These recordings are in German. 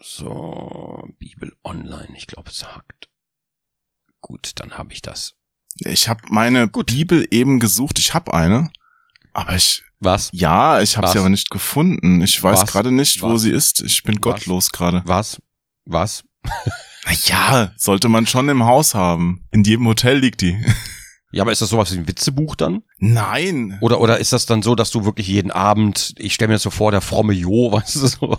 So, Bibel online. Ich glaube, es hakt. Gut, dann habe ich das. Ich habe meine Gut. Bibel eben gesucht. Ich habe eine, aber ich Was? ja, ich habe Was? sie aber nicht gefunden. Ich weiß Was? gerade nicht, wo Was? sie ist. Ich bin gottlos gerade. Was? Was? Na ja, sollte man schon im Haus haben. In jedem Hotel liegt die. Ja, aber ist das sowas wie ein Witzebuch dann? Nein. Oder, oder ist das dann so, dass du wirklich jeden Abend, ich stelle mir das so vor, der fromme Jo, weißt du so?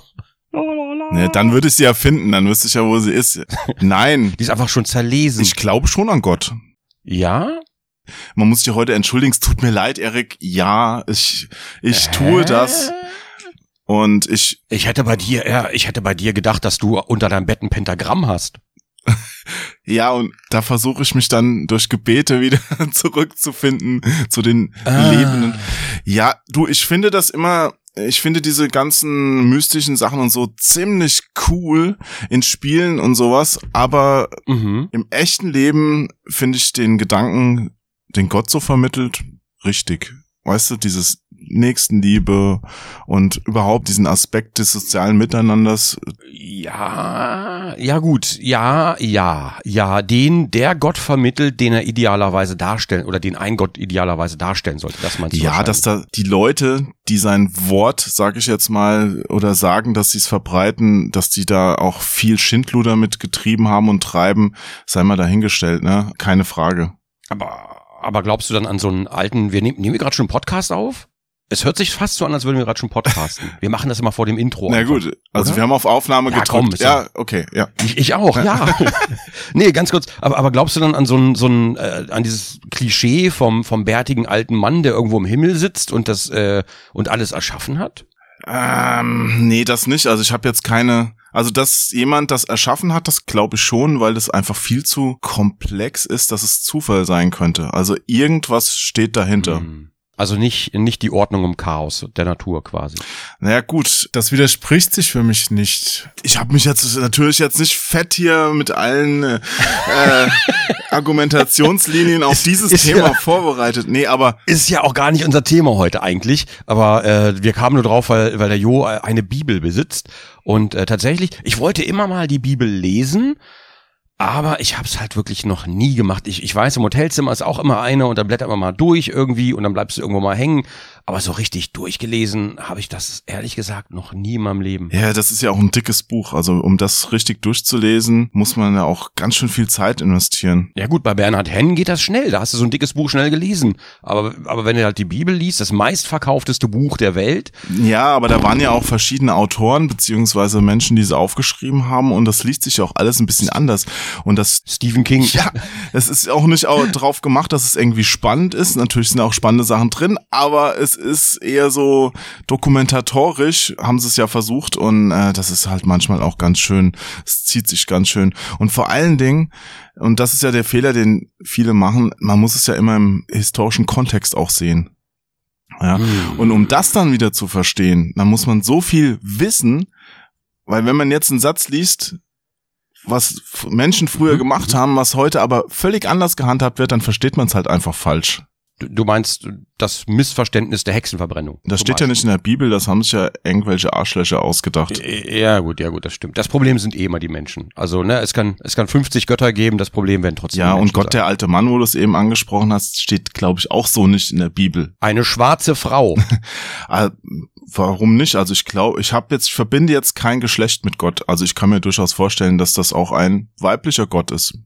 Ne, dann würde ich sie ja finden, dann wüsste ich ja, wo sie ist. Nein, Die ist einfach schon zerlesen. ich glaube schon an Gott. ja? Man muss sich heute entschuldigen, es tut mir leid, Erik. Ja, ich, ich Hä? tue das und ich, Ich hätte bei dir, ja, ich hätte bei dir gedacht, dass du unter deinem Bett ein Pentagramm hast. ja, und da versuche ich mich dann durch Gebete wieder zurückzufinden zu den Ah. Lebenden. Ja, du, ich finde das immer, ich finde diese ganzen mystischen Sachen und so ziemlich cool in Spielen und sowas, aber Mhm. im echten Leben finde ich den Gedanken, den Gott so vermittelt, richtig. Weißt du, dieses Nächstenliebe und überhaupt diesen Aspekt des sozialen Miteinanders. Ja, ja gut, ja, ja, ja, den der Gott vermittelt, den er idealerweise darstellen oder den ein Gott idealerweise darstellen sollte, das meinst du Ja, dass da die Leute, die sein Wort, sag ich jetzt mal, oder sagen, dass sie es verbreiten, dass die da auch viel Schindluder mit getrieben haben und treiben, sei mal dahingestellt, ne? Keine Frage. aber aber glaubst du dann an so einen alten, wir nehmen nehmen wir gerade schon einen Podcast auf? Es hört sich fast so an, als würden wir gerade schon podcasten. Wir machen das immer vor dem Intro. Na einfach. gut, also oder? wir haben auf Aufnahme Ja, gedrückt. ja- okay, ja. Ich, ich auch, ja. nee, ganz kurz. Aber, aber glaubst du dann an so ein, so ein, äh, an dieses Klischee vom, vom bärtigen alten Mann, der irgendwo im Himmel sitzt und das, äh, und alles erschaffen hat? Ähm, nee, das nicht. Also ich habe jetzt keine. Also dass jemand das erschaffen hat, das glaube ich schon, weil das einfach viel zu komplex ist, dass es Zufall sein könnte. Also irgendwas steht dahinter. Hm. Also nicht, nicht die Ordnung im Chaos der Natur quasi. Naja gut, das widerspricht sich für mich nicht. Ich habe mich jetzt natürlich jetzt nicht fett hier mit allen äh, Argumentationslinien auf dieses ist Thema ja- vorbereitet. Nee, aber Ist ja auch gar nicht unser Thema heute eigentlich, aber äh, wir kamen nur drauf, weil, weil der Jo äh, eine Bibel besitzt. Und äh, tatsächlich, ich wollte immer mal die Bibel lesen, aber ich habe es halt wirklich noch nie gemacht. Ich, ich weiß, im Hotelzimmer ist auch immer eine und dann blättert man mal durch irgendwie und dann bleibst du irgendwo mal hängen. Aber so richtig durchgelesen habe ich das ehrlich gesagt noch nie in meinem Leben. ja, das ist ja auch ein dickes Buch. Also um das richtig durchzulesen, muss man ja auch ganz schön viel Zeit investieren. Ja gut, bei Bernhard Henn geht das schnell. Da hast du so ein dickes Buch schnell gelesen. Aber, aber wenn du halt die Bibel liest, das meistverkaufteste Buch der Welt, Ja, aber da waren ja auch verschiedene Autoren beziehungsweise Menschen, die sie aufgeschrieben haben und das liest sich ja auch alles ein bisschen anders. Und das Stephen King. Ja, es ist auch nicht auch drauf gemacht, dass es irgendwie spannend ist. Natürlich sind auch spannende Sachen drin, aber es ist eher so dokumentatorisch, haben sie es ja versucht und äh, das ist halt manchmal auch ganz schön, es zieht sich ganz schön. Und vor allen Dingen, und das ist ja der Fehler, den viele machen, man muss es ja immer im historischen Kontext auch sehen. Ja. Hm. Und um das dann wieder zu verstehen, dann muss man so viel wissen, weil wenn man jetzt einen Satz liest, was Menschen früher Mhm. gemacht haben, was heute aber völlig anders gehandhabt wird, dann versteht man es halt einfach falsch. Du, meinst das Missverständnis der Hexenverbrennung. Das steht ja Beispiel. nicht in der Bibel, das haben sich ja irgendwelche Arschlöcher ausgedacht. Ja, gut, ja, gut, das stimmt. Das Problem sind eh immer die Menschen. Also, ne, es kann, es kann 50 Götter geben, das Problem werden trotzdem Ja, die und Menschen Gott, sein. der alte Mann, wo du es eben angesprochen hast, steht, glaube ich, auch so nicht in der Bibel. Eine schwarze Frau. Ah, Warum nicht? Also ich glaube, ich habe jetzt, ich verbinde jetzt kein Geschlecht mit Gott. Also ich kann mir durchaus vorstellen, dass das auch ein weiblicher Gott ist.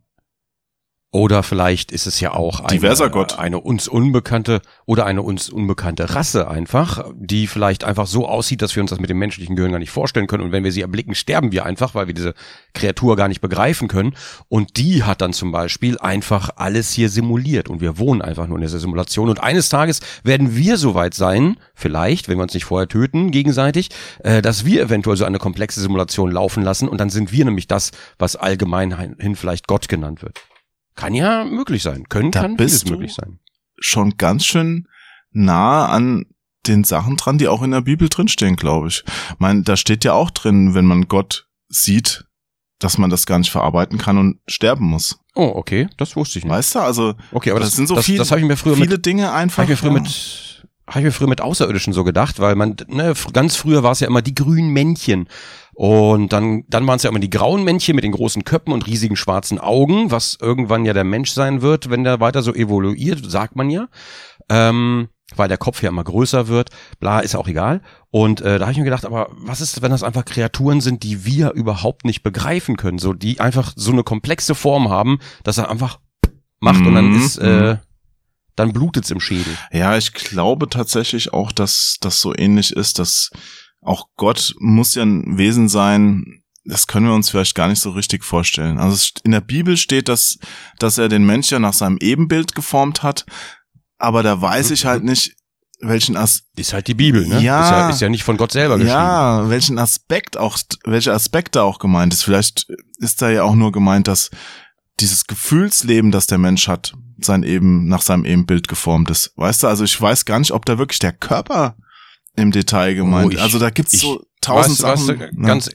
Oder vielleicht ist es ja auch eine, Diverser Gott. eine uns unbekannte oder eine uns unbekannte Rasse einfach, die vielleicht einfach so aussieht, dass wir uns das mit dem menschlichen Gehirn gar nicht vorstellen können. Und wenn wir sie erblicken, sterben wir einfach, weil wir diese Kreatur gar nicht begreifen können. Und die hat dann zum Beispiel einfach alles hier simuliert. Und wir wohnen einfach nur in dieser Simulation. Und eines Tages werden wir soweit sein, vielleicht, wenn wir uns nicht vorher töten gegenseitig, äh, dass wir eventuell so eine komplexe Simulation laufen lassen. Und dann sind wir nämlich das, was allgemein hin vielleicht Gott genannt wird. Kann ja möglich sein. Können Da kann bist vieles möglich sein. Schon ganz schön nah an den Sachen dran, die auch in der Bibel drinstehen, glaube ich. Ich meine, da steht ja auch drin, wenn man Gott sieht, dass man das gar nicht verarbeiten kann und sterben muss. Oh, okay, das wusste ich nicht. Weißt du? Also Okay, aber das das, sind so das, viel- das ich mir früher viele mit, Dinge einfach. hab ich mir früher ja. mit, habe ich mir früher mit Außerirdischen so gedacht, weil man, ne, ganz früher war es ja immer die grünen Männchen. Und dann, dann waren es ja immer die grauen Männchen mit den großen Köpfen und riesigen schwarzen Augen, was irgendwann ja der Mensch sein wird, wenn der weiter so evoluiert, sagt man ja. Ähm, weil der Kopf ja immer größer wird, bla, ist ja auch egal. Und äh, da habe ich mir gedacht, aber was ist, wenn das einfach Kreaturen sind, die wir überhaupt nicht begreifen können, so die einfach so eine komplexe Form haben, dass er einfach macht mhm. und dann ist äh, dann blutet's im Schädel. Ja, ich glaube tatsächlich auch, dass das so ähnlich ist, dass auch Gott muss ja ein Wesen sein, das können wir uns vielleicht gar nicht so richtig vorstellen. Also in der Bibel steht, dass, dass er den Mensch ja nach seinem Ebenbild geformt hat, aber da weiß ich halt nicht, welchen As ist halt die Bibel, ne? Ja, ist ja, ist ja nicht von Gott selber geschrieben. Ja, welchen Aspekt auch, welche Aspekte auch gemeint ist. Vielleicht ist da ja auch nur gemeint, dass dieses Gefühlsleben, das der Mensch hat, sein eben nach seinem Ebenbild geformt ist. Weißt du, also ich weiß gar nicht, ob da wirklich der Körper im Detail gemeint. Oh, ich, also da gibt's so tausend weißt, Sachen. Weißt du, ganz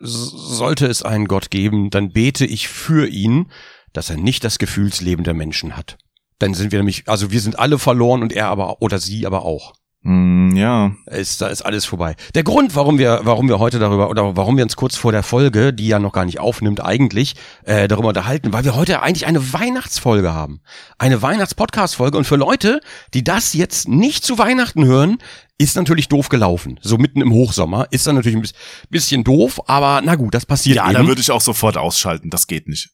sollte es einen Gott geben, dann bete ich für ihn, dass er nicht das Gefühlsleben der Menschen hat. Dann sind wir nämlich, also wir sind alle verloren und er aber oder sie aber auch. Mm, ja. Ist, da ist alles vorbei. Der Grund, warum wir, warum wir heute darüber, oder warum wir uns kurz vor der Folge, die ja noch gar nicht aufnimmt, eigentlich, äh, darüber unterhalten, weil wir heute eigentlich eine Weihnachtsfolge haben. Eine Weihnachts-Podcast-Folge. Und für Leute, die das jetzt nicht zu Weihnachten hören, ist natürlich doof gelaufen. So mitten im Hochsommer ist dann natürlich ein bisschen doof, aber na gut, das passiert Ja, eben. da würde ich auch sofort ausschalten. Das geht nicht.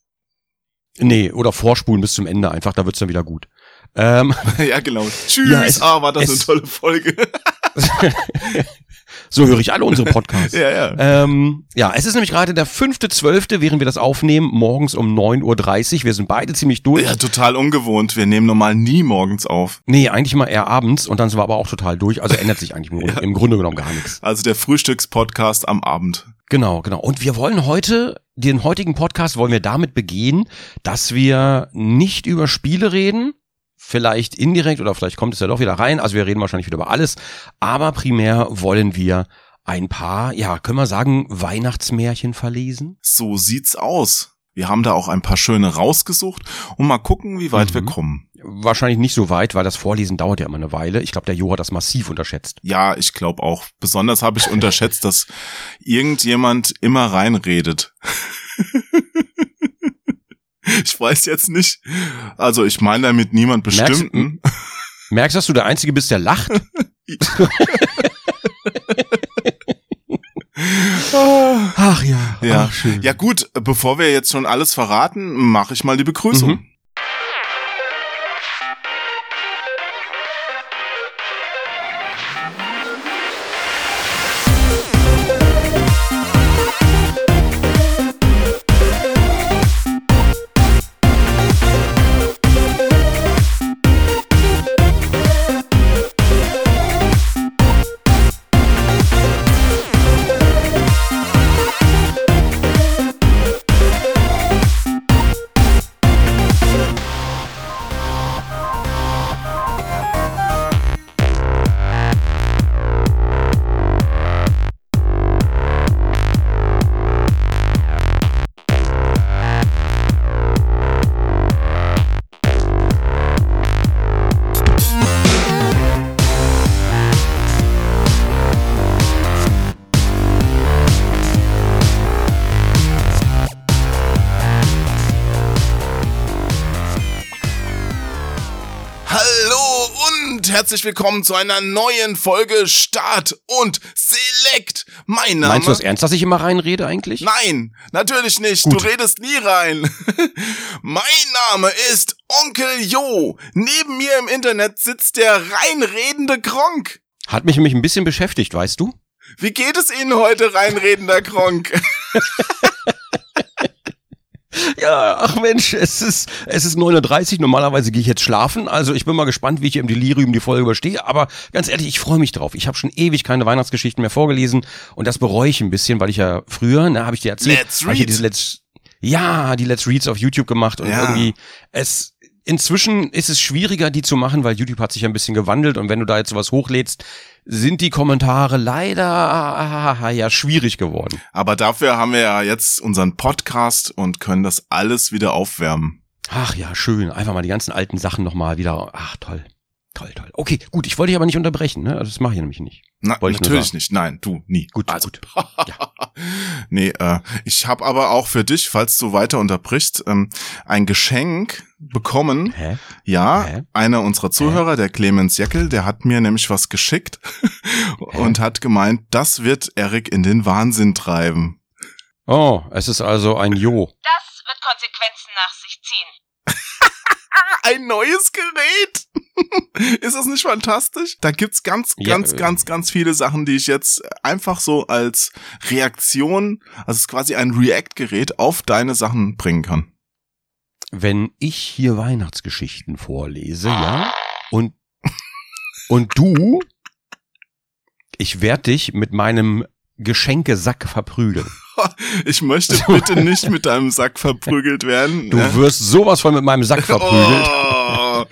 Nee, oder vorspulen bis zum Ende einfach, da wird's dann wieder gut. Ähm, ja, genau. Tschüss, ja, es, ah, war das es, eine tolle Folge. so höre ich alle unsere Podcasts. ja, ja. Ähm, ja, es ist nämlich gerade der fünfte Zwölfte, während wir das aufnehmen, morgens um 9.30 Uhr. Wir sind beide ziemlich durch. Ja, total ungewohnt. Wir nehmen normal nie morgens auf. Nee, eigentlich mal eher abends und dann sind wir aber auch total durch. Also ändert sich eigentlich ja. im Grunde genommen gar nichts. Also der Frühstückspodcast am Abend. Genau, genau. Und wir wollen heute, den heutigen Podcast wollen wir damit begehen, dass wir nicht über Spiele reden, vielleicht indirekt oder vielleicht kommt es ja doch wieder rein. Also wir reden wahrscheinlich wieder über alles. Aber primär wollen wir ein paar, ja, können wir sagen, Weihnachtsmärchen verlesen? So sieht's aus. Wir haben da auch ein paar schöne rausgesucht und mal gucken, wie weit mhm. wir kommen. Wahrscheinlich nicht so weit, weil das Vorlesen dauert ja immer eine Weile. Ich glaube, der Jo hat das massiv unterschätzt. Ja, ich glaube auch. Besonders habe ich unterschätzt, dass irgendjemand immer reinredet. ich weiß jetzt nicht. Also ich meine damit niemand bestimmten. Merkst, merkst dass du der Einzige bist, der lacht? Ach ja. Ja. Ach, schön. ja gut, bevor wir jetzt schon alles verraten, mache ich mal die Begrüßung. Mhm. Herzlich willkommen zu einer neuen Folge Start und Select. Mein Name. Meinst du das ernst, dass ich immer reinrede eigentlich? Nein, natürlich nicht. Gut. Du redest nie rein. mein Name ist Onkel Jo. Neben mir im Internet sitzt der reinredende Kronk. Hat mich nämlich ein bisschen beschäftigt, weißt du? Wie geht es Ihnen heute, reinredender Kronk? Ja, ach Mensch, es ist, es ist 9.30 Uhr, normalerweise gehe ich jetzt schlafen, also ich bin mal gespannt, wie ich im Delirium die Folge überstehe, aber ganz ehrlich, ich freue mich drauf. Ich habe schon ewig keine Weihnachtsgeschichten mehr vorgelesen und das bereue ich ein bisschen, weil ich ja früher, ne, habe ich dir erzählt, Let's read. Ich diese Let's, ja, die Let's Reads auf YouTube gemacht und ja. irgendwie, es, inzwischen ist es schwieriger, die zu machen, weil YouTube hat sich ein bisschen gewandelt und wenn du da jetzt sowas hochlädst, sind die Kommentare leider ja schwierig geworden. Aber dafür haben wir ja jetzt unseren Podcast und können das alles wieder aufwärmen. Ach ja, schön. Einfach mal die ganzen alten Sachen nochmal wieder. Ach, toll. Toll, toll. Okay, gut, ich wollte dich aber nicht unterbrechen, ne? Das mache ich nämlich nicht. Na, natürlich nicht. Nein, du nie. Gut, also, gut. nee, äh, ich habe aber auch für dich, falls du weiter unterbrichst, ähm, ein Geschenk bekommen. Hä? Ja, Hä? einer unserer Zuhörer, der Clemens Jeckel, der hat mir nämlich was geschickt und hat gemeint, das wird Erik in den Wahnsinn treiben. Oh, es ist also ein Jo. Das wird Konsequenzen nach sich ziehen. Ein neues Gerät! Ist das nicht fantastisch? Da gibt's ganz, Ja, ganz, äh, ganz, ganz viele Sachen, die ich jetzt einfach so als Reaktion, also es ist quasi ein React-Gerät auf deine Sachen bringen kann. Wenn ich hier Weihnachtsgeschichten vorlese, ja, und, und du, ich werde dich mit meinem Geschenkesack verprügeln. Ich möchte bitte nicht mit deinem Sack verprügelt werden. Du ne? wirst sowas von mit meinem Sack verprügelt. Oh.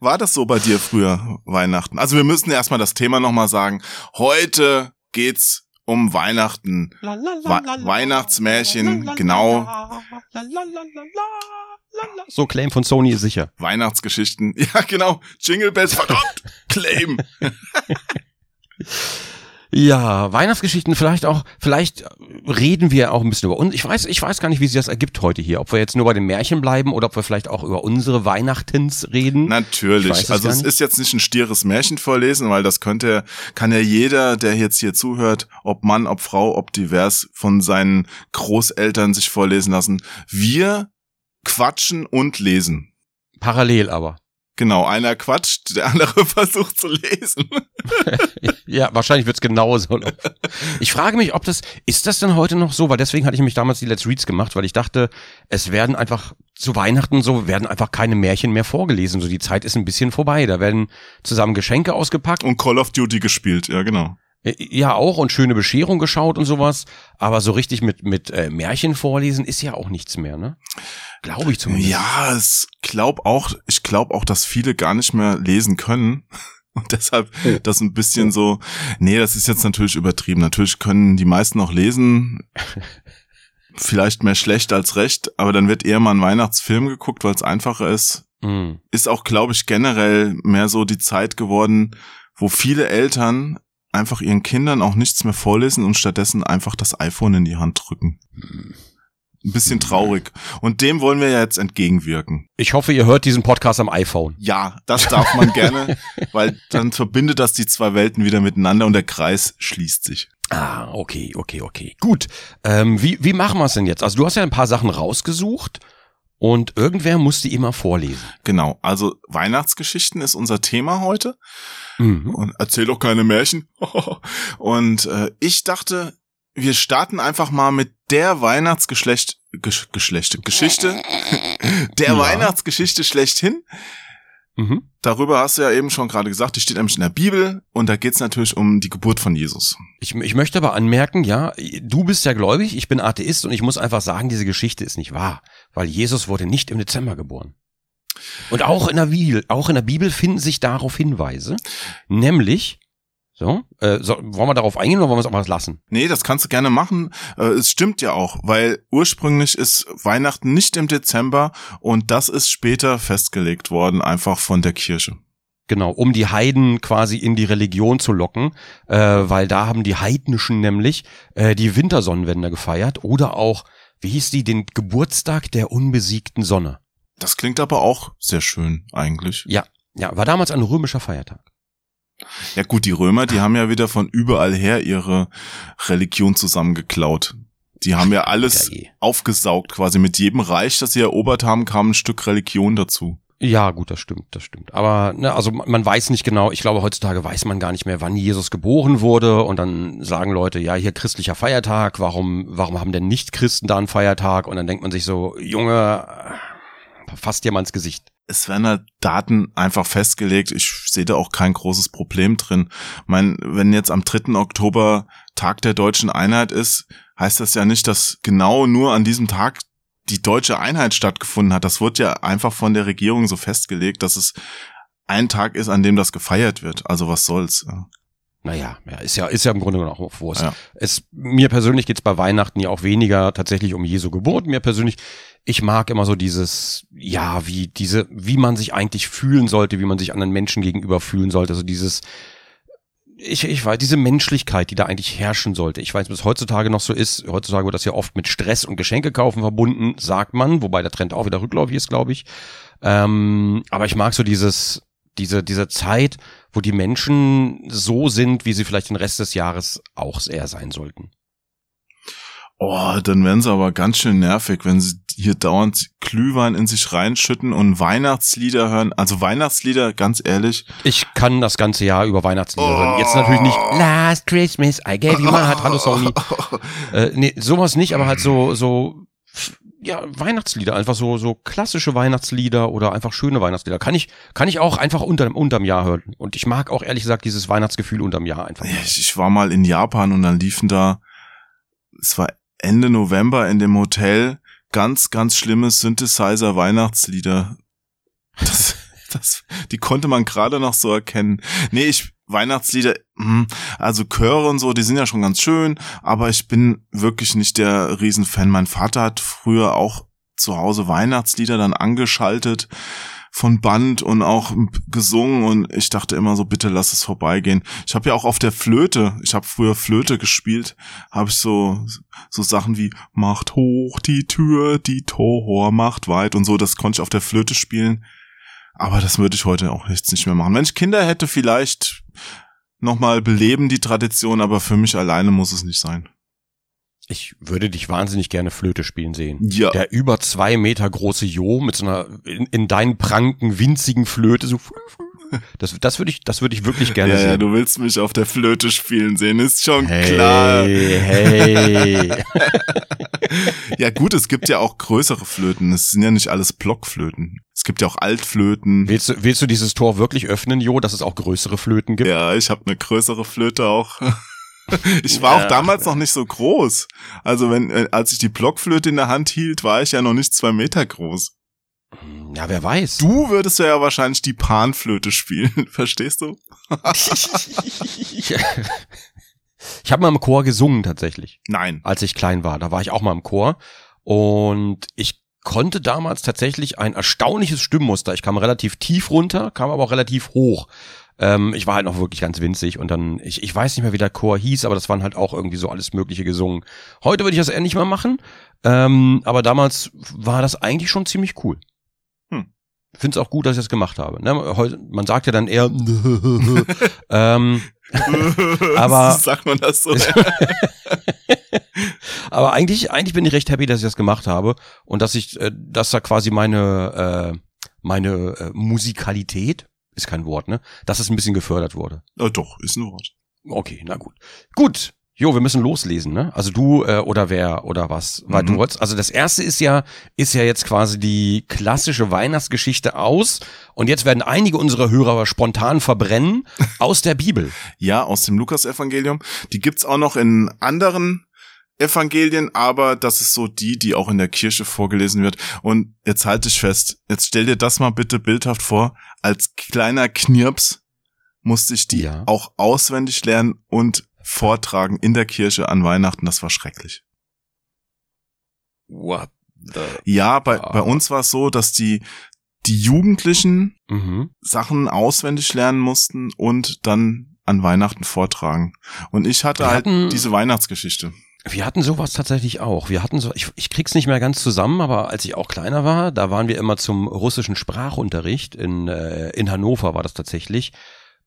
War das so bei dir früher Weihnachten? Also wir müssen erstmal das Thema nochmal sagen. Heute geht's um Weihnachten. Weihnachtsmärchen, genau. So, Claim von Sony ist sicher. Weihnachtsgeschichten. Ja, genau. Jingle Bells, verdammt. Claim. Ja, Weihnachtsgeschichten vielleicht auch, vielleicht reden wir auch ein bisschen über uns. Ich weiß, ich weiß gar nicht, wie sich das ergibt heute hier. Ob wir jetzt nur bei den Märchen bleiben oder ob wir vielleicht auch über unsere Weihnachtens reden. Natürlich. es Also es ist jetzt nicht ein stieres Märchen vorlesen, weil das könnte, kann ja jeder, der jetzt hier zuhört, ob Mann, ob Frau, ob divers, von seinen Großeltern sich vorlesen lassen. Wir quatschen und lesen. Parallel aber. Genau, einer quatscht, der andere versucht zu lesen. Ja, wahrscheinlich wird's genauso laufen. Ich frage mich, ob das, ist das denn heute noch so? Weil deswegen hatte ich mich damals die Let's Reads gemacht, weil ich dachte, es werden einfach zu Weihnachten so, werden einfach keine Märchen mehr vorgelesen. So die Zeit ist ein bisschen vorbei. Da werden zusammen Geschenke ausgepackt. Und Call of Duty gespielt, ja genau. Äh, Ja, auch und schöne Bescherung geschaut und sowas. Aber so richtig mit, mit äh, Märchen vorlesen ist ja auch nichts mehr, ne? Glaube ich zumindest. Ja, es glaub auch, ich glaube auch, dass viele gar nicht mehr lesen können. Und deshalb das ein bisschen so, nee, das ist jetzt natürlich übertrieben. Natürlich können die meisten noch lesen. Vielleicht mehr schlecht als recht, aber dann wird eher mal ein Weihnachtsfilm geguckt, weil es einfacher ist. Mm. Ist auch, glaube ich, generell mehr so die Zeit geworden, wo viele Eltern einfach ihren Kindern auch nichts mehr vorlesen und stattdessen einfach das iPhone in die Hand drücken. Ein bisschen traurig. Und dem wollen wir ja jetzt entgegenwirken. Ich hoffe, ihr hört diesen Podcast am iPhone. Ja, das darf man gerne, weil dann verbindet das die zwei Welten wieder miteinander und der Kreis schließt sich. Ah, okay, okay, okay. Gut. Ähm, wie, wie machen wir es denn jetzt? Also du hast ja ein paar Sachen rausgesucht und irgendwer muss die immer vorlesen. Genau, also Weihnachtsgeschichten ist unser Thema heute Mhm. und erzähl doch keine Märchen. und äh, ich dachte, wir starten einfach mal mit der Weihnachtsgeschlecht Gesch Geschlechte Geschichte der Ja. Weihnachtsgeschichte schlechthin. Mhm. Darüber hast du ja eben schon gerade gesagt, die steht nämlich in der Bibel und da geht's natürlich um die Geburt von Jesus. Ich, ich möchte aber anmerken, ja, du bist ja gläubig, ich bin Atheist und ich muss einfach sagen, diese Geschichte ist nicht wahr, weil Jesus wurde nicht im Dezember geboren. Und auch in der Bibel, auch in der Bibel finden sich darauf Hinweise, nämlich, so, äh, so wollen wir darauf eingehen oder wollen wir es auch mal lassen? Nee, das kannst du gerne machen. Äh, es stimmt ja auch, weil ursprünglich ist Weihnachten nicht im Dezember und das ist später festgelegt worden, einfach von der Kirche. Genau, um die Heiden quasi in die Religion zu locken, äh, weil da haben die Heidnischen nämlich äh, die Wintersonnenwende gefeiert oder auch, wie hieß die, den Geburtstag der unbesiegten Sonne. Das klingt aber auch sehr schön eigentlich. Ja, ja, war damals ein römischer Feiertag. Ja gut, die Römer, die haben ja wieder von überall her ihre Religion zusammengeklaut. Die haben ja alles Geil. aufgesaugt quasi. Mit jedem Reich, das sie erobert haben, kam ein Stück Religion dazu. Ja, gut, das stimmt, das stimmt. Aber ne, also man weiß nicht genau, ich glaube, heutzutage weiß man gar nicht mehr, wann Jesus geboren wurde. Und dann sagen Leute, ja, hier christlicher Feiertag, warum, warum haben denn nicht Christen da einen Feiertag? Und dann denkt man sich so, Junge, fasst dir mal ins Gesicht. es werden halt Daten einfach festgelegt. Ich sehe da auch kein großes Problem drin. Ich mein, wenn jetzt am 3. Oktober Tag der deutschen Einheit ist, heißt das ja nicht, dass genau nur an diesem Tag die deutsche Einheit stattgefunden hat. Das wird ja einfach von der Regierung so festgelegt, dass es ein Tag ist, an dem das gefeiert wird. Also was soll's. ja. Naja, ja, ist ja, ist ja im Grunde genommen auch Wurst. Ja. Es, mir persönlich geht's bei Weihnachten ja auch weniger tatsächlich um Jesu Geburt. Mir persönlich ich mag immer so dieses, ja, wie diese, wie man sich eigentlich fühlen sollte, wie man sich anderen Menschen gegenüber fühlen sollte. Also dieses, ich, ich weiß, diese Menschlichkeit, die da eigentlich herrschen sollte. Ich weiß, bis heutzutage noch so ist. Heutzutage wird das ja oft mit Stress und Geschenke kaufen verbunden, sagt man, wobei der Trend auch wieder rückläufig ist, glaube ich. Ähm, aber ich mag so dieses, diese, diese Zeit, wo die Menschen so sind, wie sie vielleicht den Rest des Jahres auch eher sein sollten. Oh, dann werden sie aber ganz schön nervig, wenn sie hier dauernd Glühwein in sich reinschütten und Weihnachtslieder hören. Also Weihnachtslieder, ganz ehrlich. Ich kann das ganze Jahr über Weihnachtslieder oh. hören. Jetzt natürlich nicht Last Christmas, I gave you my heart, hallo Sony. äh, nee, sowas nicht, aber halt so, so, ja, Weihnachtslieder, einfach so, so klassische Weihnachtslieder oder einfach schöne Weihnachtslieder. Kann ich, kann ich auch einfach unter, unterm Jahr hören. Und ich mag auch ehrlich gesagt dieses Weihnachtsgefühl unterm Jahr einfach. Ich, ich war mal in Japan und dann liefen da, es war Ende November in dem Hotel ganz, ganz schlimme Synthesizer-Weihnachtslieder. Das, das, die konnte man gerade noch so erkennen. Nee, ich, Weihnachtslieder, hm, also Chöre und so, die sind ja schon ganz schön, aber ich bin wirklich nicht der Riesenfan. Mein Vater hat früher auch zu Hause Weihnachtslieder dann angeschaltet von Band und auch gesungen und ich dachte immer so, bitte lass es vorbeigehen. Ich habe ja auch auf der Flöte, ich habe früher Flöte gespielt, habe ich so so Sachen wie macht hoch die Tür, die Tor macht weit und so, das konnte ich auf der Flöte spielen. Aber das würde ich heute auch jetzt nicht mehr machen. Wenn ich Kinder hätte, vielleicht nochmal beleben die Tradition, aber für mich alleine muss es nicht sein. Ich würde dich wahnsinnig gerne Flöte spielen sehen. Ja. Der über zwei Meter große Jo mit so einer in, in deinen Pranken winzigen Flöte so. Das, das würde ich, das würde ich wirklich gerne ja, sehen. Ja, du willst mich auf der Flöte spielen sehen, ist schon hey, klar. Hey. ja gut, es gibt ja auch größere Flöten. Es sind ja nicht alles Blockflöten. Es gibt ja auch Altflöten. Willst du, willst du dieses Tor wirklich öffnen, Jo, dass es auch größere Flöten gibt? Ja, ich habe eine größere Flöte auch. Ich war auch damals noch nicht so groß. Also wenn, äh, als ich die Blockflöte in der Hand hielt, war ich ja noch nicht zwei Meter groß. Ja, wer weiß. Du würdest ja wahrscheinlich die Panflöte spielen, verstehst du? ich habe mal im Chor gesungen tatsächlich. Nein. Als ich klein war, da war ich auch mal im Chor und ich konnte damals tatsächlich ein erstaunliches Stimmmuster. Ich kam relativ tief runter, kam aber auch relativ hoch. Ähm, ich war halt noch wirklich ganz winzig und dann, ich, ich weiß nicht mehr, wie der Chor hieß, aber das waren halt auch irgendwie so alles Mögliche gesungen. Heute würde ich das eher nicht mehr machen, ähm, aber damals war das eigentlich schon ziemlich cool. Hm. Finde es auch gut, dass ich das gemacht habe. Ne? Heute, man sagt ja dann eher, ähm, aber sagt man das so? aber eigentlich, eigentlich bin ich recht happy, dass ich das gemacht habe und dass ich, äh, dass da quasi meine, äh, meine äh, Musikalität ist kein Wort, ne? Dass es ein bisschen gefördert wurde. Oh, doch, ist ein Wort. Okay, na gut. Gut. Jo, wir müssen loslesen, ne? Also du äh, oder wer oder was? Weil mhm. du wolltest, also das erste ist ja, ist ja jetzt quasi die klassische Weihnachtsgeschichte aus und jetzt werden einige unserer Hörer spontan verbrennen aus der Bibel. ja, aus dem Lukas-Evangelium. Die gibt's auch noch in anderen Evangelien, aber das ist so die, die auch in der Kirche vorgelesen wird. Und jetzt halte ich fest, jetzt stell dir das mal bitte bildhaft vor, als kleiner Knirps musste ich die ja. auch auswendig lernen und vortragen in der Kirche an Weihnachten. Das war schrecklich. What the ja, bei, bei uns war es so, dass die, die Jugendlichen mhm. Sachen auswendig lernen mussten und dann an Weihnachten vortragen. Und ich hatte halt diese Weihnachtsgeschichte. Wir hatten sowas tatsächlich auch. Wir hatten so, ich, ich krieg's nicht mehr ganz zusammen, aber als ich auch kleiner war, da waren wir immer zum russischen Sprachunterricht in, äh, in Hannover war das tatsächlich.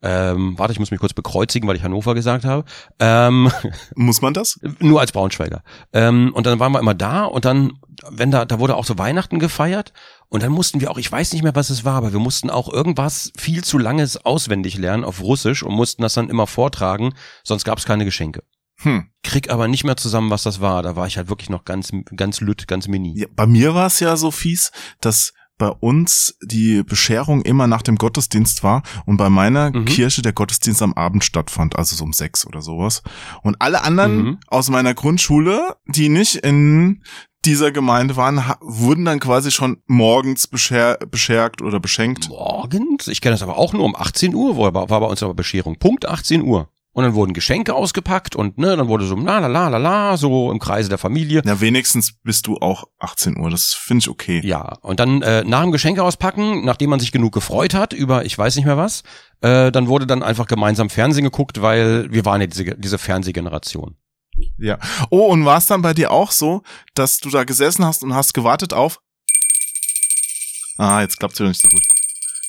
Ähm, warte, ich muss mich kurz bekreuzigen, weil ich Hannover gesagt habe. Ähm, muss man das? Nur als Braunschweiger. Ähm, und dann waren wir immer da und dann, wenn da, da wurde auch so Weihnachten gefeiert und dann mussten wir auch, ich weiß nicht mehr, was es war, aber wir mussten auch irgendwas viel zu langes auswendig lernen auf Russisch und mussten das dann immer vortragen, sonst gab es keine Geschenke. Hm. Krieg aber nicht mehr zusammen, was das war. Da war ich halt wirklich noch ganz, ganz lütt, ganz mini. Ja, bei mir war es ja so fies, dass bei uns die Bescherung immer nach dem Gottesdienst war und bei meiner mhm. Kirche der Gottesdienst am Abend stattfand, also so um sechs oder sowas. Und alle anderen mhm. aus meiner Grundschule, die nicht in dieser Gemeinde waren, wurden dann quasi schon morgens bescher beschergt oder beschenkt. Morgens? Ich kenne das aber auch nur um 18 Uhr, war, war bei uns aber Bescherung. Punkt 18 Uhr. Und dann wurden Geschenke ausgepackt und ne, dann wurde so la la la la la so im Kreise der Familie. Ja, wenigstens bist du auch 18 Uhr. Das finde ich okay. Ja, und dann äh, nach dem Geschenke auspacken, nachdem man sich genug gefreut hat über ich weiß nicht mehr was, äh, dann wurde dann einfach gemeinsam Fernsehen geguckt, weil wir waren ja diese, diese Fernsehgeneration. Ja. Oh, und war es dann bei dir auch so, dass du da gesessen hast und hast gewartet auf? Ah, jetzt klappt's wieder nicht so gut.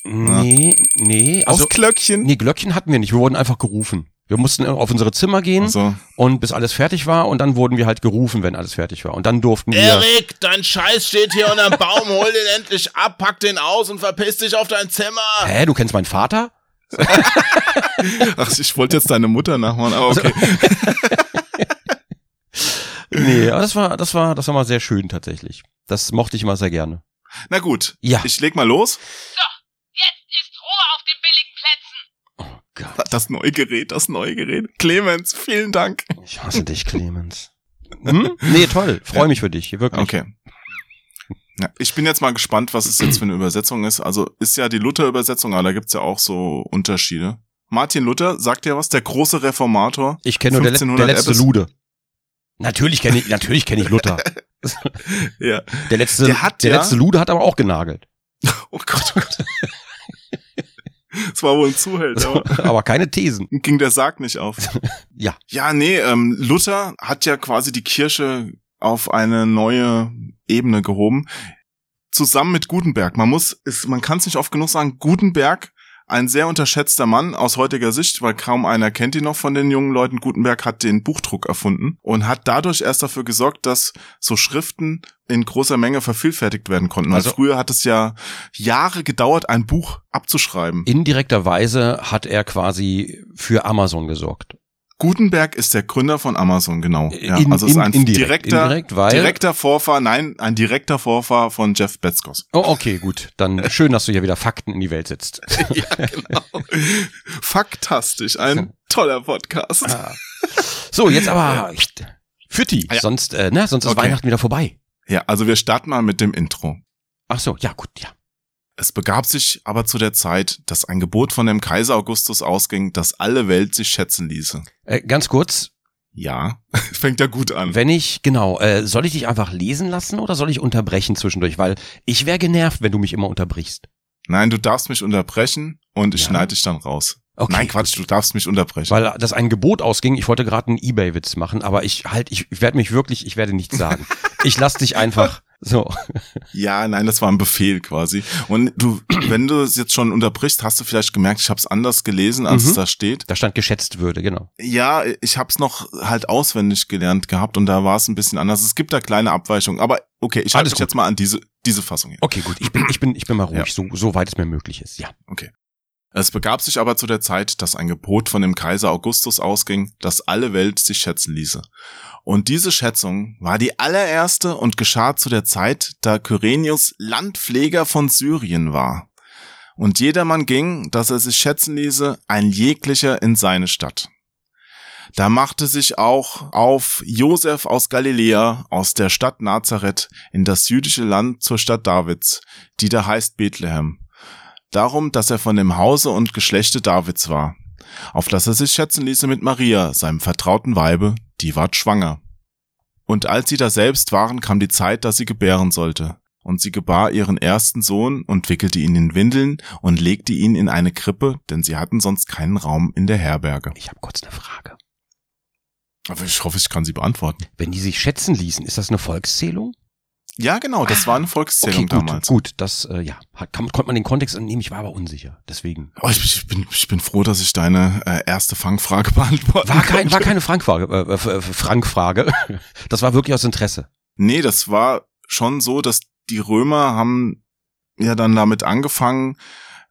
Nee, nee, also Aufs Glöckchen. nee, Glöckchen hatten wir nicht, wir wurden einfach gerufen. Wir mussten auf unsere Zimmer gehen Also, und bis alles fertig war und dann wurden wir halt gerufen, wenn alles fertig war. Und dann durften wir. Erik, dein Scheiß steht hier unterm Baum, hol den endlich ab, pack den aus und verpiss dich auf dein Zimmer. Hä, du kennst meinen Vater? ach, ich wollte jetzt deine Mutter nachmachen, aber okay. Nee, aber das war, das war, das war mal sehr schön tatsächlich. Das mochte ich immer sehr gerne. Na gut, Ja. ich leg mal los. Jetzt ist Ruhe auf den billigen Plätzen. Oh Gott, Das neue Gerät, das neue Gerät. Clemens, vielen Dank. ich hasse dich, Clemens. Hm? Nee, toll. Freue mich für dich, wirklich. Okay. Ja, ich bin jetzt mal gespannt, was es jetzt für eine Übersetzung ist. Also ist ja die Luther-Übersetzung, aber da gibt's ja auch so Unterschiede. Martin Luther, sagt dir was? Der große Reformator. Ich kenne nur der, le- der 1500 letzte Ebbes. Lude. Natürlich kenne ich, natürlich kenne ich Luther. Ja. Der letzte, Der hat der ja- letzte Lude hat aber auch genagelt. Oh Gott, oh Gott. Das war wohl ein Zuhälter. aber aber keine Thesen. Ging der Sarg nicht auf. Ja. Ja, nee, ähm, Luther hat ja quasi die Kirche auf eine neue Ebene gehoben. Zusammen mit Gutenberg. Man muss, ist, man kann es nicht oft genug sagen, Gutenberg, ein sehr unterschätzter Mann aus heutiger Sicht, weil kaum einer kennt ihn noch von den jungen Leuten. Gutenberg hat den Buchdruck erfunden und hat dadurch erst dafür gesorgt, dass so Schriften in großer Menge vervielfältigt werden konnten. Weil Also- früher hat es ja Jahre gedauert, ein Buch abzuschreiben. Indirekterweise hat er quasi für Amazon gesorgt. Gutenberg ist der Gründer von Amazon, genau. Ja, In- also ist in- ein indirekt, direkter, indirekt, weil- direkter Vorfahr, nein, ein direkter Vorfahr von Jeff Bezos. Oh, okay, gut. Dann schön, dass du hier wieder Fakten in die Welt setzt. ja, genau. Faktastisch, ein toller Podcast. Ah. So, jetzt aber Fütti, ja. sonst, äh, ne, sonst ist Okay. Weihnachten wieder vorbei. Ja, also wir starten mal mit dem Intro. Ach so, ja gut, ja. Es begab sich aber zu der Zeit, dass ein Gebot von dem Kaiser Augustus ausging, dass alle Welt sich schätzen ließe. Äh, ganz kurz, Ja, fängt ja gut an. wenn ich, genau, äh, soll ich dich einfach lesen lassen oder soll ich unterbrechen zwischendurch? Weil ich wäre genervt, wenn du mich immer unterbrichst. Nein, du darfst mich unterbrechen und ich Ja. schneide dich dann raus. Okay. Nein, Quatsch, du darfst mich unterbrechen. Weil das ein Gebot ausging, ich wollte gerade einen Ebay-Witz machen, aber ich halt, ich, ich werde mich wirklich, ich werde nichts sagen. ich lass dich einfach so. Ja, nein, das war ein Befehl quasi. Und du, wenn du es jetzt schon unterbrichst, hast du vielleicht gemerkt, ich habe es anders gelesen, als Mhm. es da steht. Da stand geschätzt würde, genau. Ja, ich habe es noch halt auswendig gelernt gehabt und da war es ein bisschen anders. Es gibt da kleine Abweichungen, aber okay, ich halte mich jetzt mal an diese diese Fassung hier. Okay, gut, ich bin, ich bin, ich bin mal ruhig, Ja. so, so weit es mir möglich ist, ja. Okay. Es begab sich aber zu der Zeit, dass ein Gebot von dem Kaiser Augustus ausging, dass alle Welt sich schätzen ließe. Und diese Schätzung war die allererste und geschah zu der Zeit, da Kyrenius Landpfleger von Syrien war. Und jedermann ging, dass er sich schätzen ließe, ein jeglicher in seine Stadt. Da machte sich auch auf Josef aus Galiläa, aus der Stadt Nazareth, in das jüdische Land zur Stadt Davids, die da heißt Bethlehem. Darum, dass er von dem Hause und Geschlechte Davids war, auf das er sich schätzen ließe mit Maria, seinem vertrauten Weibe, die ward schwanger. Und als sie da selbst waren, kam die Zeit, dass sie gebären sollte. Und sie gebar ihren ersten Sohn und wickelte ihn in Windeln und legte ihn in eine Krippe, denn sie hatten sonst keinen Raum in der Herberge. Ich habe kurz eine Frage. Aber ich hoffe, ich kann sie beantworten. Wenn die sich schätzen ließen, ist das eine Volkszählung? Ja, genau, das war eine Volkszählung okay, gut, damals. gut, das, äh, ja, kann, konnte man den Kontext entnehmen, ich war aber unsicher, deswegen. Oh, ich, ich, bin, ich bin froh, dass ich deine äh, erste Fangfrage beantworten War, kein, konnte. war keine Frankfrage, äh, äh, Frankfrage. Das war wirklich aus Interesse. Nee, das war schon so, dass die Römer haben ja dann damit angefangen,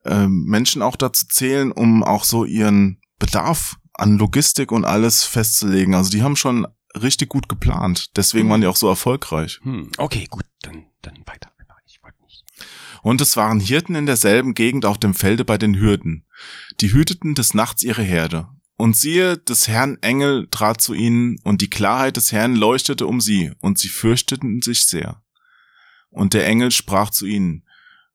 äh, Menschen auch dazu zählen, um auch so ihren Bedarf an Logistik und alles festzulegen. Also die haben schon richtig gut geplant. Deswegen Mhm. waren die auch so erfolgreich. Hm, okay, gut, dann, dann weiter. Ich wollte nicht. Und es waren Hirten in derselben Gegend auf dem Felde bei den Hürden. Die hüteten des Nachts ihre Herde. Und siehe, des Herrn Engel trat zu ihnen, und die Klarheit des Herrn leuchtete um sie, und sie fürchteten sich sehr. Und der Engel sprach zu ihnen,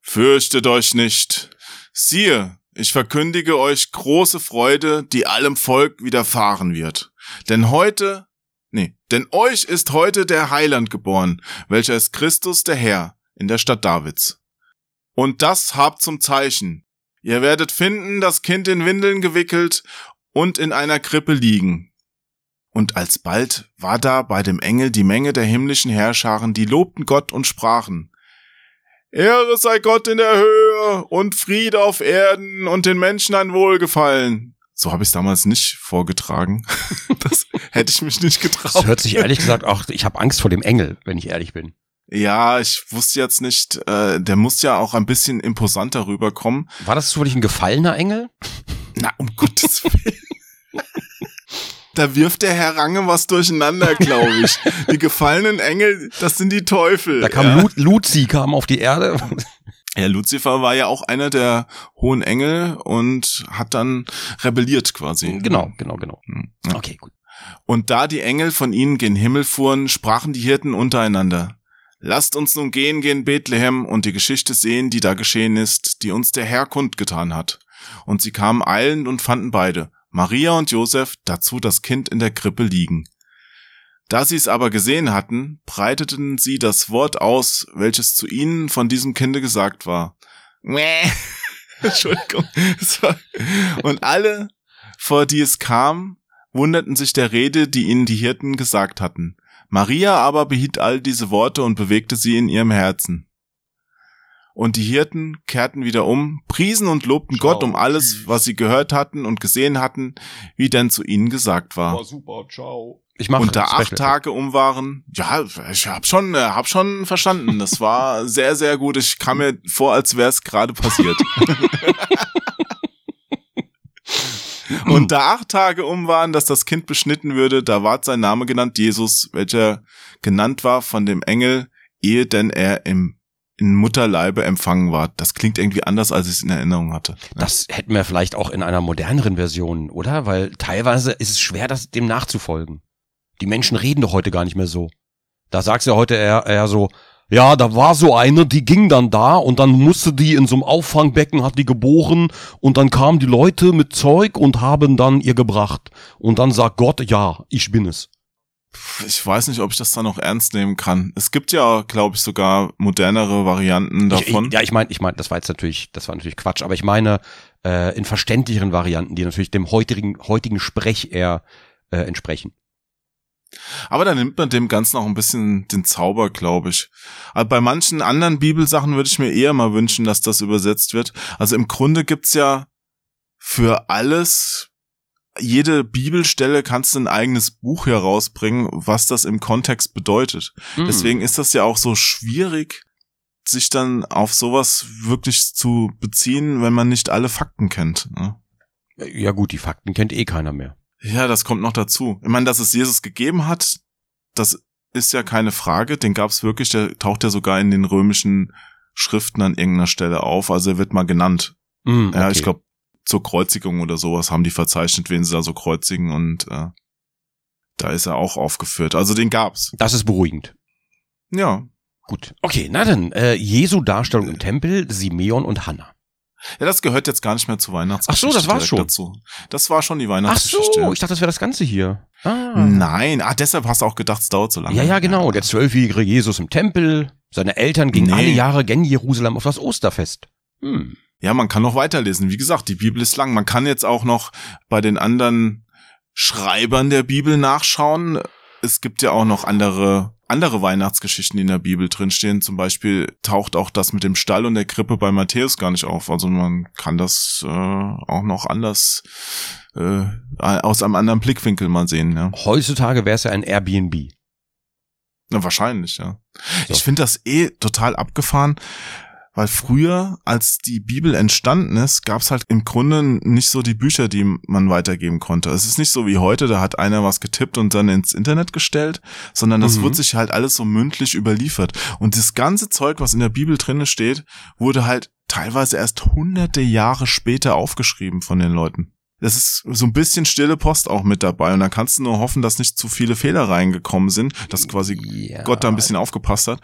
Fürchtet euch nicht. Siehe, ich verkündige euch große Freude, die allem Volk widerfahren wird. Denn heute, nee, denn euch ist heute der Heiland geboren, welcher ist Christus der Herr in der Stadt Davids. Und das habt zum Zeichen. Ihr werdet finden, das Kind in Windeln gewickelt und in einer Krippe liegen. Und alsbald war da bei dem Engel die Menge der himmlischen Herrscharen, die lobten Gott und sprachen, Ehre sei Gott in der Höhe und Friede auf Erden und den Menschen ein Wohlgefallen. So habe ich es damals nicht vorgetragen. das hätte ich mich nicht Das getraut. hört sich ehrlich gesagt auch, ich habe Angst vor dem Engel, wenn ich ehrlich bin. Ja, ich wusste jetzt nicht, äh, der muss ja auch ein bisschen imposanter rüberkommen. War das zufällig ein gefallener Engel? Na, um Gottes Willen. Da wirft der Herr Range was durcheinander, glaube ich. Die gefallenen Engel, das sind die Teufel. Da kam ja. Lu Luzi kam auf die Erde. Ja, Lucifer war ja auch einer der hohen Engel und hat dann rebelliert quasi. genau, genau, genau. Hm, ja. Okay, gut. Und da die Engel von ihnen gen Himmel fuhren, sprachen die Hirten untereinander. Lasst uns nun gehen gen Bethlehem und die Geschichte sehen, die da geschehen ist, die uns der Herr kundgetan hat. Und sie kamen eilend und fanden beide, Maria und Josef, dazu das Kind in der Krippe liegen. Da sie es aber gesehen hatten, breiteten sie das Wort aus, welches zu ihnen von diesem Kinde gesagt war. Entschuldigung. War- Und alle, vor die es kam, wunderten sich der Rede, die ihnen die Hirten gesagt hatten. Maria aber behielt all diese Worte und bewegte sie in ihrem Herzen. Und die Hirten kehrten wieder um, priesen und lobten Ciao, Gott um alles, was sie gehört hatten und gesehen hatten, wie denn zu ihnen gesagt war. super, ciao. Ich mache da acht Tage um waren, ja, ich hab schon, äh, hab schon verstanden. Das war sehr, sehr gut. Ich kam mir vor, als wäre es gerade passiert. Da acht Tage um waren, dass das Kind beschnitten würde, da ward sein Name genannt Jesus, welcher genannt war von dem Engel, ehe denn er im in Mutterleibe empfangen war. Das klingt irgendwie anders, als ich es in Erinnerung hatte. Das hätten wir vielleicht auch in einer moderneren Version, oder? Weil teilweise ist es schwer, das dem nachzufolgen. Die Menschen reden doch heute gar nicht mehr so. Da sagst du ja heute eher, eher so, ja, da war so eine, die ging dann da und dann musste die in so einem Auffangbecken, hat die geboren und dann kamen die Leute mit Zeug und haben dann ihr gebracht. Und dann sagt Gott, ja, ich bin es. Ich weiß nicht, ob ich das da noch ernst nehmen kann. Es gibt ja, glaube ich, sogar modernere Varianten davon. Ich, ja, ich meine, ich meine, das war jetzt natürlich, das war natürlich Quatsch, aber ich meine äh, in verständlicheren Varianten, die natürlich dem heutigen heutigen Sprech eher äh, entsprechen. Aber da nimmt man dem Ganzen auch ein bisschen den Zauber, glaube ich. Aber bei manchen anderen Bibelsachen würde ich mir eher mal wünschen, dass das übersetzt wird. Also im Grunde gibt's ja für alles, jede Bibelstelle kannst du ein eigenes Buch herausbringen, was das im Kontext bedeutet. Hm. Deswegen ist das ja auch so schwierig, sich dann auf sowas wirklich zu beziehen, wenn man nicht alle Fakten kennt. Ne? Ja gut, die Fakten kennt eh keiner mehr. Ja, das kommt noch dazu. Ich meine, dass es Jesus gegeben hat, das ist ja keine Frage. Den gab's wirklich, der taucht ja sogar in den römischen Schriften an irgendeiner Stelle auf. Also er wird mal genannt. Ja, okay. ich glaube, zur Kreuzigung oder sowas haben die verzeichnet, wen sie da so kreuzigen und äh, da ist er auch aufgeführt. Also den gab's. Das ist beruhigend. Ja. Gut. Okay, na dann, äh, Jesu Darstellung im Tempel, Simeon und Hannah. Ja, das gehört jetzt gar nicht mehr zur Weihnachtsgeschichte. Ach so, das direkt schon. Dazu. Das war schon die Ach Weihnachtsgeschichte. so, ich dachte, das wäre das Ganze hier. Ah. Nein, ah, deshalb hast du auch gedacht, es dauert so lange. Ja, ja, genau. Der zwölfjährige Jesus im Tempel. Seine Eltern gingen Nee. alle Jahre gen Jerusalem auf das Osterfest. Hm. Ja, man kann noch weiterlesen. Wie gesagt, die Bibel ist lang. Man kann jetzt auch noch bei den anderen Schreibern der Bibel nachschauen. Es gibt ja auch noch andere, andere Weihnachtsgeschichten, die in der Bibel drinstehen. Zum Beispiel taucht auch das mit dem Stall und der Krippe bei Matthäus gar nicht auf. Also man kann das äh, auch noch anders äh, aus einem anderen Blickwinkel mal sehen. Ja, Heutzutage wäre es ja ein Airbnb. Na, wahrscheinlich, ja. So. Ich finde das eh total abgefahren, weil früher, als die Bibel entstanden ist, gab es halt im Grunde nicht so die Bücher, die man weitergeben konnte. Es ist nicht so wie heute, da hat einer was getippt und dann ins Internet gestellt, sondern das Mhm. wird sich halt alles so mündlich überliefert. Und das ganze Zeug, was in der Bibel drinne steht, wurde halt teilweise erst hunderte Jahre später aufgeschrieben von den Leuten. Das ist so ein bisschen stille Post auch mit dabei. Und dann kannst du nur hoffen, dass nicht zu viele Fehler reingekommen sind, dass quasi Ja. Gott da ein bisschen aufgepasst hat.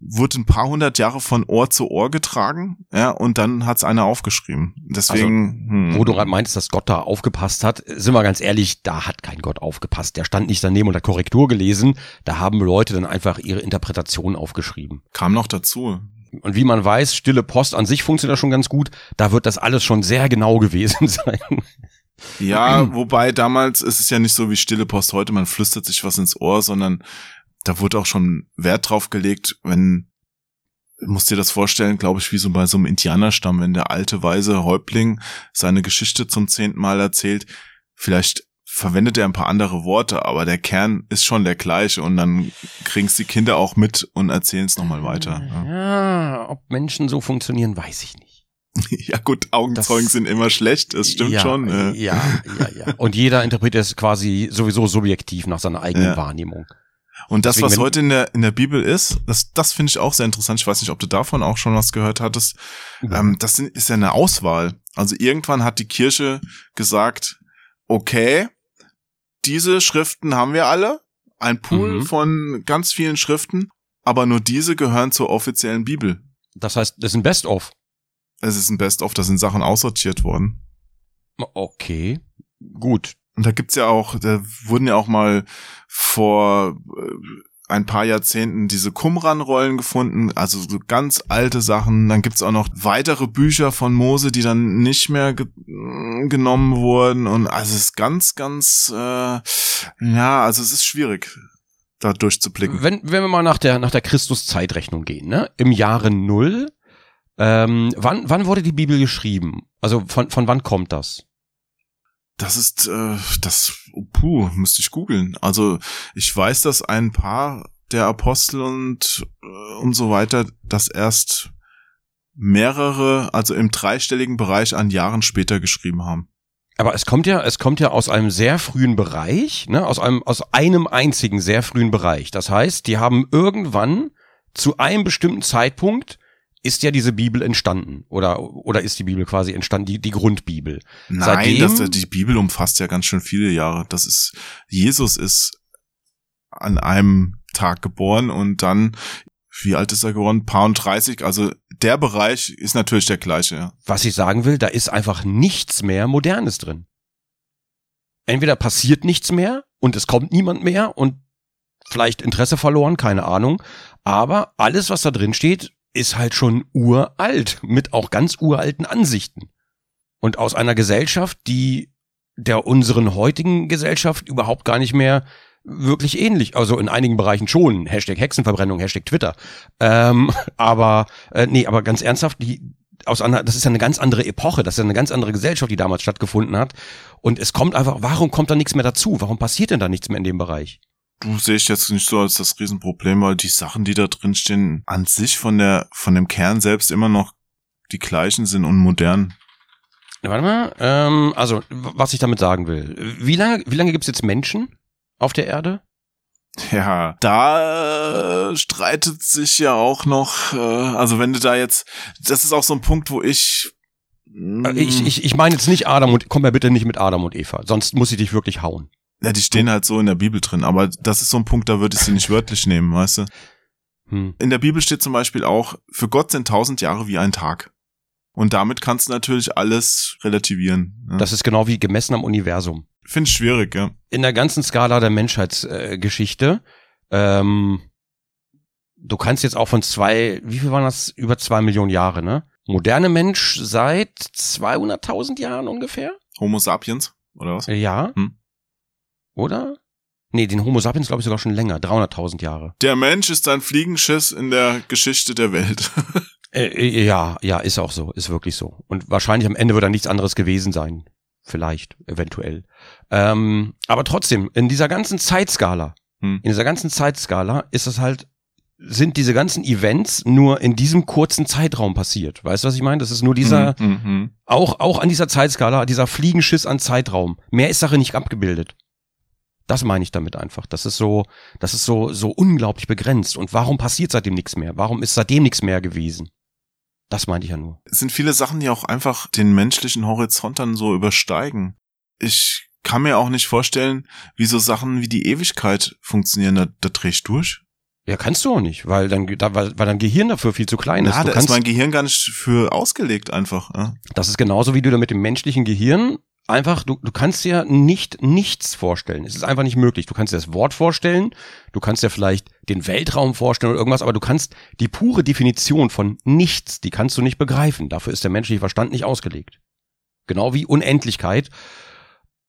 Wurde ein paar hundert Jahre von Ohr zu Ohr getragen, ja, und dann hat's einer aufgeschrieben. Deswegen, hm. Wo du gerade meinst, dass Gott da aufgepasst hat, sind wir ganz ehrlich, da hat kein Gott aufgepasst. Der stand nicht daneben und hat Korrektur gelesen. Da haben Leute dann einfach ihre Interpretation aufgeschrieben. kam noch dazu. Und wie man weiß, stille Post an sich funktioniert ja schon ganz gut. Da wird das alles schon sehr genau gewesen sein. Ja, wobei damals ist es ja nicht so wie stille Post heute, man flüstert sich was ins Ohr, sondern da wurde auch schon Wert drauf gelegt, wenn, musst dir das vorstellen, glaube ich, wie so bei so einem Indianerstamm, wenn der alte weise Häuptling seine Geschichte zum zehnten Mal erzählt, vielleicht verwendet er ein paar andere Worte, aber der Kern ist schon der gleiche und dann kriegen's die Kinder auch mit und erzählen es nochmal weiter. Ja. Ja, ob Menschen so funktionieren, weiß ich nicht. ja gut, Augenzeugen Das- sind immer schlecht, das stimmt ja, schon. Ja, ja, ja. Und jeder interpretiert es quasi sowieso subjektiv nach seiner eigenen Ja. Wahrnehmung. Und das, Deswegen, was heute in der, in der Bibel ist, das, das finde ich auch sehr interessant. Ich weiß nicht, ob du davon auch schon was gehört hattest. Ähm, das sind, ist ja eine Auswahl. Also irgendwann hat die Kirche gesagt, okay, diese Schriften haben wir alle, ein Pool Mhm. von ganz vielen Schriften, aber nur diese gehören zur offiziellen Bibel. Das heißt, das ist ein Best-of. Es ist ein Best-of, da sind Sachen aussortiert worden. Okay, gut. Und da gibt's ja auch, da wurden ja auch mal vor äh, ein paar Jahrzehnten diese Qumran-Rollen gefunden, also so ganz alte Sachen. Dann gibt's auch noch weitere Bücher von Mose, die dann nicht mehr ge äh, genommen wurden. Und also es ist ganz, ganz, äh, ja, also es ist schwierig, da durchzublicken. Wenn, wenn wir mal nach der, nach der Christus-Zeitrechnung gehen, ne? Im Jahre Null, ähm, wann, wann wurde die Bibel geschrieben? Also von, von wann kommt das? Das ist, äh, das, puh, müsste ich googeln. Also ich weiß, dass ein paar der Apostel und, äh, und so weiter das erst mehrere, also im dreistelligen Bereich an Jahren später geschrieben haben. Aber es kommt ja, es kommt ja aus einem sehr frühen Bereich, ne? Aus einem, aus einem einzigen sehr frühen Bereich. Das heißt, die haben irgendwann zu einem bestimmten Zeitpunkt ist ja diese Bibel entstanden oder oder ist die Bibel quasi entstanden die die Grundbibel Nein, Seitdem- das, die Bibel umfasst ja ganz schön viele Jahre. Das ist, Jesus ist an einem Tag geboren und dann, wie alt ist er geworden? Paar und 30. Also der Bereich ist natürlich der gleiche, ja. was ich sagen will da ist einfach nichts mehr modernes drin entweder passiert nichts mehr und es kommt niemand mehr und vielleicht Interesse verloren keine Ahnung aber alles was da drin steht ist halt schon uralt mit auch ganz uralten Ansichten und aus einer Gesellschaft die der unseren heutigen Gesellschaft überhaupt gar nicht mehr wirklich ähnlich. Also in einigen Bereichen schon. Hashtag Hexenverbrennung, Hashtag Twitter. Ähm, aber, äh, nee, aber ganz ernsthaft, die, aus einer, das ist ja eine ganz andere Epoche, das ist ja eine ganz andere Gesellschaft, die damals stattgefunden hat. Und es kommt einfach, warum kommt da nichts mehr dazu? Warum passiert denn da nichts mehr in dem Bereich? Du sehe ich jetzt nicht so als das Riesenproblem, weil die Sachen, die da drin stehen, an sich von der, von dem Kern selbst immer noch die gleichen sind und modern. Warte mal, ähm, also, was ich damit sagen will. Wie lange, wie lange gibt's jetzt Menschen auf der Erde? Ja, da äh, streitet sich ja auch noch, äh, also wenn du da jetzt, das ist auch so ein Punkt, wo ich, mm, Äh, Ich, ich, ich meine jetzt nicht Adam und, komm ja bitte nicht mit Adam und Eva, sonst muss ich dich wirklich hauen. Ja, die stehen halt so in der Bibel drin, aber das ist so ein Punkt, da würde ich sie nicht wörtlich nehmen, weißt du? Hm. In der Bibel steht zum Beispiel auch, für Gott sind tausend Jahre wie ein Tag. Und damit kannst du natürlich alles relativieren. Ne? Das ist genau wie gemessen am Universum. finde ich schwierig, ja. in der ganzen Skala der Menschheitsgeschichte, äh, ähm, du kannst jetzt auch von zwei, wie viel waren das? Über zwei Millionen Jahre, ne? Moderne Mensch seit 200.000 Jahren ungefähr? Homo sapiens, oder was? Ja. Hm. Oder? Nee, den Homo sapiens glaube ich sogar schon länger, 300.000 Jahre. Der Mensch ist ein Fliegenschiss in der Geschichte der Welt. Äh, äh, ja, ja, ist auch so, ist wirklich so. Und wahrscheinlich am Ende wird da nichts anderes gewesen sein. Vielleicht, eventuell. Ähm, aber trotzdem, in dieser ganzen Zeitskala, Hm. in dieser ganzen Zeitskala ist es halt, sind diese ganzen Events nur in diesem kurzen Zeitraum passiert. Weißt du, was ich meine? Das ist nur dieser, mhm. auch, auch an dieser Zeitskala, dieser Fliegenschiss an Zeitraum. Mehr ist Sache nicht abgebildet. Das meine ich damit einfach. Das ist so, das ist so, so unglaublich begrenzt. Und warum passiert seitdem nichts mehr? Warum ist seitdem nichts mehr gewesen? Das meinte ich ja nur. Es sind viele Sachen, die auch einfach den menschlichen Horizont dann so übersteigen. ich kann mir auch nicht vorstellen, wie so Sachen wie die Ewigkeit funktionieren. Da, da dreh ich durch. Ja, kannst du auch nicht, weil dann, da, weil, weil dein Gehirn dafür viel zu klein ist. Ja, da kannst, ist mein Gehirn gar nicht für ausgelegt einfach. Ja. das ist genauso, wie du da mit dem menschlichen Gehirn einfach, du, du kannst dir nicht nichts vorstellen. Es ist einfach nicht möglich. Du kannst dir das Wort vorstellen, du kannst dir vielleicht den Weltraum vorstellen oder irgendwas, aber du kannst die pure Definition von nichts, die kannst du nicht begreifen. Dafür ist der menschliche Verstand nicht ausgelegt. Genau wie Unendlichkeit,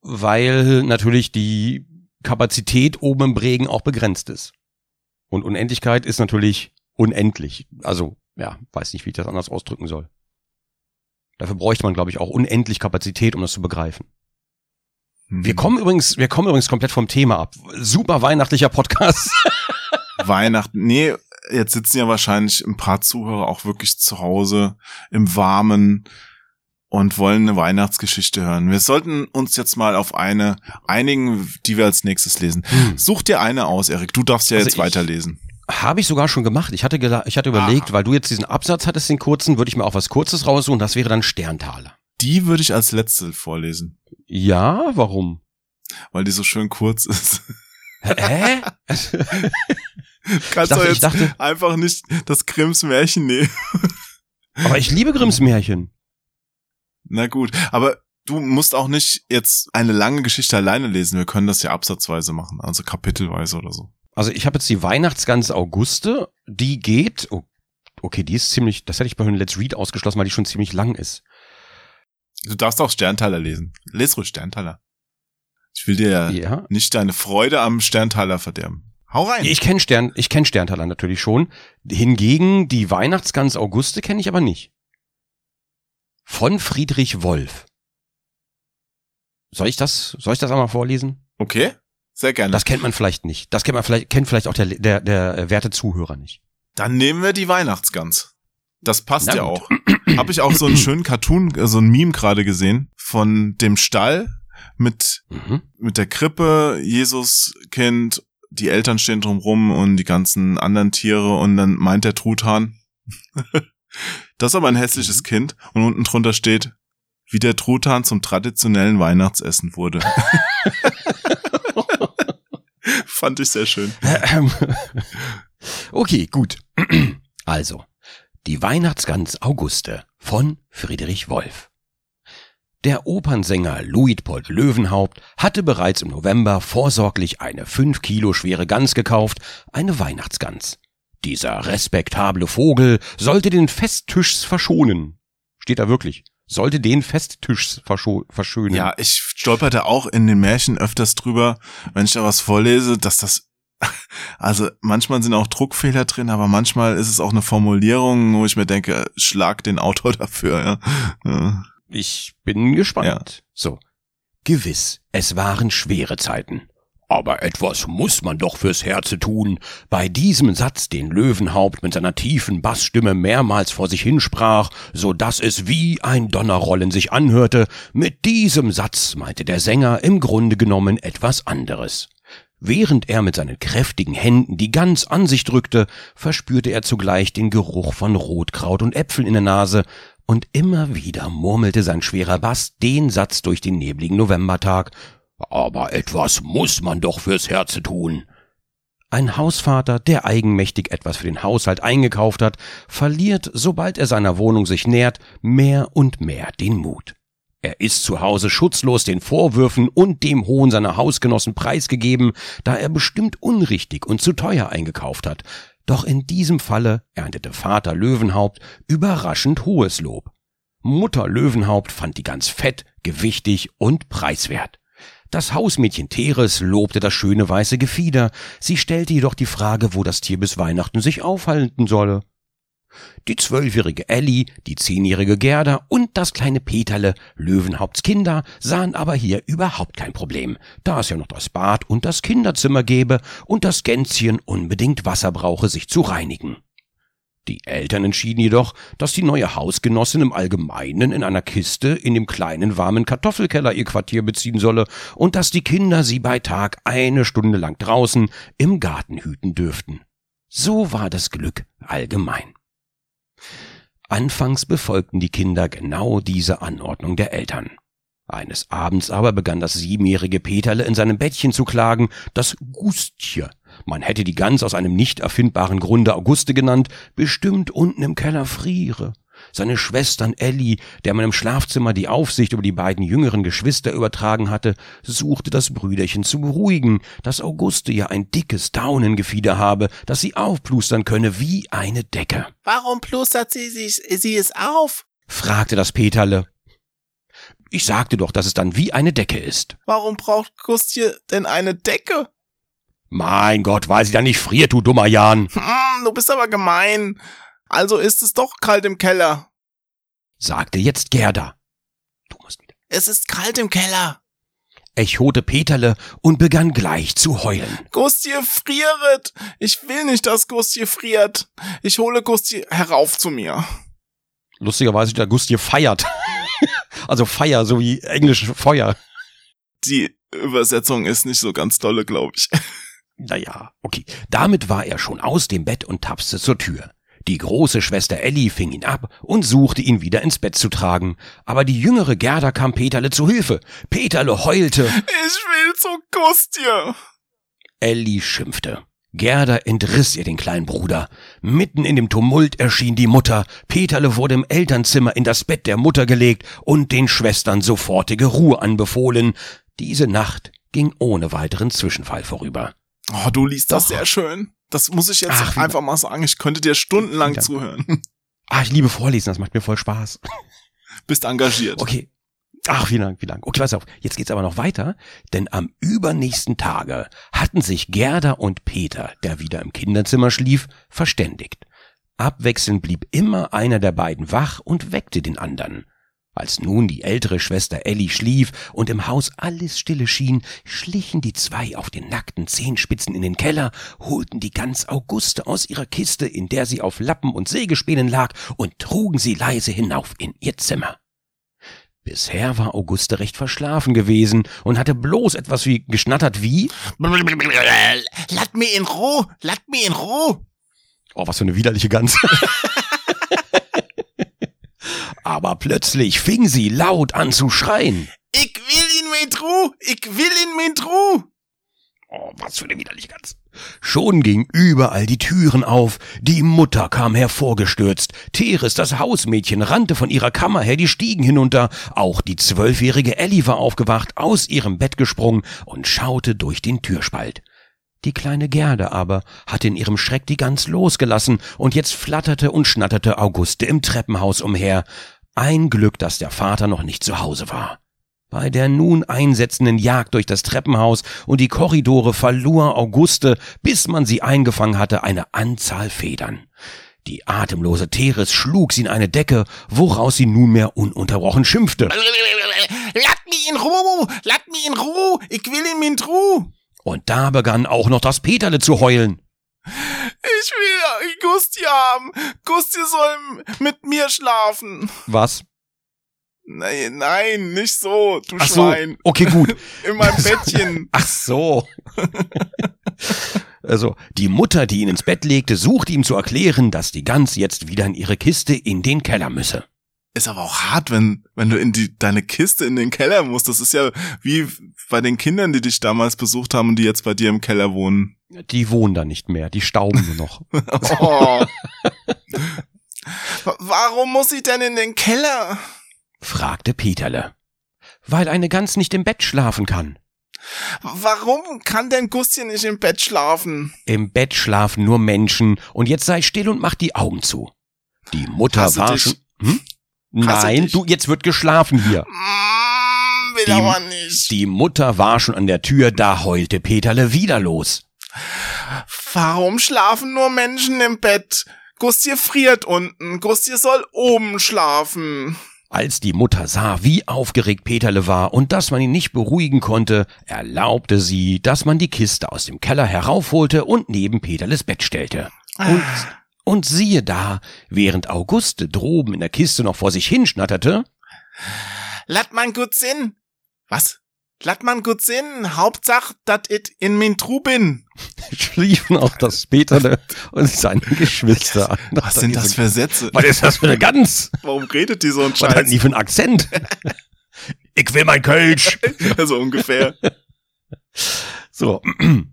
weil natürlich die Kapazität oben im Regen auch begrenzt ist. Und Unendlichkeit ist natürlich unendlich. Also, ja, weiß nicht, wie ich das anders ausdrücken soll. Dafür bräuchte man, glaube ich, auch unendlich Kapazität, um das zu begreifen. Hm. Wir kommen übrigens, wir kommen übrigens komplett vom Thema ab. Super weihnachtlicher Podcast. Weihnachten. Nee, jetzt sitzen ja wahrscheinlich ein paar Zuhörer auch wirklich zu Hause im Warmen und wollen eine Weihnachtsgeschichte hören. Wir sollten uns jetzt mal auf eine einigen, die wir als nächstes lesen. Such dir eine aus, Erik. Du darfst ja Also jetzt ich- weiterlesen. Habe ich sogar schon gemacht. Ich hatte, ich hatte überlegt, weil du jetzt diesen Absatz hattest, den kurzen, würde ich mir auch was Kurzes raussuchen. Das wäre dann Sterntaler. Die würde ich als letzte vorlesen, Ja, warum? weil die so schön kurz ist. Hä? Du kannst dachte- ich jetzt dachte- einfach nicht das Grimms Märchen nehmen. Aber ich liebe Grimms Märchen. Na gut, aber du musst auch nicht jetzt eine lange Geschichte alleine lesen. Wir können das ja absatzweise machen, also kapitelweise oder so. Also ich habe jetzt die Weihnachtsgans Auguste, die geht, oh, okay, die ist ziemlich, das hätte ich bei einem Let's Read ausgeschlossen, weil die schon ziemlich lang ist. Du darfst auch Sterntaler lesen. Les ruhig Sterntaler. Ich will dir ja, nicht deine Freude am Sterntaler verderben. Hau rein. Ich kenne Stern, ich kenne Sterntaler natürlich schon. Hingegen die Weihnachtsgans Auguste kenne ich aber nicht. Von Friedrich Wolf. Soll ich das, soll ich das einmal vorlesen? okay, sehr gerne. Das kennt man vielleicht nicht. Das kennt man vielleicht, kennt vielleicht auch der, der, der werte Zuhörer nicht. Dann nehmen wir die Weihnachtsgans. Das passt Na ja gut. auch. Habe ich auch so einen schönen Cartoon, äh, so ein Meme gerade gesehen von dem Stall mit Mhm. mit der Krippe, Jesus Kind, die Eltern stehen drumrum und die ganzen anderen Tiere und dann meint der Truthahn, das ist aber ein hässliches Mhm. Kind und unten drunter steht, wie der Truthahn zum traditionellen Weihnachtsessen wurde. Fand ich sehr schön. Ähm, Okay, gut. Also, die Weihnachtsgans Auguste von Friedrich Wolf. Der Opernsänger Luitpold Löwenhaupt hatte bereits im November vorsorglich eine fünf Kilo schwere Gans gekauft, eine Weihnachtsgans. Dieser respektable Vogel sollte den Festtischs verschonen. Steht da wirklich. Sollte den Festtischs verscho- verschönen. Ja, ich stolperte auch in den Märchen öfters drüber, wenn ich da was vorlese, dass das also manchmal sind auch Druckfehler drin, aber manchmal ist es auch eine Formulierung, wo ich mir denke, schlag den Autor dafür, ja. ja. Ich bin gespannt. Ja. So. Gewiss, es waren schwere Zeiten. Aber etwas muss man doch fürs Herze tun. Bei diesem Satz, den Löwenhaupt mit seiner tiefen Bassstimme mehrmals vor sich hinsprach, so dass es wie ein Donnerrollen sich anhörte, mit diesem Satz meinte der Sänger im Grunde genommen etwas anderes. Während er mit seinen kräftigen Händen die Gans an sich drückte, verspürte er zugleich den Geruch von Rotkraut und Äpfeln in der Nase, und immer wieder murmelte sein schwerer Bass den Satz durch den nebligen Novembertag. Aber etwas muss man doch fürs Herze tun. Ein Hausvater, der eigenmächtig etwas für den Haushalt eingekauft hat, verliert, sobald er seiner Wohnung sich nähert, mehr und mehr den Mut. Er ist zu Hause schutzlos den Vorwürfen und dem Hohn seiner Hausgenossen preisgegeben, da er bestimmt unrichtig und zu teuer eingekauft hat. Doch in diesem Falle erntete Vater Löwenhaupt überraschend hohes Lob. Mutter Löwenhaupt fand die ganz fett, gewichtig und preiswert. Das Hausmädchen Teres lobte das schöne weiße Gefieder, sie stellte jedoch die Frage, wo das Tier bis Weihnachten sich aufhalten solle. Die zwölfjährige Elli, die zehnjährige Gerda und das kleine Peterle, Löwenhaupts Kinder, sahen aber hier überhaupt kein Problem, da es ja noch das Bad und das Kinderzimmer gäbe und das Gänschen unbedingt Wasser brauche, sich zu reinigen. Die Eltern entschieden jedoch, dass die neue Hausgenossin im Allgemeinen in einer Kiste in dem kleinen warmen Kartoffelkeller ihr Quartier beziehen solle und dass die Kinder sie bei Tag eine Stunde lang draußen im Garten hüten dürften. So war das Glück allgemein. Anfangs befolgten die Kinder genau diese Anordnung der Eltern. Eines Abends aber begann das siebenjährige Peterle in seinem Bettchen zu klagen, das Gustje, man hätte die Gans aus einem nicht erfindbaren Grunde Auguste genannt, bestimmt unten im Keller friere. Seine Schwestern Elli, der man im Schlafzimmer die Aufsicht über die beiden jüngeren Geschwister übertragen hatte, suchte das Brüderchen zu beruhigen, dass Auguste ja ein dickes Daunengefieder habe, das sie aufplustern könne wie eine Decke. Warum plustert sie, sich, sie es auf? fragte das Peterle. Ich sagte doch, dass es dann wie eine Decke ist. Warum braucht Gustje denn eine Decke? Mein Gott, weil sie dann nicht friert, du dummer Jan, Hm, du bist aber gemein. Also ist es doch kalt im Keller. sagte jetzt Gerda. Du musst wieder. Es ist kalt im Keller. echote Peterle und begann gleich zu heulen. Gustje friert. Ich will nicht, dass Gustje friert. Ich hole Gustje herauf zu mir. Lustigerweise da Gustje feiert. also Feier, so wie englisch Feuer. Die Übersetzung ist nicht so ganz dolle, glaube ich. Naja, okay. Damit war er schon aus dem Bett und tapste zur Tür. Die große Schwester Elli fing ihn ab und suchte ihn wieder ins Bett zu tragen. Aber die jüngere Gerda kam Peterle zu Hilfe. Peterle heulte. Ich will zu Gustje. Elli schimpfte. Gerda entriss ihr den kleinen Bruder. Mitten in dem Tumult erschien die Mutter. Peterle wurde im Elternzimmer in das Bett der Mutter gelegt und den Schwestern sofortige Ruhe anbefohlen. Diese Nacht ging ohne weiteren Zwischenfall vorüber. Oh, du liest das Doch. sehr schön. Das muss ich jetzt Ach, einfach mal sagen. Ich könnte dir stundenlang zuhören. Ah, ich liebe Vorlesen, das macht mir voll Spaß. Bist engagiert. Okay. Ach, vielen Dank, vielen Dank. Okay, pass auf. Jetzt geht's aber noch weiter, denn am übernächsten Tage hatten sich Gerda und Peter, der wieder im Kinderzimmer schlief, verständigt. Abwechselnd blieb immer einer der beiden wach und weckte den anderen. Als nun die ältere Schwester Elli schlief und im Haus alles stille schien, schlichen die zwei auf den nackten Zehenspitzen in den Keller, holten die Gans Auguste aus ihrer Kiste, in der sie auf Lappen und Sägespänen lag, und trugen sie leise hinauf in ihr Zimmer. Bisher war Auguste recht verschlafen gewesen und hatte bloß etwas wie geschnattert wie, Lass mir in Ruhe. Lass mir in Ruhe. oh, was für eine widerliche Gans. Aber plötzlich fing sie laut an zu schreien. Ich will ihn mit Ruhe. Ich will ihn mit Ruhe. Oh, was für eine widerliche Gans. Schon ging überall die Türen auf. Die Mutter kam hervorgestürzt. Teres, das Hausmädchen, rannte von ihrer Kammer her die Stiegen hinunter. Auch die zwölfjährige Elli war aufgewacht, aus ihrem Bett gesprungen und schaute durch den Türspalt. Die kleine Gerda aber hatte in ihrem Schreck die Gans losgelassen und jetzt flatterte und schnatterte Auguste im Treppenhaus umher. Ein Glück, dass der Vater noch nicht zu Hause war. Bei der nun einsetzenden Jagd durch das Treppenhaus und die Korridore verlor Auguste, bis man sie eingefangen hatte, eine Anzahl Federn. Die atemlose Teres schlug sie in eine Decke, woraus sie nunmehr ununterbrochen schimpfte. Lass mich in Ruhe. Lass mich in Ruhe. Ich will ihn mit Ruhe. Und da begann auch noch das Peterle zu heulen. Ich will Gustje haben. Gustje soll mit mir schlafen. Was? Nein, nein, nicht so, du Ach so, Schwein. okay, gut. In meinem Bettchen. Ach so. Also, die Mutter, die ihn ins Bett legte, suchte ihm zu erklären, dass die Gans jetzt wieder in ihre Kiste in den Keller müsse. Ist aber auch hart, wenn, wenn du in die, deine Kiste in den Keller musst. Das ist ja wie bei den Kindern, die dich damals besucht haben und die jetzt bei dir im Keller wohnen. Die wohnen da nicht mehr, die stauben nur noch. Oh. Wa- Warum muss ich denn in den Keller? fragte Peterle. Weil eine Gans nicht im Bett schlafen kann. Warum kann denn Gustje nicht im Bett schlafen? Im Bett schlafen nur Menschen und jetzt sei still und mach die Augen zu. Die Mutter Hasse war schon. Hm? Nein, du, jetzt wird geschlafen hier. Mm, will Die- aber nicht. Die Mutter war schon an der Tür, da heulte Peterle wieder los. Warum schlafen nur Menschen im Bett? Gustje friert unten. Gustje soll oben schlafen. Als die Mutter sah, wie aufgeregt Peterle war und dass man ihn nicht beruhigen konnte, erlaubte sie, dass man die Kiste aus dem Keller heraufholte und neben Peterles Bett stellte. Und, und siehe da, während Auguste droben in der Kiste noch vor sich hinschnatterte, Lass man gut sinn. Was? Lass man gut sinn. Hauptsache, dat it in min Tru bin. schliefen auch das Peterle und seine Geschwister an. Was sind das für Sätze? Was ist das für eine Gans? Warum redet die so ein Was hat Scheiß? die für einen Akzent? ich will mein Kölsch. so ungefähr. So.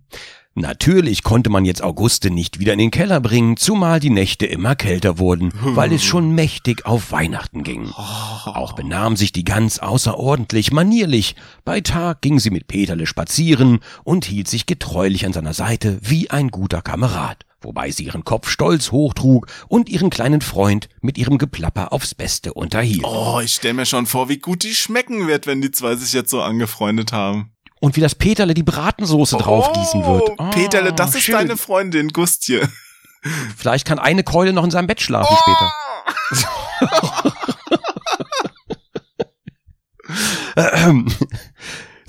Natürlich konnte man jetzt Auguste nicht wieder in den Keller bringen, zumal die Nächte immer kälter wurden, weil es schon mächtig auf Weihnachten ging. Auch benahm sich die Gans außerordentlich manierlich. Bei Tag ging sie mit Peterle spazieren und hielt sich getreulich an seiner Seite wie ein guter Kamerad, wobei sie ihren Kopf stolz hochtrug und ihren kleinen Freund mit ihrem Geplapper aufs Beste unterhielt. Oh, ich stell mir schon vor, wie gut die schmecken wird, wenn die zwei sich jetzt so angefreundet haben. Und wie das Peterle die Bratensoße draufgießen wird. Oh, Peterle, das ist schön. deine Freundin, Gustje. Vielleicht kann eine Keule noch in seinem Bett schlafen später.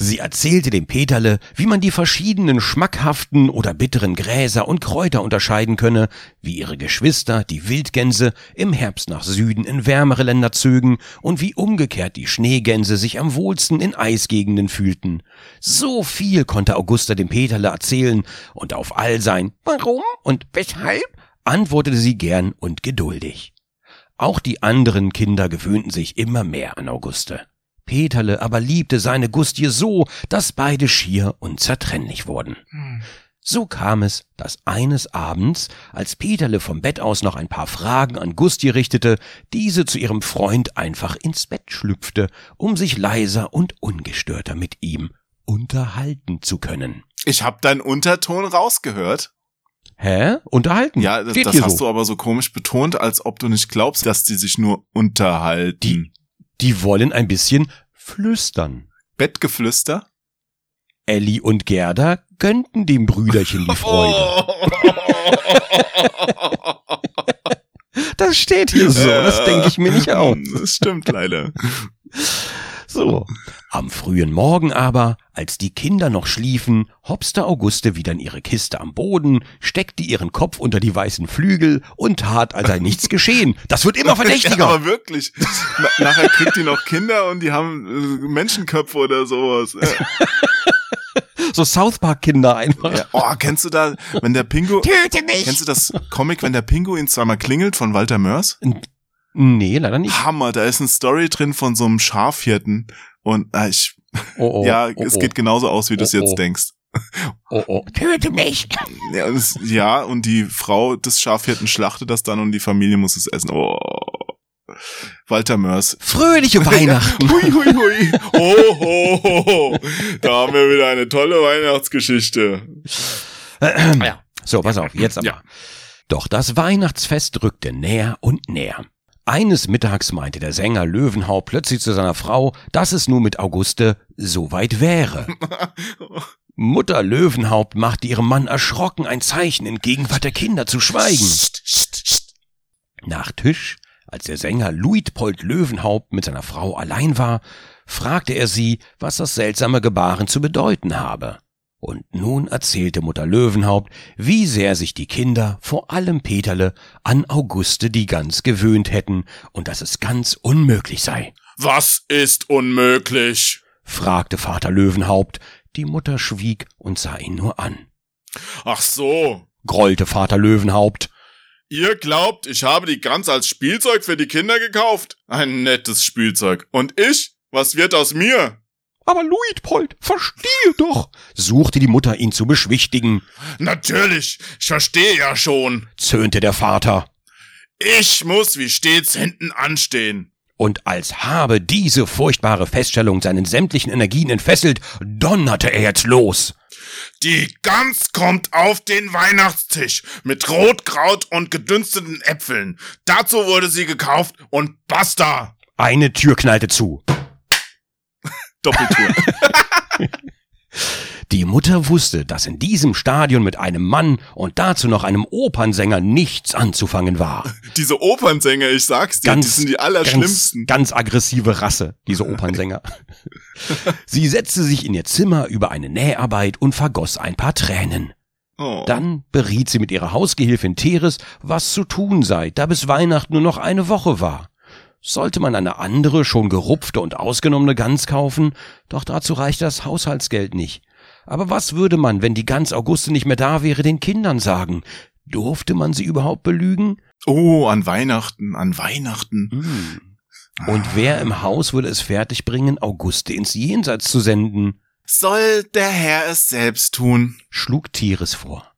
Sie erzählte dem Peterle, wie man die verschiedenen schmackhaften oder bitteren Gräser und Kräuter unterscheiden könne, wie ihre Geschwister, die Wildgänse, im Herbst nach Süden in wärmere Länder zögen und wie umgekehrt die Schneegänse sich am wohlsten in Eisgegenden fühlten. So viel konnte Augusta dem Peterle erzählen, und auf all sein Warum und weshalb antwortete sie gern und geduldig. Auch die anderen Kinder gewöhnten sich immer mehr an Auguste. Peterle aber liebte seine Gustie so, dass beide schier unzertrennlich wurden. So kam es, dass eines Abends, als Peterle vom Bett aus noch ein paar Fragen an Gustie richtete, diese zu ihrem Freund einfach ins Bett schlüpfte, um sich leiser und ungestörter mit ihm unterhalten zu können. Ich hab deinen Unterton rausgehört. Hä? Unterhalten? Ja, das, das hast so. du aber so komisch betont, als ob du nicht glaubst, dass die sich nur unterhalten. Die- Die wollen ein bisschen flüstern. Bettgeflüster? Elli und Gerda gönnten dem Brüderchen die Freude. Das steht hier so, das denke ich mir nicht aus. Das stimmt leider. So. Am frühen Morgen aber, als die Kinder noch schliefen, hopste Auguste wieder in ihre Kiste am Boden, steckte ihren Kopf unter die weißen Flügel und tat, als sei nichts geschehen. Das wird immer Ja, verdächtiger. aber wirklich. Na, nachher kriegt die noch Kinder und die haben äh, Menschenköpfe oder sowas. Ja. so South Park Kinder einfach. Ja. Oh, kennst du da, wenn der Pingu, Töte mich! kennst du das Comic, wenn der Pinguin zweimal klingelt von Walter Mörs? Nee, leider nicht. Hammer, da ist eine Story drin von so einem Schafhirten und äh, ich, Oh, oh, ja, oh, es oh, geht genauso aus, wie du es Oh, jetzt oh. denkst. Oh, oh. Töte mich! Ja und, es, ja, und die Frau des Schafhirten schlachtet das dann und die Familie muss es essen. Oh. Walter Mörs. Fröhliche Weihnachten! Hui, hui, hui. Ho, ho, ho, ho. Da haben wir wieder eine tolle Weihnachtsgeschichte. ja. So, pass auf, jetzt aber. Ja. Doch das Weihnachtsfest rückte näher und näher. Eines Mittags meinte der Sänger Löwenhaupt plötzlich zu seiner Frau, dass es nun mit Auguste soweit wäre. Mutter Löwenhaupt machte ihrem Mann erschrocken ein Zeichen, in Gegenwart der Kinder zu schweigen. Nach Tisch, als der Sänger Luitpold Löwenhaupt mit seiner Frau allein war, fragte er sie, was das seltsame Gebaren zu bedeuten habe. Und nun erzählte Mutter Löwenhaupt, wie sehr sich die Kinder, vor allem Peterle, an Auguste die Gans gewöhnt hätten und dass es ganz unmöglich sei. Was ist unmöglich? fragte Vater Löwenhaupt. Die Mutter schwieg und sah ihn nur an. Ach so. Grollte Vater Löwenhaupt. Ihr glaubt, ich habe die Gans als Spielzeug für die Kinder gekauft? Ein nettes Spielzeug. Und ich? Was wird aus mir? Aber Luitpold, verstehe doch, suchte die Mutter ihn zu beschwichtigen, Natürlich, ich verstehe ja schon. zöhnte der Vater. Ich muss wie stets hinten anstehen. Und als habe diese furchtbare Feststellung seinen sämtlichen Energien entfesselt, donnerte er jetzt los. Die Gans kommt auf den Weihnachtstisch mit Rotkraut und gedünsteten Äpfeln. Dazu wurde sie gekauft und basta. Eine Tür knallte zu. Doppeltür. Die Mutter wusste, dass in diesem Stadion mit einem Mann und dazu noch einem Opernsänger nichts anzufangen war. Diese Opernsänger, ich sag's dir, die sind die allerschlimmsten. Ganz, ganz aggressive Rasse, diese Opernsänger. Sie setzte sich in ihr Zimmer über eine Näharbeit und vergoss ein paar Tränen. Oh. Dann beriet sie mit ihrer Hausgehilfin Teres, was zu tun sei, da bis Weihnachten nur noch eine Woche war. Sollte man eine andere, schon gerupfte und ausgenommene Gans kaufen? Doch dazu reichte das Haushaltsgeld nicht. Aber was würde man, wenn die Gans Auguste nicht mehr da wäre, den Kindern sagen? Durfte man sie überhaupt belügen? oh, an Weihnachten, an Weihnachten. Hm. Und wer im Haus würde es fertigbringen, Auguste ins Jenseits zu senden? Soll der Herr es selbst tun? schlug Tires vor.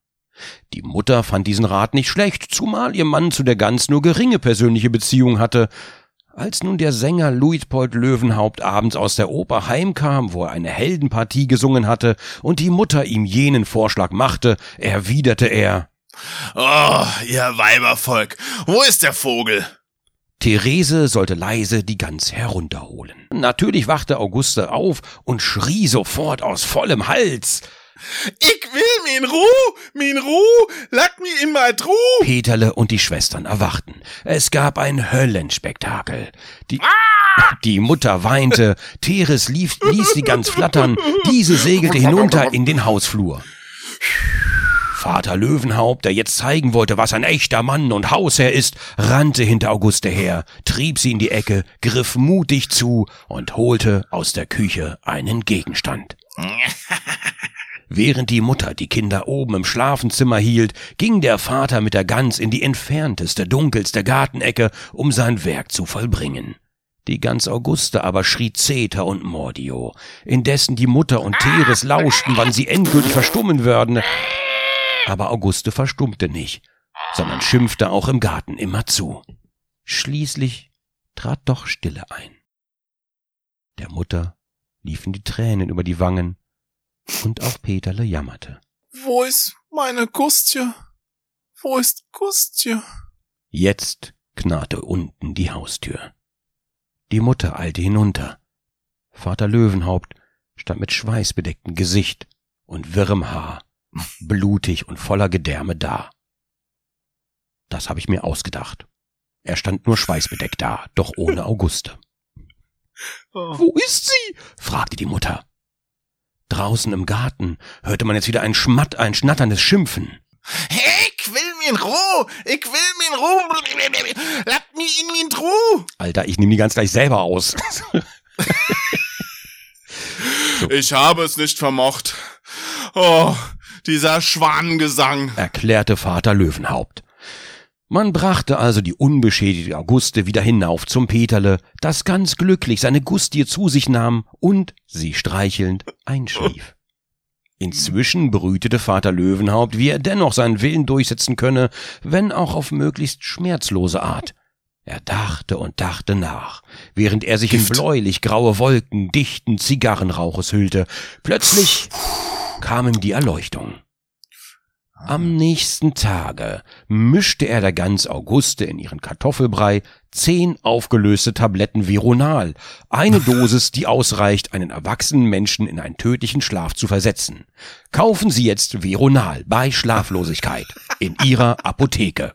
Die Mutter fand diesen Rat nicht schlecht, zumal ihr Mann zu der Gans nur geringe persönliche Beziehung hatte. Als nun der Sänger Luitpold Löwenhaupt abends aus der Oper heimkam, wo er eine Heldenpartie gesungen hatte, und die Mutter ihm jenen Vorschlag machte, erwiderte er Oh, ihr Weibervolk, wo ist der Vogel? Therese sollte leise die Gans herunterholen. Natürlich wachte Auguste auf und schrie sofort aus vollem Hals. Ich will min Ruh, min Ruh, lack mi in mein Truh. Peterle und die Schwestern erwachten. Es gab ein Höllenspektakel. Die, die Mutter weinte, Teres lief, ließ die Gans flattern, diese segelte hinunter in den Hausflur. Vater Löwenhaupt, der jetzt zeigen wollte, was ein echter Mann und Hausherr ist, rannte hinter Auguste her, trieb sie in die Ecke, griff mutig zu und holte aus der Küche einen Gegenstand. Während die Mutter die Kinder oben im Schlafenzimmer hielt, ging der Vater mit der Gans in die entfernteste, dunkelste Gartenecke, um sein Werk zu vollbringen. Die Gans Auguste aber schrie Zeter und Mordio, indessen die Mutter und Teres lauschten, wann sie endgültig verstummen würden. Aber Auguste verstummte nicht, sondern schimpfte auch im Garten immer zu. Schließlich trat doch Stille ein. Der Mutter liefen die Tränen über die Wangen, und auch Peterle jammerte. Wo ist meine Gustje? Wo ist Gustje? Jetzt knarrte unten die Haustür. Die Mutter eilte hinunter. Vater Löwenhaupt stand mit schweißbedecktem Gesicht und wirrem Haar, blutig und voller Gedärme da. Das habe ich mir ausgedacht. Er stand nur schweißbedeckt da, doch ohne Auguste. Oh. Wo ist sie? fragte die Mutter. Draußen im Garten hörte man jetzt wieder ein Schmatt, ein schnatterndes Schimpfen. Ich will min Ruh, ich will min Ruh, lack mi in min Truh. Alter, ich nehme die ganz gleich selber aus. Ich habe es nicht vermocht. Oh, dieser Schwanengesang. erklärte Vater Löwenhaupt. Man brachte also die unbeschädigte Auguste wieder hinauf zum Peterle, das ganz glücklich seine Gustie zu sich nahm und, sie streichelnd, einschlief. Inzwischen brütete Vater Löwenhaupt, wie er dennoch seinen Willen durchsetzen könne, wenn auch auf möglichst schmerzlose Art. Er dachte und dachte nach, während er sich in bläulich graue Wolken dichten Zigarrenrauches hüllte. Plötzlich kam ihm die Erleuchtung. Am nächsten Tage mischte er der Gans Auguste in ihren Kartoffelbrei zehn aufgelöste Tabletten Veronal, eine Dosis, die ausreicht, einen erwachsenen Menschen in einen tödlichen Schlaf zu versetzen. Kaufen Sie jetzt Veronal bei Schlaflosigkeit in Ihrer Apotheke.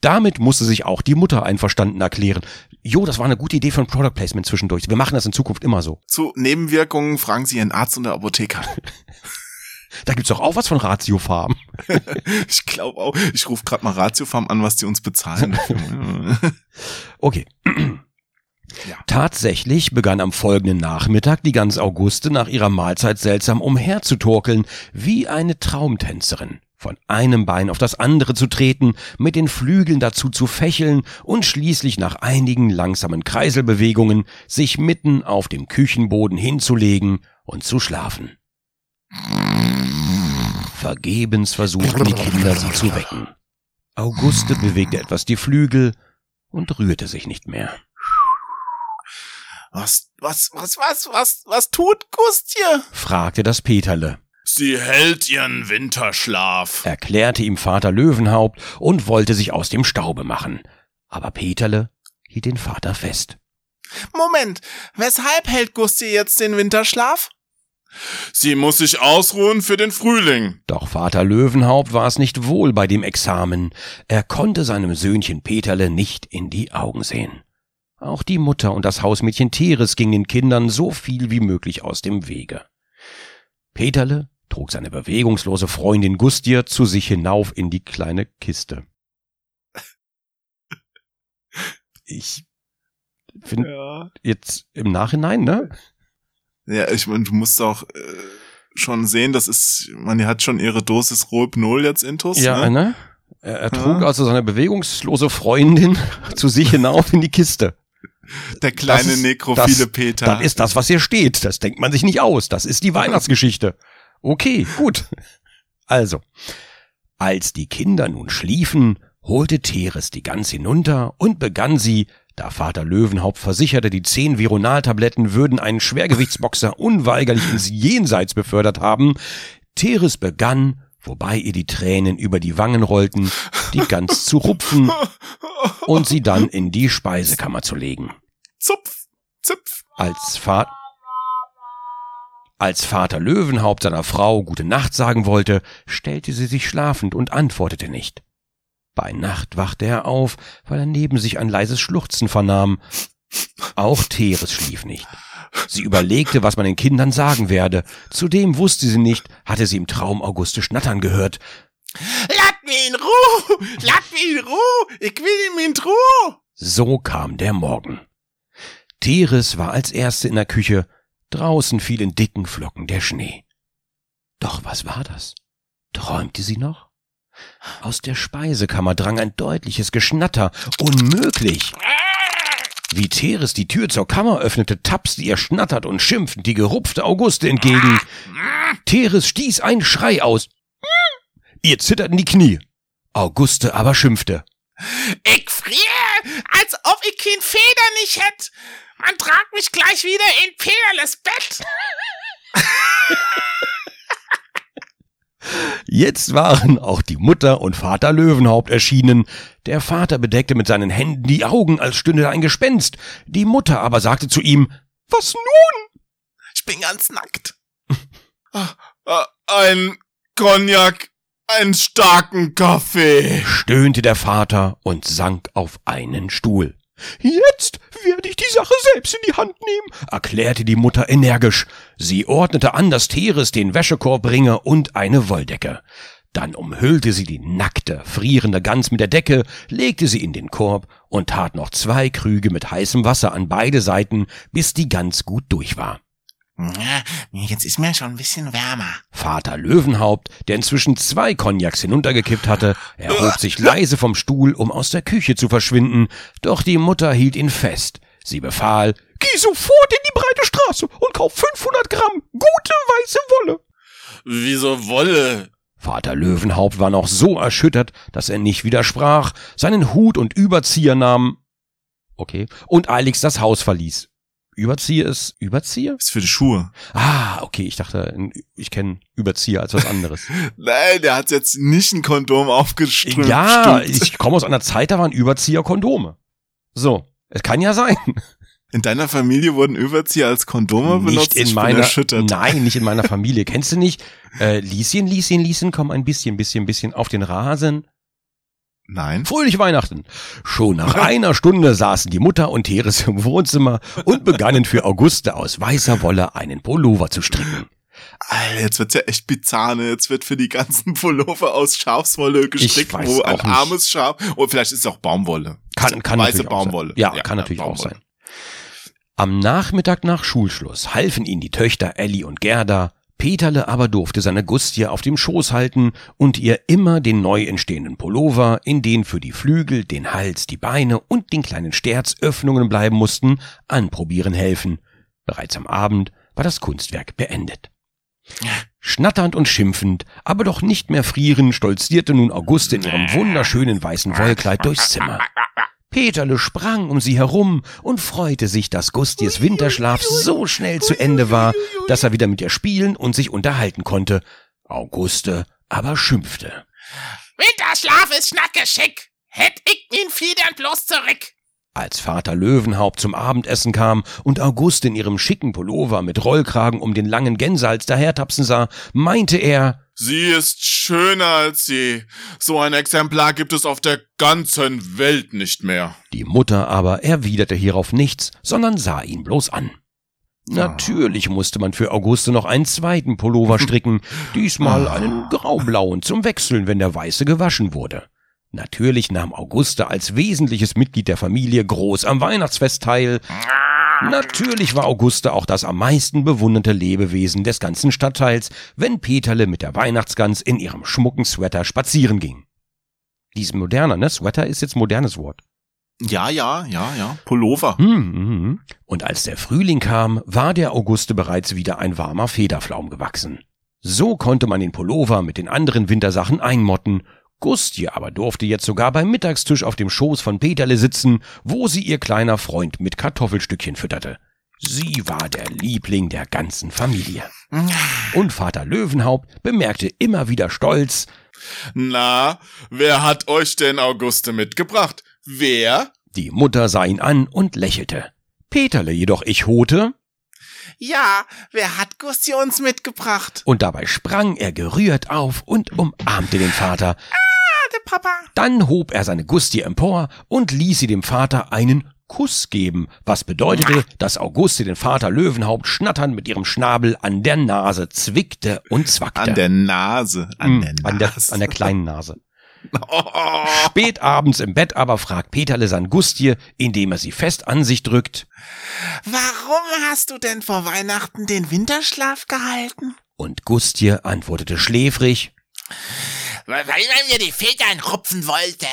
Damit musste sich auch die Mutter einverstanden erklären. Jo, das war eine gute Idee von Product Placement zwischendurch. Wir machen das in Zukunft immer so. Zu Nebenwirkungen fragen Sie Ihren Arzt und der Apotheker. Da gibt's doch auch was von Ratiofarm. Ich glaube auch. Ich rufe gerade mal Ratiofarm an, was die uns bezahlen. Okay. Tatsächlich begann am folgenden Nachmittag die ganz Auguste nach ihrer Mahlzeit seltsam umherzutorkeln, wie eine Traumtänzerin. Von einem Bein auf das andere zu treten, mit den Flügeln dazu zu fächeln und schließlich nach einigen langsamen Kreiselbewegungen sich mitten auf dem Küchenboden hinzulegen und zu schlafen. Vergebens versuchten die Kinder sie zu wecken. Auguste bewegte etwas die Flügel und rührte sich nicht mehr. was, was, was, was, was, was tut Gustje? fragte das Peterle, Sie hält ihren Winterschlaf. erklärte ihm Vater Löwenhaupt und wollte sich aus dem Staube machen. Aber Peterle hielt den Vater fest. Moment, weshalb hält Gustje jetzt den Winterschlaf? Sie muss sich ausruhen für den Frühling. Doch Vater Löwenhaupt war es nicht wohl bei dem Examen. Er konnte seinem Söhnchen Peterle nicht in die Augen sehen. Auch die Mutter und das Hausmädchen Teres gingen den Kindern so viel wie möglich aus dem Wege. Peterle trug seine bewegungslose Freundin Gustia zu sich hinauf in die kleine Kiste. Ich finde Ja. jetzt im Nachhinein, ne? Ja, ich meine, du musst auch äh, schon sehen, das ist, man, hat schon ihre Dosis Rohypnol jetzt intus. Ja, ne? ne? Er, er trug Ja. also seine bewegungslose Freundin zu sich hinauf in die Kiste. Der kleine Das ist- nekrophile das, Peter. Das ist das, was hier steht. Das denkt man sich nicht aus. Das ist die Weihnachtsgeschichte. Okay, gut. Also, als die Kinder nun schliefen, holte Teres die Gans hinunter und begann sie, da Vater Löwenhaupt versicherte, die zehn Vironaltabletten würden einen Schwergewichtsboxer unweigerlich ins Jenseits befördert haben, Teres begann, wobei ihr die Tränen über die Wangen rollten, die Gans zu rupfen und sie dann in die Speisekammer zu legen. Zupf, zupf. Als, Fa Als Vater Löwenhaupt seiner Frau gute Nacht sagen wollte, stellte sie sich schlafend und antwortete nicht. Bei Nacht wachte er auf, weil er neben sich ein leises Schluchzen vernahm. Auch Teres schlief nicht. Sie überlegte, was man den Kindern sagen werde. Zudem wusste sie nicht, hatte sie im Traum Auguste schnattern gehört. Lass mich in Ruhe! Lass mich in Ruhe! Ich will ihn in Ruhe! So kam der Morgen. Teres war als erste in der Küche, draußen fiel in dicken Flocken der Schnee. Doch was war das? Träumte sie noch? Aus der Speisekammer drang ein deutliches Geschnatter. Unmöglich! Wie Teres die Tür zur Kammer öffnete, tapste ihr schnatternd und schimpfend die gerupfte Auguste entgegen. Teres stieß einen Schrei aus. Ihr zitterten die Knie. Auguste aber schimpfte. Ich friere, als ob ich kein Feder nicht hätt. Man tragt mich gleich wieder in Peerles Bett. Jetzt waren auch die Mutter und Vater Löwenhaupt erschienen. Der Vater bedeckte mit seinen Händen die Augen, als stünde da ein Gespenst. Die Mutter aber sagte zu ihm, Was nun? Ich bin ganz nackt. Ah, ah, ein Cognac, einen starken Kaffee. stöhnte der Vater und sank auf einen Stuhl. Jetzt werde ich die Sache selbst in die Hand nehmen, erklärte die Mutter energisch. Sie ordnete an, dass Teres den Wäschekorb bringe und eine Wolldecke. Dann umhüllte sie die nackte, frierende Gans mit der Decke, legte sie in den Korb und tat noch zwei Krüge mit heißem Wasser an beide Seiten, bis die Gans gut durch war. Ja, jetzt ist mir schon ein bisschen wärmer. Vater Löwenhaupt, der inzwischen zwei Cognacs hinuntergekippt hatte, erhob sich leise vom Stuhl, um aus der Küche zu verschwinden, doch die Mutter hielt ihn fest. Sie befahl, geh sofort in die breite Straße und kauf 500 Gramm gute weiße Wolle. Wieso Wolle? Vater Löwenhaupt war noch so erschüttert, dass er nicht widersprach, seinen Hut und Überzieher nahm, okay, und eiligst das Haus verließ. Überzieher ist Überzieher? Ist für die Schuhe. Ah, okay, ich dachte, ich kenne Überzieher als was anderes. Nein, der hat jetzt nicht ein Kondom aufgeströmt. Ja, Stimmt. ich komme aus einer Zeit, da waren Überzieher Kondome. So, es kann ja sein. In deiner Familie wurden Überzieher als Kondome benutzt? Nicht in ich meiner, erschüttert. nein, nicht in meiner Familie. Kennst du nicht? Äh, Lieschen, Lieschen, Lieschen, komm ein bisschen, bisschen, bisschen auf den Rasen. Nein. Fröhliche Weihnachten. Schon nach einer Stunde saßen die Mutter und Teres im Wohnzimmer und begannen für Auguste aus weißer Wolle einen Pullover zu stricken. Alter, jetzt wird's ja echt bizarr, ne? Jetzt wird für die ganzen Pullover aus Schafswolle gestrickt, wo ein auch nicht. armes Schaf, oder vielleicht ist es auch Baumwolle. Kann, kann Weiße natürlich auch Baumwolle. Sein. Ja, kann natürlich auch Baumwolle. sein. Am Nachmittag nach Schulschluss halfen ihnen die Töchter Elli und Gerda, Peterle aber durfte seine Gustie auf dem Schoß halten und ihr immer den neu entstehenden Pullover, in den für die Flügel, den Hals, die Beine und den kleinen Sterz Öffnungen bleiben mussten, anprobieren helfen. Bereits am Abend war das Kunstwerk beendet. Schnatternd und schimpfend, aber doch nicht mehr frierend, stolzierte nun Auguste in ihrem wunderschönen weißen Wollkleid durchs Zimmer. Peterle sprang um sie herum und freute sich, dass Gusties Winterschlaf so schnell zu Ende war, dass er wieder mit ihr spielen und sich unterhalten konnte. Auguste aber schimpfte. Winterschlaf ist schnackerschick. Hätt ich min Fiedern bloß zurück. Als Vater Löwenhaupt zum Abendessen kam und Auguste in ihrem schicken Pullover mit Rollkragen um den langen Gänsehals dahertapsen sah, meinte er, Sie ist schöner als sie. So ein Exemplar gibt es auf der ganzen Welt nicht mehr. Die Mutter aber erwiderte hierauf nichts, sondern sah ihn bloß an. Natürlich musste man für Auguste noch einen zweiten Pullover stricken, diesmal einen graublauen zum Wechseln, wenn der weiße gewaschen wurde. Natürlich nahm Auguste als wesentliches Mitglied der Familie groß am Weihnachtsfest teil. Natürlich war Auguste auch das am meisten bewunderte Lebewesen des ganzen Stadtteils, wenn Peterle mit der Weihnachtsgans in ihrem schmucken Sweater spazieren ging. Dies moderner, ne? Sweater ist jetzt modernes Wort. Ja, ja, ja, ja. Pullover. Hm, mhm. Und als der Frühling kam, war der Auguste bereits wieder ein warmer Federflaum gewachsen. So konnte man den Pullover mit den anderen Wintersachen einmotten. Gustje aber durfte jetzt sogar beim Mittagstisch auf dem Schoß von Peterle sitzen, wo sie ihr kleiner Freund mit Kartoffelstückchen fütterte. Sie war der Liebling der ganzen Familie. Und Vater Löwenhaupt bemerkte immer wieder stolz, Na, wer hat euch denn Auguste mitgebracht? Wer? die Mutter sah ihn an und lächelte. Peterle jedoch echote, Ja, wer hat Gusti uns mitgebracht? und dabei sprang er gerührt auf und umarmte den Vater. Der Papa. Dann hob er seine Gusti empor und ließ sie dem Vater einen Kuss geben, was bedeutete, dass Auguste den Vater Löwenhaupt schnatternd mit ihrem Schnabel an der Nase zwickte und zwackte. An der Nase. An Hm, der Nase. an der, an der kleinen Nase. Oh. Spät abends im Bett aber fragt Peterle sein Gustie, indem er sie fest an sich drückt, Warum hast du denn vor Weihnachten den Winterschlaf gehalten? und Gustie antwortete schläfrig, Weil man mir die Federn rupfen wollte.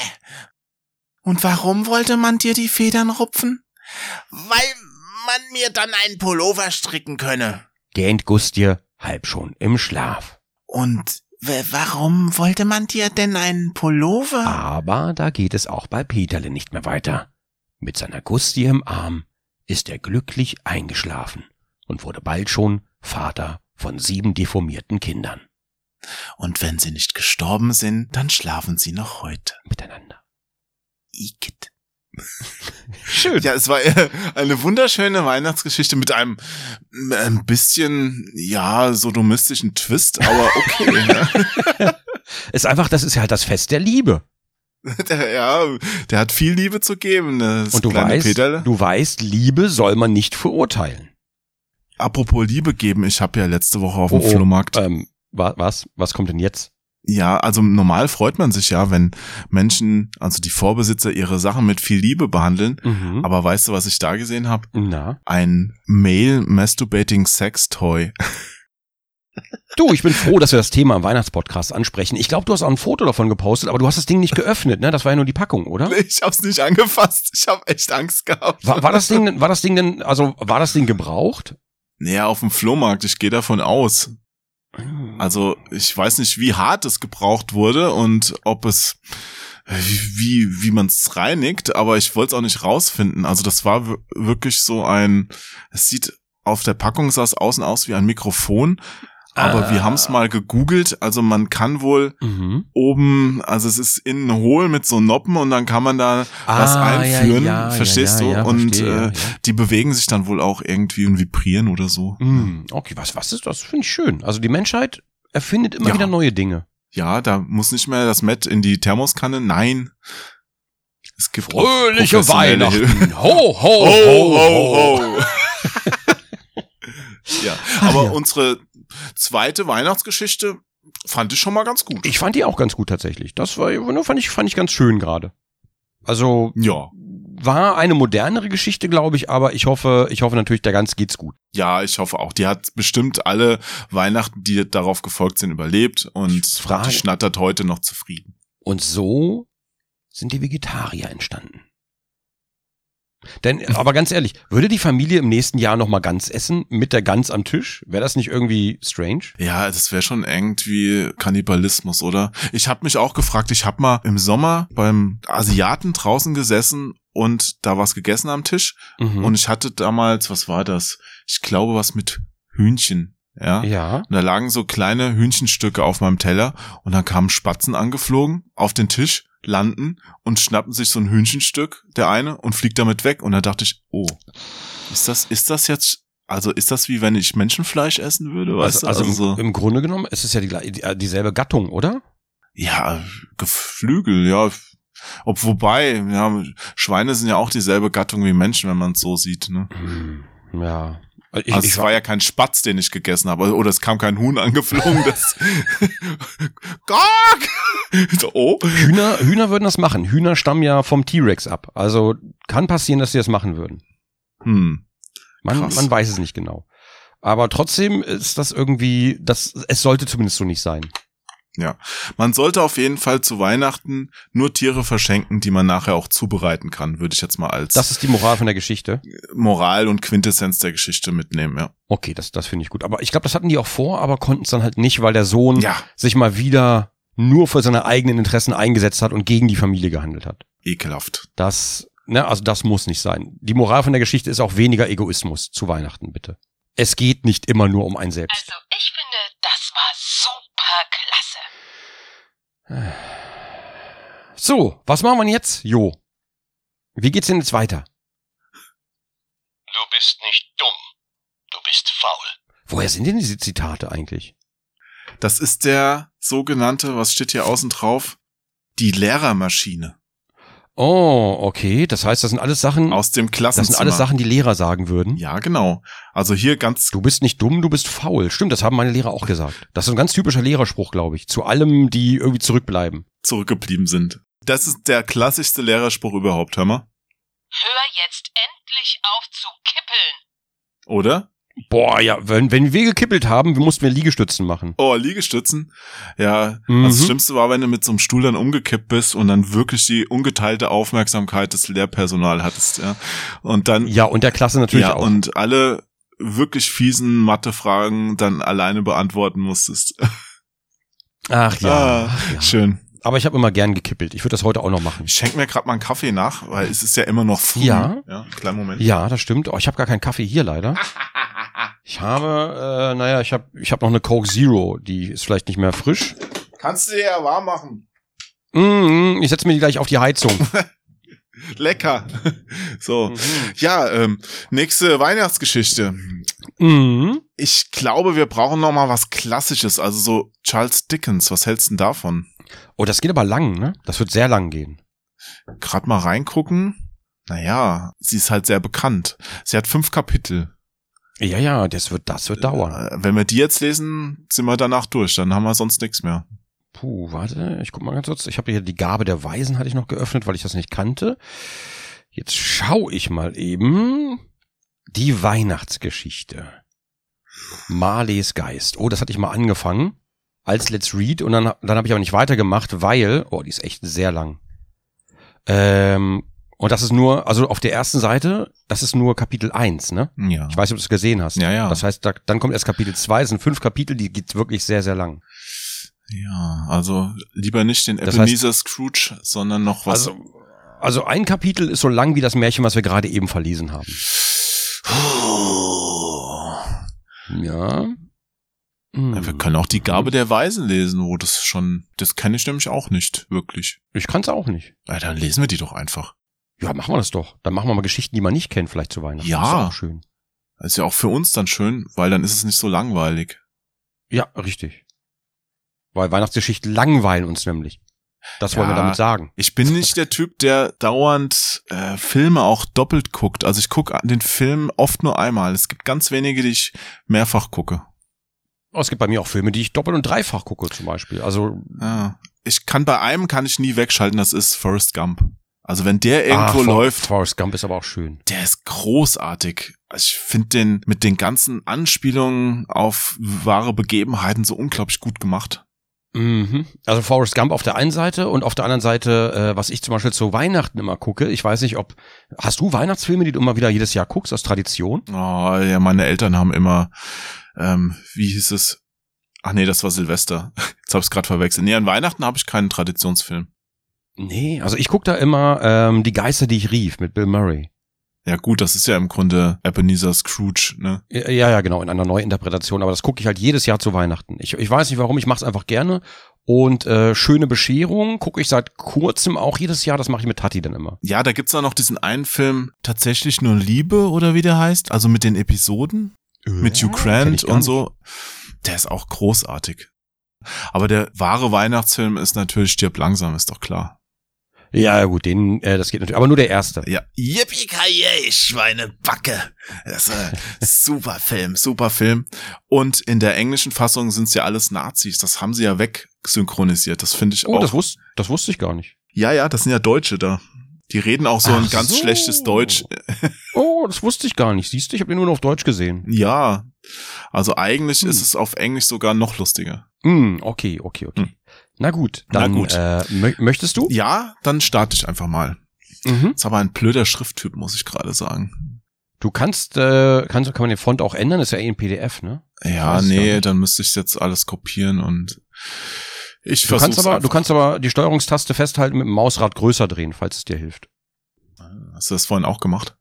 Und warum wollte man dir die Federn rupfen? Weil man mir dann einen Pullover stricken könne. gähnt Gustie halb schon im Schlaf. Und warum wollte man dir denn einen Pullover? Aber da geht es auch bei Peterle nicht mehr weiter. Mit seiner Gustie im Arm ist er glücklich eingeschlafen und wurde bald schon Vater von sieben deformierten Kindern Und wenn sie nicht gestorben sind, dann schlafen sie noch heute. miteinander. Igitt. Schön. Ja, es war äh, eine wunderschöne Weihnachtsgeschichte mit einem ein bisschen, ja, sodomistischen Twist, aber okay. ne? Ist einfach, das ist ja halt das Fest der Liebe. der, ja, der hat viel Liebe zu geben. Das Und du weißt, Peterle. du weißt, Liebe soll man nicht verurteilen. Apropos Liebe geben, ich habe ja letzte Woche auf dem Oh, oh. Flohmarkt. Ähm, was? Was kommt denn jetzt? Ja, also normal freut man sich ja, wenn Menschen, also die Vorbesitzer, ihre Sachen mit viel Liebe behandeln. Mhm. Aber weißt du, was ich da gesehen habe? Na? Ein Male Masturbating Sex Toy. Du, ich bin froh, dass wir das Thema im Weihnachtspodcast ansprechen. Ich glaube, du hast auch ein Foto davon gepostet, aber du hast das Ding nicht geöffnet, ne? Das war ja nur die Packung, oder? Ich hab's nicht angefasst. Ich habe echt Angst gehabt. War, war das Ding, denn- war das Ding denn, also war das Ding gebraucht? Naja, auf dem Flohmarkt, ich gehe davon aus. Also ich weiß nicht, wie hart es gebraucht wurde und ob es wie wie, wie man es reinigt, aber ich wollte es auch nicht rausfinden. Also das war wir- wirklich so ein. Es sieht auf der Packung sah es außen aus wie ein Mikrofon, aber Ah. wir haben es mal gegoogelt. Also man kann wohl Mhm. oben, also es ist innen hohl mit so Noppen und dann kann man da was Ah, einführen, ja, ja, verstehst ja, du? und verstehe, äh, die bewegen sich dann wohl auch irgendwie und vibrieren oder so. Hm, Okay, was, was ist das? Finde ich schön. Also die Menschheit erfindet immer wieder neue Dinge. Ja, da muss nicht mehr das Met in die Thermoskanne. Nein. Es gibt Fröhliche. Weihnachten. Ho, ho, ho, Ho, ho. ho, ho. ja, aber ja. unsere zweite Weihnachtsgeschichte fand ich schon mal ganz gut. Ich fand die auch ganz gut tatsächlich. Das war, fand ich, fand ich ganz schön gerade. Also ja. war eine modernere Geschichte, glaube ich, aber ich hoffe, ich hoffe natürlich, der ganz geht's gut. Ja, ich hoffe auch. Die hat bestimmt alle Weihnachten, die darauf gefolgt sind, überlebt und Frage- die schnattert heute noch zufrieden. Und so sind die Vegetarier entstanden. Denn, aber ganz ehrlich, würde die Familie im nächsten Jahr noch mal Gans essen mit der Gans am Tisch? Wäre das nicht irgendwie strange? Ja, das wäre schon irgendwie Kannibalismus, oder? Ich habe mich auch gefragt, ich habe mal im Sommer beim Asiaten draußen gesessen und da was gegessen am Tisch Mhm. und ich hatte damals, was war das? Ich glaube, was mit Hühnchen, ja? ja. Und da lagen so kleine Hühnchenstücke auf meinem Teller und dann kamen Spatzen angeflogen auf den Tisch, landen und schnappen sich so ein Hühnchenstück, der eine, und fliegt damit weg. Und da dachte ich, oh, ist das, ist das jetzt, also ist das wie wenn ich Menschenfleisch essen würde, weißt Also, also du? im, im Grunde genommen ist es ja die, gleich- die, äh, dieselbe Gattung, oder? ja, Geflügel, ja. Ob wobei, ja, Schweine sind ja auch dieselbe Gattung wie Menschen, wenn man es so sieht, ne? Hm, ja. Ich, also ich es war ja kein Spatz, den ich gegessen habe, oder es kam kein Huhn angeflogen, das oh. Hühner, Hühner würden das machen. Hühner stammen ja vom T-Rex ab. Also kann passieren, dass sie das machen würden. Hm. Man, Krass. man weiß es nicht genau. Aber trotzdem ist das irgendwie, das, es sollte zumindest so nicht sein. Man sollte auf jeden Fall zu Weihnachten nur Tiere verschenken, die man nachher auch zubereiten kann, würde ich jetzt mal als Das ist die Moral von der Geschichte. Moral und Quintessenz der Geschichte mitnehmen, ja. Okay, das, das finde ich gut. Aber ich glaube, das hatten die auch vor, aber konnten es dann halt nicht, weil der Sohn Ja, sich mal wieder nur für seine eigenen Interessen eingesetzt hat und gegen die Familie gehandelt hat. ekelhaft. Das, ne, also das muss nicht sein. Die Moral von der Geschichte ist auch weniger Egoismus zu Weihnachten, bitte. Es geht nicht immer nur um ein selbst. Also, das war super klasse. So, was machen wir jetzt? Jo. Wie geht's denn jetzt weiter? Du bist nicht dumm. Du bist faul. Woher sind denn diese Zitate eigentlich? Das ist der sogenannte, was steht hier außen drauf? Die Lehrermaschine Oh, okay. Das heißt, das sind alles Sachen, aus dem das Klassenzimmer. sind alles Sachen, die Lehrer sagen würden. Ja, genau. Also hier ganz Du bist nicht dumm, du bist faul. Stimmt, das haben meine Lehrer auch gesagt. Das ist ein ganz typischer Lehrerspruch, glaube ich. Zu allem, die irgendwie zurückbleiben. zurückgeblieben sind. Das ist der klassischste Lehrerspruch überhaupt, hör mal. Hör jetzt endlich auf zu kippeln. Oder? Boah, ja, wenn, wenn wir gekippelt haben, wir mussten wir Liegestützen machen. Oh, Liegestützen. Ja, Mhm. das Schlimmste war, wenn du mit so einem Stuhl dann umgekippt bist und dann wirklich die ungeteilte Aufmerksamkeit des Lehrpersonals hattest, ja. Und dann, Ja, und der Klasse natürlich ja, auch. und alle wirklich fiesen Mathefragen dann alleine beantworten musstest. Ach ja, Ah, ach ja. Schön. Aber ich habe immer gern gekippelt. Ich würde das heute auch noch machen. Ich schenke mir gerade mal einen Kaffee nach, weil es ist ja immer noch früh. Ja. Ja, kleinen Moment. Ja, das stimmt. Oh, ich habe gar keinen Kaffee hier leider. Ich habe, äh, naja, ich habe ich hab noch eine Coke Zero. Die ist vielleicht nicht mehr frisch. Kannst du dir ja warm machen. Mm, ich setze mir die gleich auf die Heizung. Lecker. So. Mhm. Ja, ähm, nächste Weihnachtsgeschichte. Mhm. Ich glaube, wir brauchen noch mal was Klassisches, also so Charles Dickens. Was hältst du denn davon? Oh, das geht aber lang, ne? Das wird sehr lang gehen. Gerade mal reingucken. Naja, sie ist halt sehr bekannt. Sie hat fünf Kapitel. Ja, ja, das wird, das wird dauern. Äh, Wenn wir die jetzt lesen, sind wir danach durch. Dann haben wir sonst nichts mehr. Puh, warte, ich guck mal ganz kurz. Ich habe hier die Gabe der Weisen hatte ich noch geöffnet, weil ich das nicht kannte. Jetzt schau ich mal eben die Weihnachtsgeschichte. Marleys Geist. Oh, das hatte ich mal angefangen als Let's Read und dann dann habe ich aber nicht weitergemacht, weil oh, die ist echt sehr lang. Ähm, und das ist nur, also auf der ersten Seite, das ist nur Kapitel 1, ne? Ja. Ich weiß nicht, ob du es gesehen hast. Ja, ja. Das heißt, da, dann kommt erst Kapitel 2, es sind fünf Kapitel, die geht wirklich sehr, sehr lang. Ja, also lieber nicht den Das Ebenezer Scrooge, sondern noch was. Also, also ein Kapitel ist so lang wie das Märchen, was wir gerade eben verlesen haben. Ja. Hm. Ja, wir können auch die Gabe der Weisen lesen, wo das schon, das kenne ich nämlich auch nicht wirklich. Ich kann's auch nicht. Ja, dann lesen wir die doch einfach. Ja, machen wir das doch. Dann machen wir mal Geschichten, die man nicht kennt, vielleicht zu Weihnachten. Ja. Das ist auch schön. Das ist ja auch für uns dann schön, weil dann ist es nicht so langweilig. Ja, richtig. Weil Weihnachtsgeschichten langweilen uns nämlich. Das wollen wir damit sagen. Ich bin nicht der Typ, der dauernd äh, Filme auch doppelt guckt. Also ich gucke den Film oft nur einmal. Es gibt ganz wenige, die ich mehrfach gucke. Oh, es gibt bei mir auch Filme, die ich doppelt und dreifach gucke zum Beispiel. Also Ja. Ich kann bei einem kann ich nie wegschalten, das ist Forrest Gump. Also wenn der irgendwo ah, For- läuft, Forrest Gump ist aber auch schön. der ist großartig. Also ich finde den mit den ganzen Anspielungen auf wahre Begebenheiten so unglaublich gut gemacht. Mhm. Also Forrest Gump auf der einen Seite und auf der anderen Seite, äh, was ich zum Beispiel zu Weihnachten immer gucke. Ich weiß nicht, ob hast du Weihnachtsfilme, die du immer wieder jedes Jahr guckst aus Tradition? Oh, ja, meine Eltern haben immer, ähm, wie hieß es? Ach nee, das war Silvester. Jetzt habe ich gerade verwechselt. Nee, an Weihnachten habe ich keinen Traditionsfilm. Nee, also ich gucke da immer ähm, die Geister, die ich rief mit Bill Murray. Ja gut, das ist ja im Grunde Ebenezer Scrooge, ne? Ja, ja, genau, in einer Neuinterpretation, aber das gucke ich halt jedes Jahr zu Weihnachten. Ich, ich weiß nicht warum, ich mache es einfach gerne. Und äh, schöne Bescherung gucke ich seit kurzem auch jedes Jahr, das mache ich mit Tati dann immer. Ja, da gibt's auch noch diesen einen Film, tatsächlich nur Liebe oder wie der heißt, also mit den Episoden, mit Hugh Grant und so. Der ist auch großartig. Aber der wahre Weihnachtsfilm ist natürlich Stirb langsam, ist doch klar. Ja, gut, den, äh, das geht natürlich, aber nur der erste. Ja. Yippie Schweinebacke. Das ist ein super Film, super Film. Und in der englischen Fassung sind's ja alles Nazis. Das haben sie ja wegsynchronisiert. Das finde ich Oh, auch. das, wusste, das wusste ich gar nicht. ja, ja, das sind ja Deutsche da. Die reden auch so ein Ach ganz so. schlechtes Deutsch. Oh, das wusste ich gar nicht. Siehst du, ich habe den nur noch auf Deutsch gesehen. Ja. Also eigentlich Hm. ist es auf Englisch sogar noch lustiger. Hm, okay, okay, okay. Hm. Na gut, dann Na gut. Äh, mö möchtest du? Ja, dann starte ich einfach mal. Mhm. Ist aber ein blöder Schrifttyp, muss ich gerade sagen. Du kannst, äh, kannst, kann man den Font auch ändern? ist ja eh ein PDF, ne? Ja, nee, dann müsste ich jetzt alles kopieren und ich Du kannst aber, du kannst aber die Steuerungstaste festhalten mit dem Mausrad größer drehen, falls es dir hilft. Hast du das vorhin auch gemacht?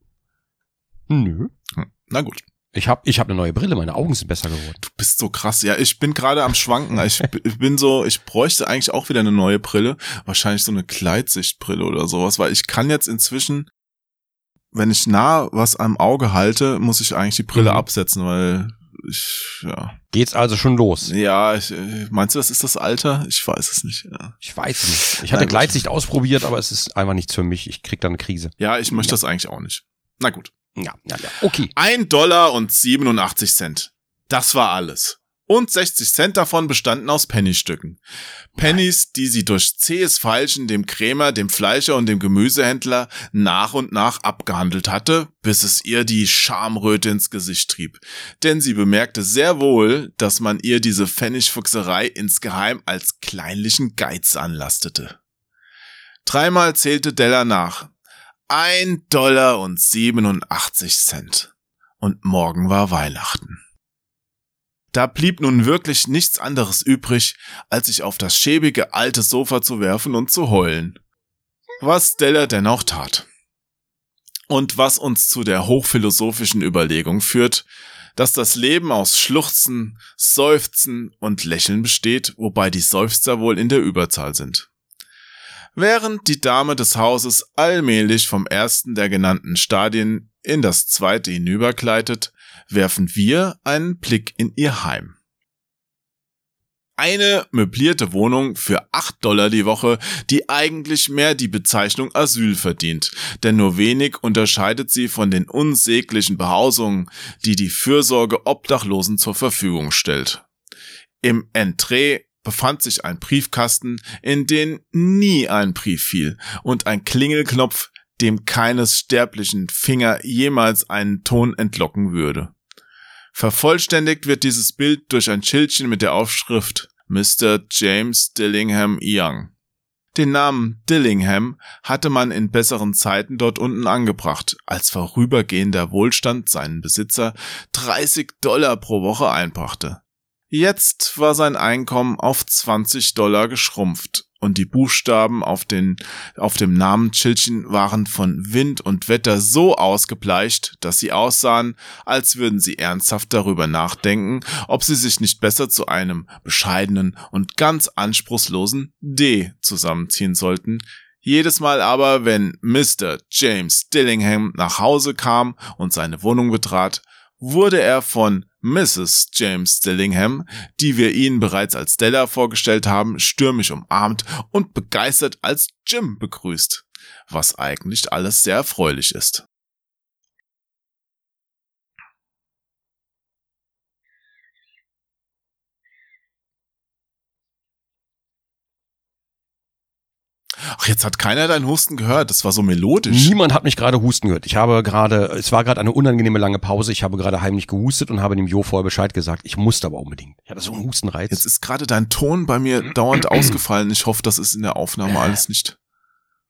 Nö. Hm. Na gut. Ich hab, ich hab eine neue Brille, meine Augen sind besser geworden. Du bist so krass. Ja, ich bin gerade am Schwanken. Ich bin so, ich bräuchte eigentlich auch wieder eine neue Brille. Wahrscheinlich so eine Gleitsichtbrille oder sowas, weil ich kann jetzt inzwischen, wenn ich nah was am Auge halte, muss ich eigentlich die Brille Mhm. absetzen, weil ich, ja. Geht's also schon los? Ja, ich, äh, meinst du, das ist das Alter? Ich weiß es nicht. Ja, Ich weiß nicht. Ich hatte. Gleitsicht ausprobiert, aber es ist einfach nichts für mich. Ich krieg da eine Krise. ja ich möchte Ja. das eigentlich auch nicht. Na gut. Ja, ja, ja. Okay. Ein Dollar und 87 Cent. Das war alles. Und 60 Cent davon bestanden aus Pennystücken. Pennies, die sie durch zähes Feilschen dem Krämer, dem Fleischer und dem Gemüsehändler nach und nach abgehandelt hatte, bis es ihr die Schamröte ins Gesicht trieb. Denn sie bemerkte sehr wohl, dass man ihr diese Pfennigfuchserei insgeheim als kleinlichen Geiz anlastete. Dreimal zählte Della nach. Ein Dollar und 87 Cent. Und morgen war Weihnachten. Da blieb nun wirklich nichts anderes übrig, als sich auf das schäbige alte Sofa zu werfen und zu heulen. Was Della dennoch tat. Und was uns zu der hochphilosophischen Überlegung führt, dass das Leben aus Schluchzen, Seufzen und Lächeln besteht, wobei die Seufzer wohl in der Überzahl sind. Während die Dame des Hauses allmählich vom ersten der genannten Stadien in das zweite hinübergleitet, werfen wir einen Blick in ihr Heim. Eine möblierte Wohnung für 8 Dollar die Woche, die eigentlich mehr die Bezeichnung Asyl verdient, denn nur wenig unterscheidet sie von den unsäglichen Behausungen, die die Fürsorge Obdachlosen zur Verfügung stellt. Im Entree befand sich ein Briefkasten, in den nie ein Brief fiel, und ein Klingelknopf, dem keines sterblichen Finger jemals einen Ton entlocken würde. Vervollständigt wird dieses Bild durch ein Schildchen mit der Aufschrift Mr. James Dillingham Young. Den Namen Dillingham hatte man in besseren Zeiten dort unten angebracht, als vorübergehender Wohlstand seinen Besitzer 30 Dollar pro Woche einbrachte. Jetzt war sein Einkommen auf 20 Dollar geschrumpft und die Buchstaben auf, den, auf dem Namensschildchen waren von Wind und Wetter so ausgebleicht, dass sie aussahen, als würden sie ernsthaft darüber nachdenken, ob sie sich nicht besser zu einem bescheidenen und ganz anspruchslosen D zusammenziehen sollten. Jedes Mal aber, wenn Mr. James Dillingham nach Hause kam und seine Wohnung betrat, wurde er von Mrs. James Dillingham, die wir Ihnen bereits als Stella vorgestellt haben, stürmisch umarmt und begeistert als Jim begrüßt, was eigentlich alles sehr erfreulich ist. Ach, jetzt hat keiner deinen Husten gehört. Das war so melodisch. Niemand hat mich gerade husten gehört. Ich habe gerade, es war gerade eine unangenehme lange Pause. Ich habe gerade heimlich gehustet und habe dem Jo vorher Bescheid gesagt. Ich musste aber unbedingt. Ich hatte so einen Hustenreiz. Jetzt ist gerade dein Ton bei mir dauernd ausgefallen. Ich hoffe, das ist in der Aufnahme alles nicht.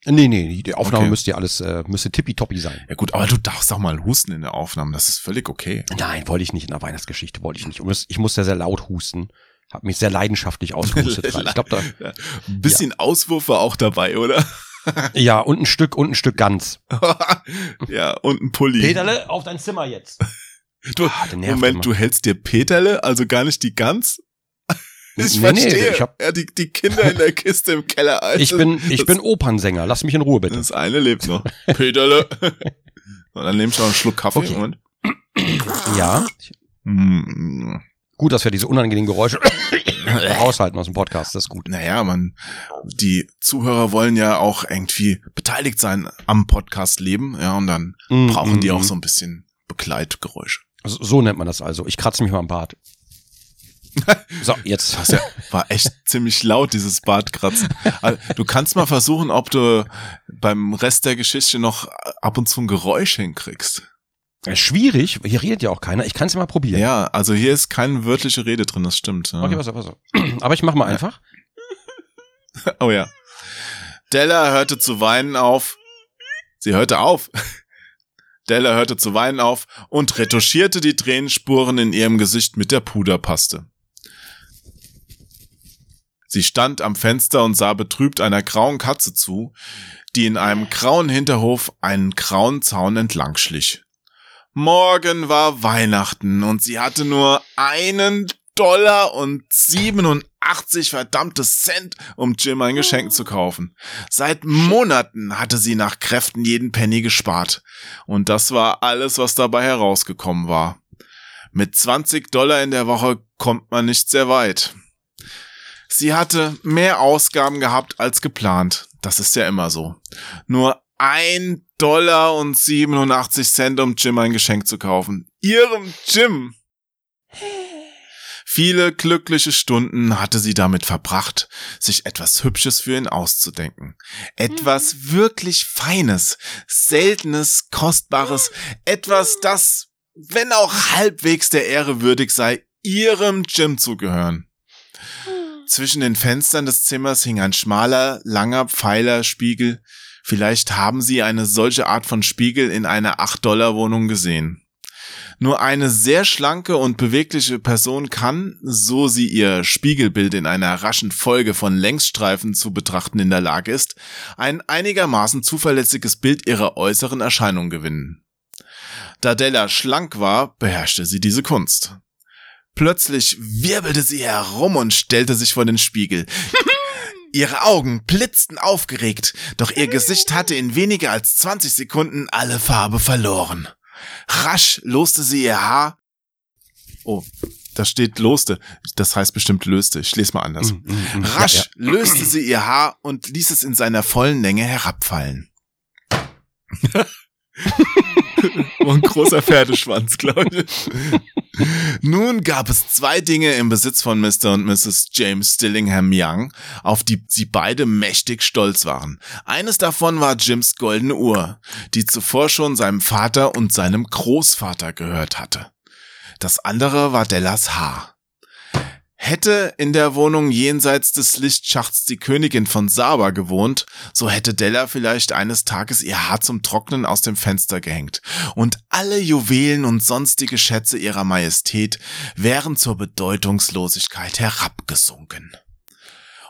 nee, nee, die Aufnahme Okay. müsste ja alles, äh, müsste tippitoppi sein. Ja gut, aber du darfst auch mal husten in der Aufnahme. Das ist völlig okay. Nein, wollte ich nicht in der Weihnachtsgeschichte, wollte ich nicht. Ich muss, ich muss sehr, sehr laut husten. Hab mich sehr leidenschaftlich ausgehustet. gerade. ich glaube da, Ein bisschen Auswurf war auch dabei, oder? ja, und ein Stück, und ein Stück ganz. ja, und ein Pulli. Peterle, auf dein Zimmer jetzt. du, Ah, Moment, immer. du hältst dir Peterle, also gar nicht die Gans? Ich Nee, nee, verstehe. ich hab- ja, die, die Kinder in der Kiste im Keller. Alter. Ich bin, ich das, bin Opernsänger. Lass mich in Ruhe, bitte. Das eine lebt noch. Peterle. Und dann nehme ich noch einen Schluck Kaffee. Okay. Moment. Ja. Mm, Gut, dass wir diese unangenehmen Geräusche raushalten aus dem Podcast. Das ist gut. Naja, man, die Zuhörer wollen ja auch irgendwie beteiligt sein am Podcast-Leben, ja, und dann Mm, brauchen die mm, auch mm. so ein bisschen Begleitgeräusche. So, so nennt man das also. Ich kratze mich mal am Bart. So, jetzt. Das ja, war echt ziemlich laut, dieses Bartkratzen. Also, Du kannst mal versuchen, ob du beim Rest der Geschichte noch ab und zu ein Geräusch hinkriegst. Äh, Schwierig. Hier redet ja auch keiner. Ich kann es ja mal probieren. Ja, also hier ist keine wörtliche Rede drin, das stimmt. Ja. Okay, pass auf, pass auf. Aber ich mach mal einfach. Oh ja. Della hörte zu weinen auf. Sie hörte auf. Della hörte zu weinen auf und retuschierte die Tränenspuren in ihrem Gesicht mit der Puderpaste. Sie stand am Fenster und sah betrübt einer grauen Katze zu, die in einem grauen Hinterhof einen grauen Zaun entlang schlich. Morgen war Weihnachten und sie hatte nur einen Dollar und 87 verdammte Cent, um Jim ein Geschenk zu kaufen. Seit Monaten hatte sie nach Kräften jeden Penny gespart. Und das war alles, was dabei herausgekommen war. Mit 20 Dollar in der Woche kommt man nicht sehr weit. Sie hatte mehr Ausgaben gehabt als geplant. Das ist ja immer so. Nur ein Dollar und 87 Cent, um Jim ein Geschenk zu kaufen. Ihrem Jim! Viele glückliche Stunden hatte sie damit verbracht, sich etwas Hübsches für ihn auszudenken. Etwas wirklich Feines, Seltenes, Kostbares, etwas, das, wenn auch halbwegs der Ehre würdig sei, ihrem Jim zu gehören. Zwischen den Fenstern des Zimmers hing ein schmaler, langer Pfeilerspiegel. Vielleicht haben Sie eine solche Art von Spiegel in einer 8-Dollar-Wohnung gesehen. Nur eine sehr schlanke und bewegliche Person kann, so sie ihr Spiegelbild in einer raschen Folge von Längsstreifen zu betrachten in der Lage ist, ein einigermaßen zuverlässiges Bild ihrer äußeren Erscheinung gewinnen. Da Della schlank war, beherrschte sie diese Kunst. Plötzlich wirbelte sie herum und stellte sich vor den Spiegel. Ihre Augen blitzten aufgeregt, doch ihr Gesicht hatte in weniger als 20 Sekunden alle Farbe verloren. Rasch loste sie ihr Haar. Oh, da steht loste. Das heißt bestimmt löste. Ich lese mal anders. Mm, mm, mm. Rasch Ja, löste sie ihr Haar und ließ es in seiner vollen Länge herabfallen. War ein großer Pferdeschwanz, glaube ich. Nun gab es zwei Dinge im Besitz von Mr. und Mrs. James Stillingham Young, auf die sie beide mächtig stolz waren. Eines davon war Jims goldene Uhr, die zuvor schon seinem Vater und seinem Großvater gehört hatte. Das andere war Dellas Haar. Hätte in der Wohnung jenseits des Lichtschachts die Königin von Saba gewohnt, so hätte Della vielleicht eines Tages ihr Haar zum Trocknen aus dem Fenster gehängt und alle Juwelen und sonstige Schätze ihrer Majestät wären zur Bedeutungslosigkeit herabgesunken.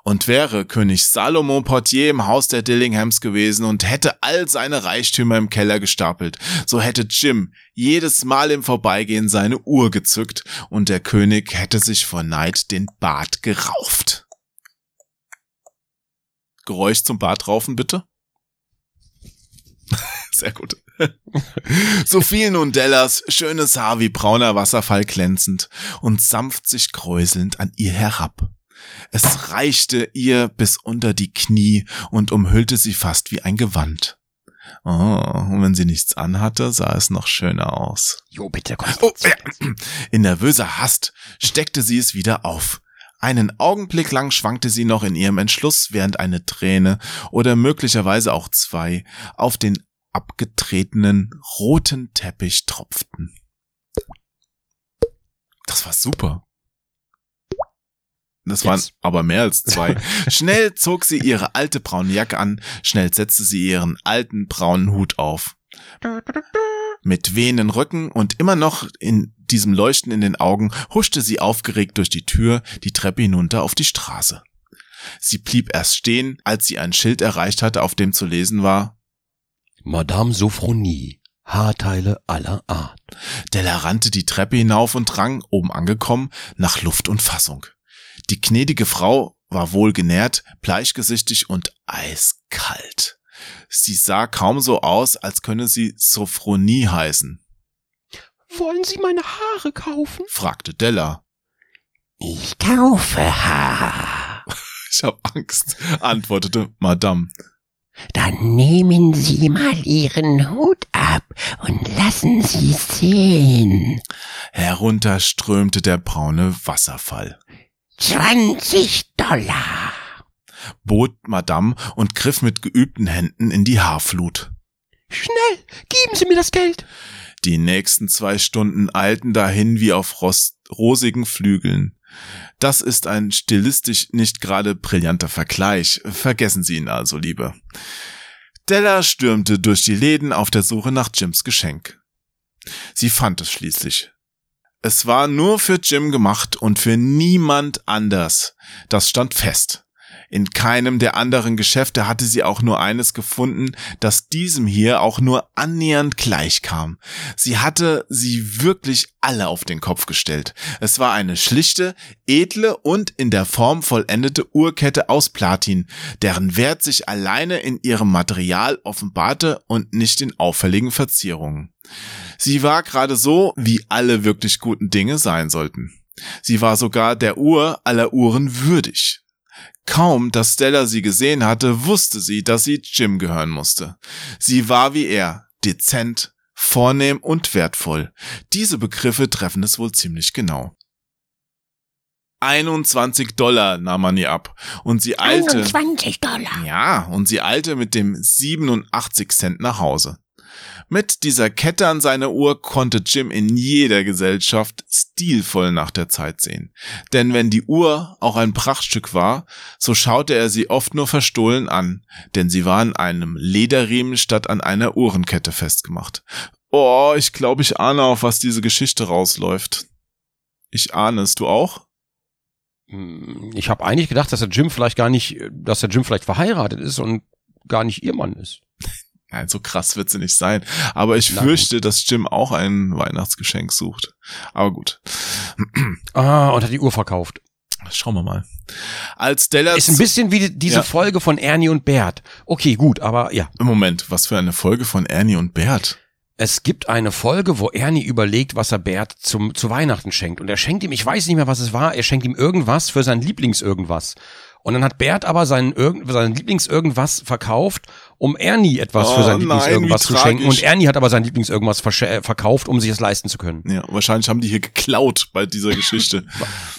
Und wäre König Salomo Portier im Haus der Dillinghams gewesen und hätte all seine Reichtümer im Keller gestapelt, so hätte Jim jedes Mal im Vorbeigehen seine Uhr gezückt und der König hätte sich vor Neid den Bart gerauft. Geräusch zum Bartraufen bitte. Sehr gut. So fiel nun Dellas schönes Haar wie brauner Wasserfall glänzend und sanft sich kräuselnd an ihr herab. Es reichte ihr bis unter die Knie und umhüllte sie fast wie ein Gewand. Oh, und wenn sie nichts anhatte, sah es noch schöner aus. Jo, bitte, Oh, ja. In nervöser Hast steckte sie es wieder auf. Einen Augenblick lang schwankte sie noch in ihrem Entschluss, während eine Träne oder möglicherweise auch zwei auf den abgetretenen roten Teppich tropften. Das war super. Das waren Jetzt. aber mehr als zwei. Schnell zog sie ihre alte braune Jacke an, schnell setzte sie ihren alten braunen Hut auf. Mit wehenden Rücken und immer noch in diesem Leuchten in den Augen huschte sie aufgeregt durch die Tür die Treppe hinunter auf die Straße. Sie blieb erst stehen, als sie ein Schild erreicht hatte, auf dem zu lesen war, Madame Sophronie. Haarteile aller Art. Della rannte die Treppe hinauf und rang, oben angekommen, nach Luft und Fassung. Die gnädige Frau war wohlgenährt, bleichgesichtig und eiskalt. Sie sah kaum so aus, als könne sie Sophronie heißen, Wollen Sie meine Haare kaufen? fragte Della. Ich kaufe Haar. Ich hab Angst, antwortete Madame. Dann nehmen Sie mal Ihren Hut ab und lassen Sie sehen. Herunter strömte der braune Wasserfall. 20 Dollar. bot Madame und griff mit geübten Händen in die Haarflut. Schnell, geben Sie mir das Geld. Die nächsten zwei Stunden eilten dahin wie auf Rost rosigen Flügeln. Das ist ein stilistisch nicht gerade brillanter Vergleich. Vergessen Sie ihn also lieber. Della stürmte durch die Läden auf der Suche nach Jims Geschenk. Sie fand es schließlich. Es war nur für Jim gemacht und für niemand anders. Das stand fest. In keinem der anderen Geschäfte hatte sie auch nur eines gefunden, das diesem hier auch nur annähernd gleichkam. Sie hatte sie wirklich alle auf den Kopf gestellt. Es war eine schlichte, edle und in der Form vollendete Uhrkette aus Platin, deren Wert sich alleine in ihrem Material offenbarte und nicht in auffälligen Verzierungen. Sie war gerade so, wie alle wirklich guten Dinge sein sollten. Sie war sogar der Uhr aller Uhren würdig. Kaum, dass Stella sie gesehen hatte, wusste sie, dass sie Jim gehören musste. Sie war wie er, dezent, vornehm und wertvoll. Diese Begriffe treffen es wohl ziemlich genau. 21 Dollar nahm man ihr ab und sie eilte. 21 Dollar. Ja, und sie eilte mit dem 87 Cent nach Hause. Mit dieser Kette an seiner Uhr konnte Jim in jeder Gesellschaft stilvoll nach der Zeit sehen. Denn wenn die Uhr auch ein Prachtstück war, so schaute er sie oft nur verstohlen an, denn sie war an einem Lederriemen statt an einer Uhrenkette festgemacht. Oh, ich glaube, ich ahne, auf was diese Geschichte rausläuft. Ich ahne es, du auch? Hm, Ich habe eigentlich gedacht, dass der Jim vielleicht gar nicht, dass der Jim vielleicht verheiratet ist und gar nicht ihr Mann ist. Nein, so krass wird sie nicht sein. Aber ich Na fürchte, dass Jim auch ein Weihnachtsgeschenk sucht. Aber gut. Ah, und hat die Uhr verkauft. Schauen wir mal. Als Stella Ist ein bisschen wie die- diese Ja. Folge von Ernie und Bert. Okay, gut, aber ja. Moment, was für eine Folge von Ernie und Bert? Es gibt eine Folge, wo Ernie überlegt, was er Bert zum, zu Weihnachten schenkt. Und er schenkt ihm, ich weiß nicht mehr, was es war, er schenkt ihm irgendwas für sein Lieblings-Irgendwas. Und dann hat Bert aber seinen, seinen Lieblings-Irgendwas verkauft, um Ernie etwas Oh für sein Lieblings-Irgendwas zu schenken. Und Ernie hat aber sein Lieblings-Irgendwas äh, verkauft, um sich es leisten zu können. Ja, wahrscheinlich haben die hier geklaut bei dieser Geschichte.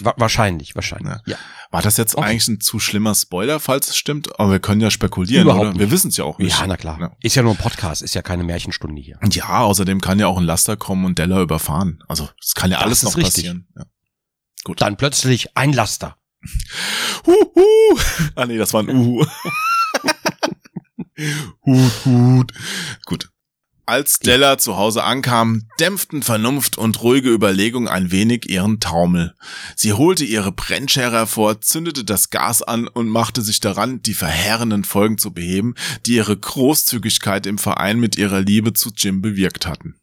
Wa wahrscheinlich, wahrscheinlich. Ja. Ja. War das jetzt Okay. eigentlich ein zu schlimmer Spoiler, falls es stimmt? Aber wir können ja spekulieren, Überhaupt oder? nicht. Wir wissen es ja auch nicht. Ja, na klar. Ja. Ist ja nur ein Podcast, ist ja keine Märchenstunde hier. Und ja, außerdem kann ja auch ein Laster kommen und Della überfahren. Also, es kann ja Das alles noch richtig. passieren. Ja. Dann plötzlich ein Laster. Huhu. Ah nee, das war ein Uhu. hut, hut. Gut. Als Stella zu Hause ankam, dämpften Vernunft und ruhige Überlegung ein wenig ihren Taumel. Sie holte ihre Brennschere hervor, zündete das Gas an und machte sich daran, die verheerenden Folgen zu beheben, die ihre Großzügigkeit im Verein mit ihrer Liebe zu Jim bewirkt hatten.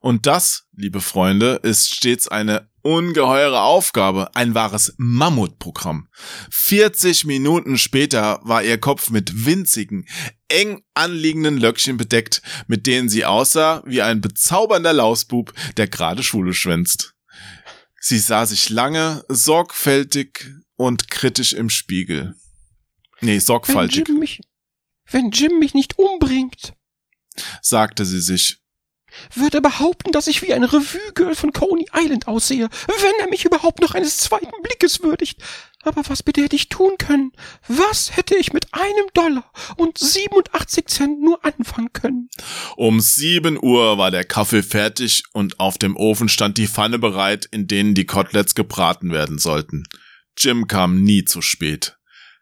Und das, liebe Freunde, ist stets eine ungeheure Aufgabe, ein wahres Mammutprogramm. 40 Minuten später war ihr Kopf mit winzigen, eng anliegenden Löckchen bedeckt, mit denen sie aussah wie ein bezaubernder Lausbub, der gerade Schule schwänzt. Sie sah sich lange, sorgfältig und kritisch im Spiegel. Nee, Wenn sorgfältig, Jim mich, wenn Jim mich nicht umbringt, sagte sie sich. Wird er behaupten, dass ich wie ein Revue-Girl von Coney Island aussehe, wenn er mich überhaupt noch eines zweiten Blickes würdigt. Aber was bitte hätte ich tun können? Was hätte ich mit einem Dollar und 87 Cent nur anfangen können? Um sieben Uhr war der Kaffee fertig und auf dem Ofen stand die Pfanne bereit, in denen die Koteletts gebraten werden sollten. Jim kam nie zu spät.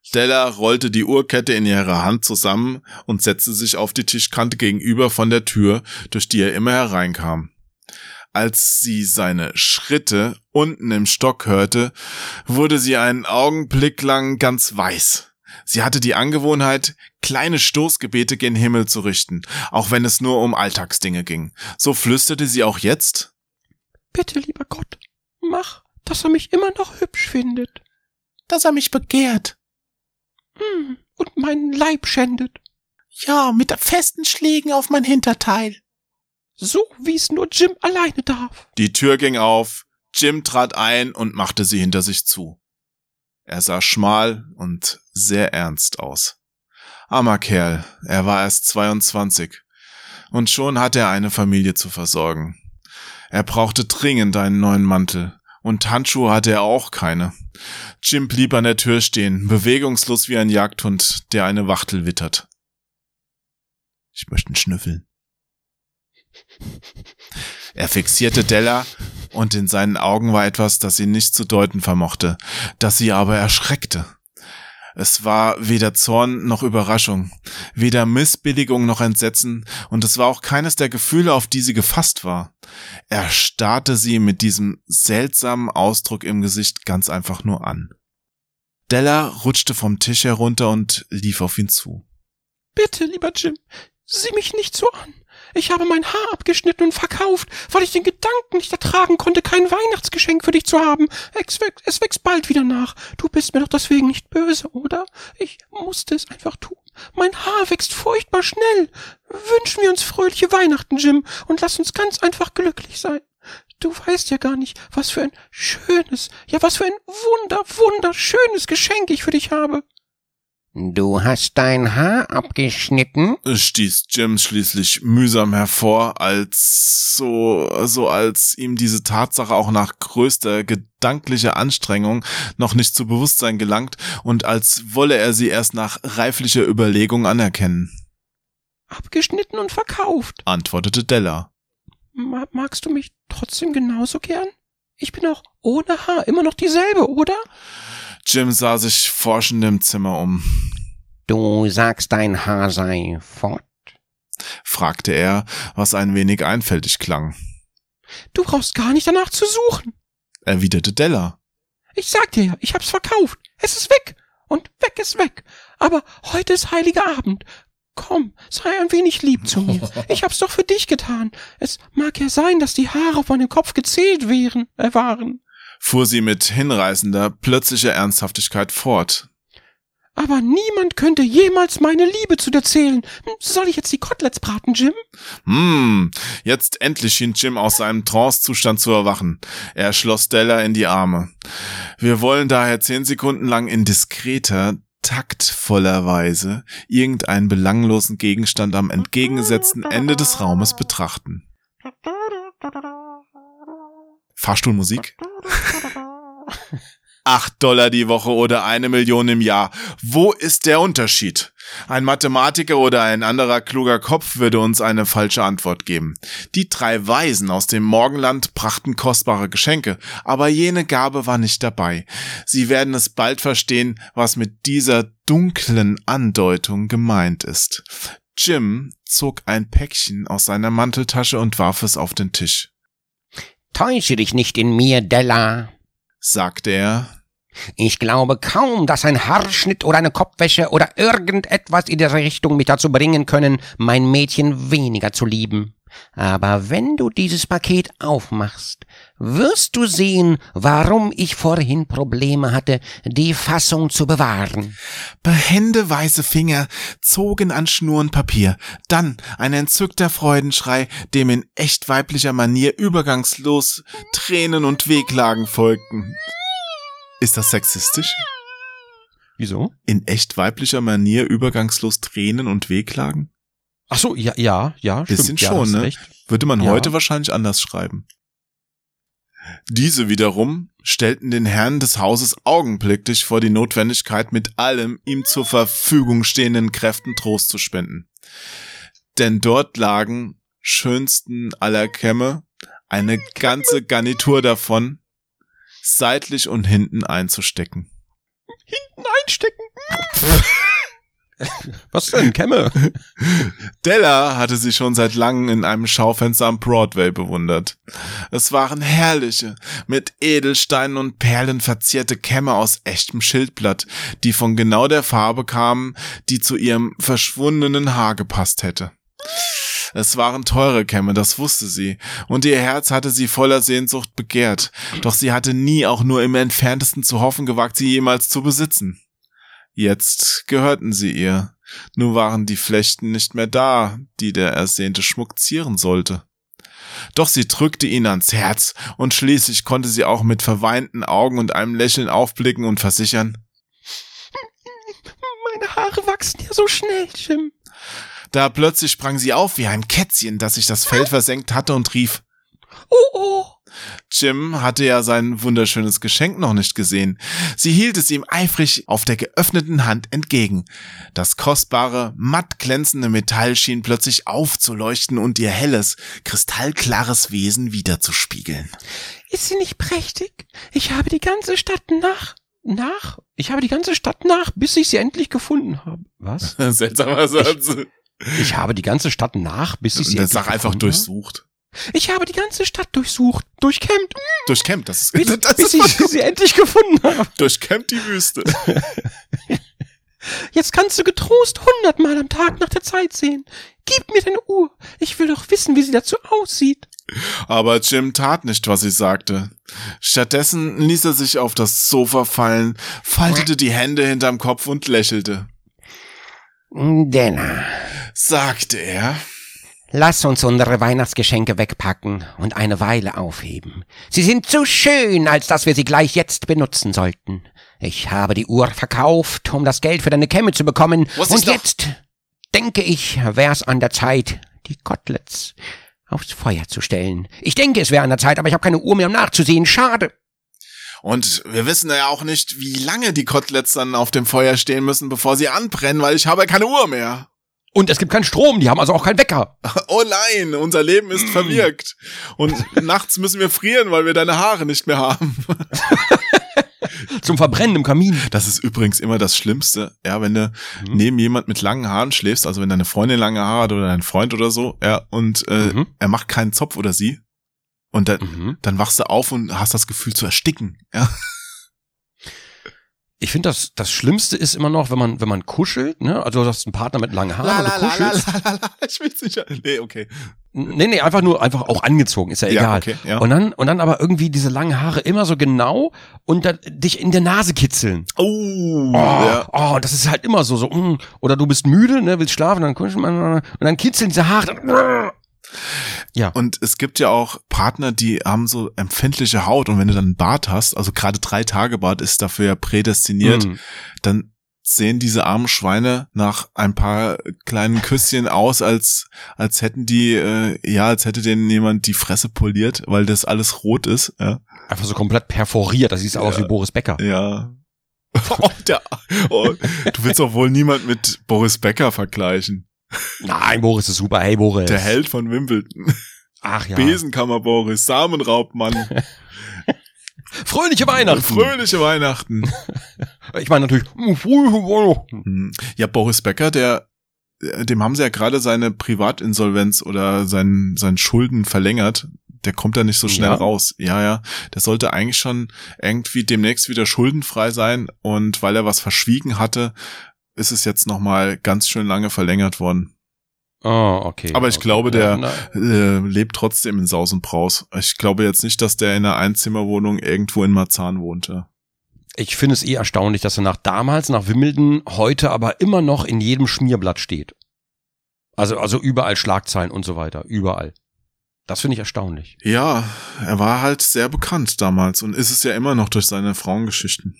Stella rollte die Uhrkette in ihrer Hand zusammen und setzte sich auf die Tischkante gegenüber von der Tür, durch die er immer hereinkam. Als sie seine Schritte unten im Stock hörte, wurde sie einen Augenblick lang ganz weiß. Sie hatte die Angewohnheit, kleine Stoßgebete gen Himmel zu richten, auch wenn es nur um Alltagsdinge ging. So flüsterte sie auch jetzt. Bitte, lieber Gott, mach, dass er mich immer noch hübsch findet. Dass er mich begehrt. Hm, und meinen Leib schändet. Ja, mit festen Schlägen auf mein Hinterteil. So wie es nur Jim alleine darf. Die Tür ging auf, Jim trat ein und machte sie hinter sich zu. Er sah schmal und sehr ernst aus. Armer Kerl, er war erst 22. Und schon hatte er eine Familie zu versorgen. Er brauchte dringend einen neuen Mantel. Und Handschuhe hatte er auch keine. Jim blieb an der Tür stehen, bewegungslos wie ein Jagdhund, der eine Wachtel wittert. Ich möchte ihn schnüffeln. Er fixierte Della Und in seinen Augen war etwas, das sie nicht zu deuten vermochte, das sie aber erschreckte. Es war weder Zorn noch Überraschung, weder Missbilligung noch Entsetzen, und es war auch keines der Gefühle, auf die sie gefasst war. Er starrte sie mit diesem seltsamen Ausdruck im Gesicht ganz einfach nur an. Della rutschte vom Tisch herunter und lief auf ihn zu. Bitte, lieber Jim, sieh mich nicht so an. Ich habe mein Haar abgeschnitten und verkauft, weil ich den Gedanken nicht ertragen konnte, kein Weihnachtsgeschenk für dich zu haben. Es, wächst, es wächst bald wieder nach. Du bist mir doch deswegen nicht böse, oder? Ich musste es einfach tun. Mein Haar wächst furchtbar schnell. Wünschen wir uns fröhliche Weihnachten, Jim, und lass uns ganz einfach glücklich sein. Du weißt ja gar nicht, was für ein schönes, ja was für ein wunder, wunderschönes Geschenk ich für dich habe. Du hast dein Haar abgeschnitten? stieß Jim schließlich mühsam hervor, als so, so als ihm diese Tatsache auch nach größter gedanklicher Anstrengung noch nicht zu Bewusstsein gelangt und als wolle er sie erst nach reiflicher Überlegung anerkennen. Abgeschnitten und verkauft, antwortete Della. Ma magst du mich trotzdem genauso gern? Ich bin auch ohne Haar immer noch dieselbe, oder? Jim sah sich forschend im Zimmer um. Du sagst, dein Haar sei fort? fragte er, was ein wenig einfältig klang. Du brauchst gar nicht danach zu suchen, erwiderte Della. Ich sag dir ja, ich hab's verkauft. Es ist weg. Und weg ist weg. Aber heute ist heiliger Abend. Komm, sei ein wenig lieb zu mir. Ich hab's doch für dich getan. Es mag ja sein, dass die Haare auf meinem Kopf gezählt wären, äh, waren fuhr sie mit hinreißender, plötzlicher Ernsthaftigkeit fort. Aber niemand könnte jemals meine Liebe zu dir zählen. Soll ich jetzt die Koteletts braten, Jim? Hm, jetzt endlich schien Jim aus seinem Trancezustand zu erwachen. Er schloss Stella in die Arme. Wir wollen daher zehn Sekunden lang in diskreter, taktvoller Weise irgendeinen belanglosen Gegenstand am entgegengesetzten Ende des Raumes betrachten. Fahrstuhlmusik? Acht Dollar die Woche oder eine Million im Jahr. Wo ist der Unterschied? Ein Mathematiker oder ein anderer kluger Kopf würde uns eine falsche Antwort geben. Die drei Weisen aus dem Morgenland brachten kostbare Geschenke, aber jene Gabe war nicht dabei. Sie werden es bald verstehen, was mit dieser dunklen Andeutung gemeint ist. Jim zog ein Päckchen aus seiner Manteltasche und warf es auf den Tisch. Täusche dich nicht in mir, Della, sagte er. Ich glaube kaum, dass ein Haarschnitt oder eine Kopfwäsche oder irgendetwas in der Richtung mich dazu bringen können, mein Mädchen weniger zu lieben. Aber wenn du dieses Paket aufmachst, wirst du sehen, warum ich vorhin Probleme hatte, die Fassung zu bewahren. Behende weiße Finger zogen an Schnur Papier, dann ein entzückter Freudenschrei, dem in echt weiblicher Manier übergangslos Tränen und Wehklagen folgten. Ist das sexistisch? Wieso? In echt weiblicher Manier übergangslos Tränen und Wehklagen? Ach so, ja, ja, ja. Bisschen stimmt, schon, ja, ne? Recht. Würde man ja. heute wahrscheinlich anders schreiben. Diese wiederum stellten den Herrn des Hauses augenblicklich vor die Notwendigkeit, mit allem ihm zur Verfügung stehenden Kräften Trost zu spenden. Denn dort lagen, schönsten aller Kämme, eine ganze Garnitur davon, seitlich und hinten einzustecken. Hinten einstecken? Was denn, Kämme? Della hatte sie schon seit langem in einem Schaufenster am Broadway bewundert. Es waren herrliche, mit Edelsteinen und Perlen verzierte Kämme aus echtem Schildblatt, die von genau der Farbe kamen, die zu ihrem verschwundenen Haar gepasst hätte. Es waren teure Kämme, das wusste sie, und ihr Herz hatte sie voller Sehnsucht begehrt, doch sie hatte nie auch nur im entferntesten zu hoffen gewagt, sie jemals zu besitzen. Jetzt gehörten sie ihr. Nur waren die Flechten nicht mehr da, die der ersehnte Schmuck zieren sollte. Doch sie drückte ihn ans Herz, und schließlich konnte sie auch mit verweinten Augen und einem Lächeln aufblicken und versichern. Meine Haare wachsen ja so schnell, Jim. Da plötzlich sprang sie auf wie ein Kätzchen, das sich das Fell versenkt hatte und rief, Oh, oh. Jim hatte ja sein wunderschönes Geschenk noch nicht gesehen. Sie hielt es ihm eifrig auf der geöffneten Hand entgegen. Das kostbare, matt glänzende Metall schien plötzlich aufzuleuchten und ihr helles, kristallklares Wesen wiederzuspiegeln. Ist sie nicht prächtig? Ich habe die ganze Stadt nach, nach, ich habe die ganze Stadt nach, bis ich sie endlich gefunden habe. Was? Seltsamer Satz. Ich habe die ganze Stadt nach, bis ich sie endlich Sach einfach gefunden habe. durchsucht. Ich habe die ganze Stadt durchsucht, durchkämmt, Durchkämmt, das ist, bis, das bis ist ich sie endlich gefunden habe. durchkämmt die Wüste. Jetzt kannst du getrost hundertmal am Tag nach der Zeit sehen. Gib mir deine Uhr. Ich will doch wissen, wie sie dazu aussieht. Aber Jim tat nicht, was sie sagte. Stattdessen ließ er sich auf das Sofa fallen, faltete die Hände hinterm Kopf und lächelte. Denner, Sagte er. Lass uns unsere Weihnachtsgeschenke wegpacken und eine Weile aufheben. Sie sind zu schön, als dass wir sie gleich jetzt benutzen sollten. Ich habe die Uhr verkauft, um das Geld für deine Kämme zu bekommen. Was und jetzt, denke ich, wär's an der Zeit, die Koteletts aufs Feuer zu stellen. Ich denke, es wäre an der Zeit, aber ich habe keine Uhr mehr, um nachzusehen. Schade. Und wir wissen ja auch nicht, wie lange die Koteletts dann auf dem Feuer stehen müssen, bevor sie anbrennen, weil ich habe keine Uhr mehr. Und es gibt keinen Strom, die haben also auch keinen Wecker. Oh nein, unser Leben ist verwirkt. Und nachts müssen wir frieren, weil wir deine Haare nicht mehr haben. Zum Verbrennen im Kamin. Das ist übrigens immer das Schlimmste, ja, wenn du neben jemand mit langen Haaren schläfst, also wenn deine Freundin lange Haare hat oder dein Freund oder so, ja, und äh, Mhm. er macht keinen Zopf oder sie. Und dann, Mhm. dann wachst du auf und hast das Gefühl zu ersticken. Ja. Ich finde, das, das Schlimmste ist immer noch, wenn man, wenn man kuschelt, ne? Also du hast einen Partner mit langen Haaren und du kuschelst. la, la. Ich will sicher. Nee, okay. Nee, nee, einfach nur, einfach auch angezogen, ist ja Ja, egal. okay, ja. Und dann, und dann aber irgendwie diese langen Haare immer so genau und dann dich in der Nase kitzeln. Oh, Oh, ja. oh, das ist halt immer so, so, mm. oder du bist müde, ne, willst schlafen, dann kuschelt man, und dann kitzeln diese Haare. Ja. Und es gibt ja auch Partner, die haben so empfindliche Haut und wenn du dann einen Bart hast, also gerade drei Tage Bart ist dafür ja prädestiniert, Mm. dann sehen diese armen Schweine nach ein paar kleinen Küsschen aus, als als hätten die äh, ja, als hätte denen jemand die Fresse poliert, weil das alles rot ist. Ja. Einfach so komplett perforiert, das sieht aus wie Boris Becker. ja. Oh, der, oh, du willst doch wohl niemand mit Boris Becker vergleichen. Nein, Boris ist super, hey Boris. Der Held von Wimbledon. Ach ja. Besenkammer Boris, Samenraubmann. Fröhliche Weihnachten. Fröhliche Weihnachten. Ich meine natürlich, mm, fröhliche Weihnachten. Hm. Ja, Boris Becker, der, dem haben sie ja gerade seine Privatinsolvenz oder sein, sein Schulden verlängert. Der kommt da nicht so schnell Ja. raus. Ja, ja. Der sollte eigentlich schon irgendwie demnächst wieder schuldenfrei sein. Und weil er was verschwiegen hatte, ist es jetzt nochmal ganz schön lange verlängert worden. Oh, okay. Aber ich okay. glaube, der- Ja, Äh, lebt trotzdem in Saus und Braus. Ich glaube jetzt nicht, dass der in einer Einzimmerwohnung irgendwo in Marzahn wohnte. Ich finde es eh erstaunlich, dass er nach damals, nach Wimbledon, heute aber immer noch in jedem Schmierblatt steht. Also, also überall Schlagzeilen und so weiter. Überall. Das finde ich erstaunlich. Ja, er war halt sehr bekannt damals und ist es ja immer noch durch seine Frauengeschichten.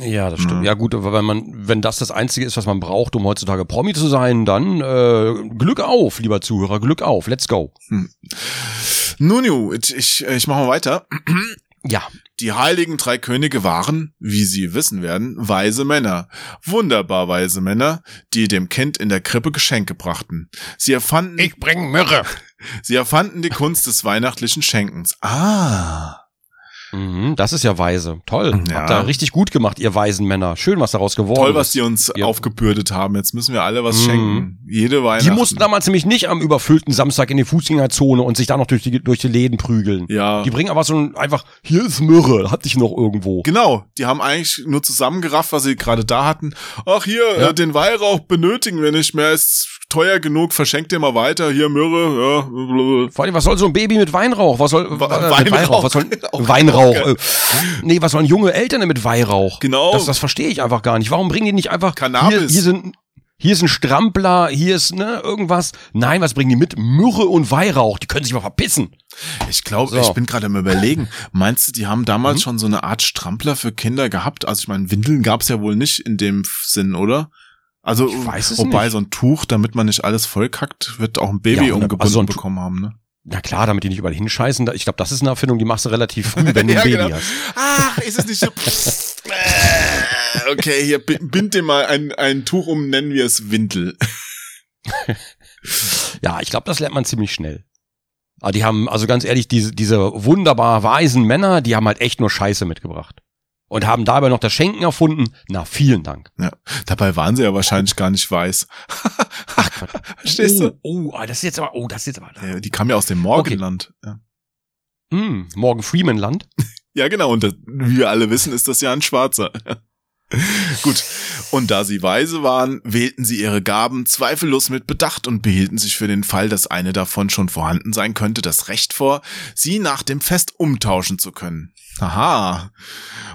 Ja, das stimmt. Ja. Ja, gut, aber wenn man, wenn das das Einzige ist, was man braucht, um heutzutage Promi zu sein, dann äh, Glück auf, lieber Zuhörer, Glück auf, let's go. Nun, nu, ich, ich, ich mache mal weiter. Ja. Die heiligen drei Könige waren, wie Sie wissen werden, weise Männer. Wunderbar weise Männer, die dem Kind in der Krippe Geschenke brachten. Sie erfanden, Ich bring Myrrhe. sie erfanden die Kunst des weihnachtlichen Schenkens. Ah. Mhm, das ist ja weise. Toll. Ja. Habt ihr richtig gut gemacht, ihr weisen Männer. Schön, was daraus geworden Toll, was ist. die uns Ja. aufgebürdet haben. Jetzt müssen wir alle was Mhm. schenken. Jede Weihnachten. Die mussten damals nämlich nicht am überfüllten Samstag in die Fußgängerzone und sich da noch durch die, durch die Läden prügeln. Ja. Die bringen aber so ein, einfach, hier ist Myrrhe, hatte ich noch irgendwo. Genau, die haben eigentlich nur zusammengerafft, was sie gerade da hatten. Ach hier, Ja. äh, den Weihrauch benötigen wir nicht mehr, ist teuer genug, verschenkt ihr mal weiter. Hier Myrrhe, ja. Vor allem, was soll so ein Baby mit Weihrauch? Was soll Wa- äh, mit Weinrauch. Was soll Auch Weinrauch? Äh, nee, was sollen junge Eltern denn mit Weihrauch? Genau. Das, das verstehe ich einfach gar nicht. Warum bringen die nicht einfach Cannabis. Hier, hier sind hier ist ein Strampler, hier ist ne irgendwas. Nein, was bringen die mit? Myrrhe und Weihrauch. Die können sich mal verpissen. Ich glaube, So. ich bin gerade am überlegen. Meinst du, die haben damals schon so eine Art Strampler für Kinder gehabt? Also ich meine, Windeln gab's ja wohl nicht in dem Sinn, oder? Also, wobei nicht. so ein Tuch, damit man nicht alles vollkackt, wird auch ein Baby Ja, umgebunden also so ein bekommen haben, ne? Na klar, damit die nicht überall hinscheißen. Ich glaube, das ist eine Erfindung, die machst du relativ früh, wenn du ein Ja, Baby genau. hast. Ach, ist es nicht so. Okay, hier bi- bind dir mal ein, ein Tuch um, nennen wir es Windel. Ja, ich glaube, das lernt man ziemlich schnell. Aber die haben, also ganz ehrlich, diese, diese wunderbar weisen Männer, die haben halt echt nur Scheiße mitgebracht. Und haben dabei noch das Schenken erfunden. Na, vielen Dank. Ja, dabei waren sie ja wahrscheinlich gar nicht weiß. Verstehst du? Oh, oh, das ist jetzt aber, oh, das ist jetzt aber. Ja, die kam ja aus dem Morgenland. Ja. Hm, Morgan Freeman Land. Ja, genau. Und das, wie wir alle wissen, ist das ja ein Schwarzer. Gut. Und da sie weise waren, wählten sie ihre Gaben zweifellos mit Bedacht und behielten sich für den Fall, dass eine davon schon vorhanden sein könnte, das Recht vor, sie nach dem Fest umtauschen zu können. Aha.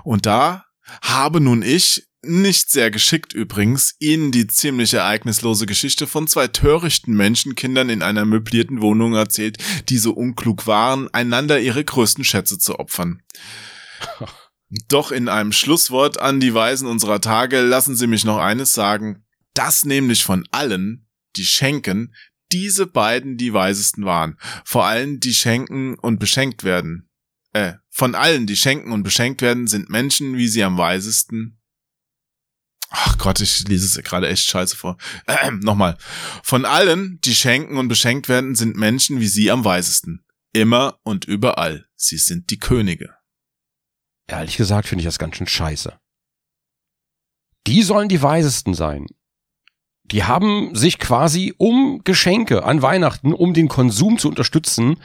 Und da habe nun ich, nicht sehr geschickt übrigens, ihnen die ziemlich ereignislose Geschichte von zwei törichten Menschenkindern in einer möblierten Wohnung erzählt, die so unklug waren, einander ihre größten Schätze zu opfern. Doch in einem Schlusswort an die Weisen unserer Tage lassen Sie mich noch eines sagen, dass nämlich von allen, die schenken, diese beiden die weisesten waren. Vor allem, die schenken und beschenkt werden. Äh, von allen, die schenken und beschenkt werden, sind Menschen, wie sie am weisesten. Ach Gott, ich lese es gerade echt scheiße vor. Äh, Nochmal. Von allen, die schenken und beschenkt werden, sind Menschen, wie sie am weisesten. Immer und überall. Sie sind die Könige. Ehrlich gesagt finde ich das ganz schön scheiße. Die sollen die Weisesten sein. Die haben sich quasi um Geschenke an Weihnachten, um den Konsum zu unterstützen,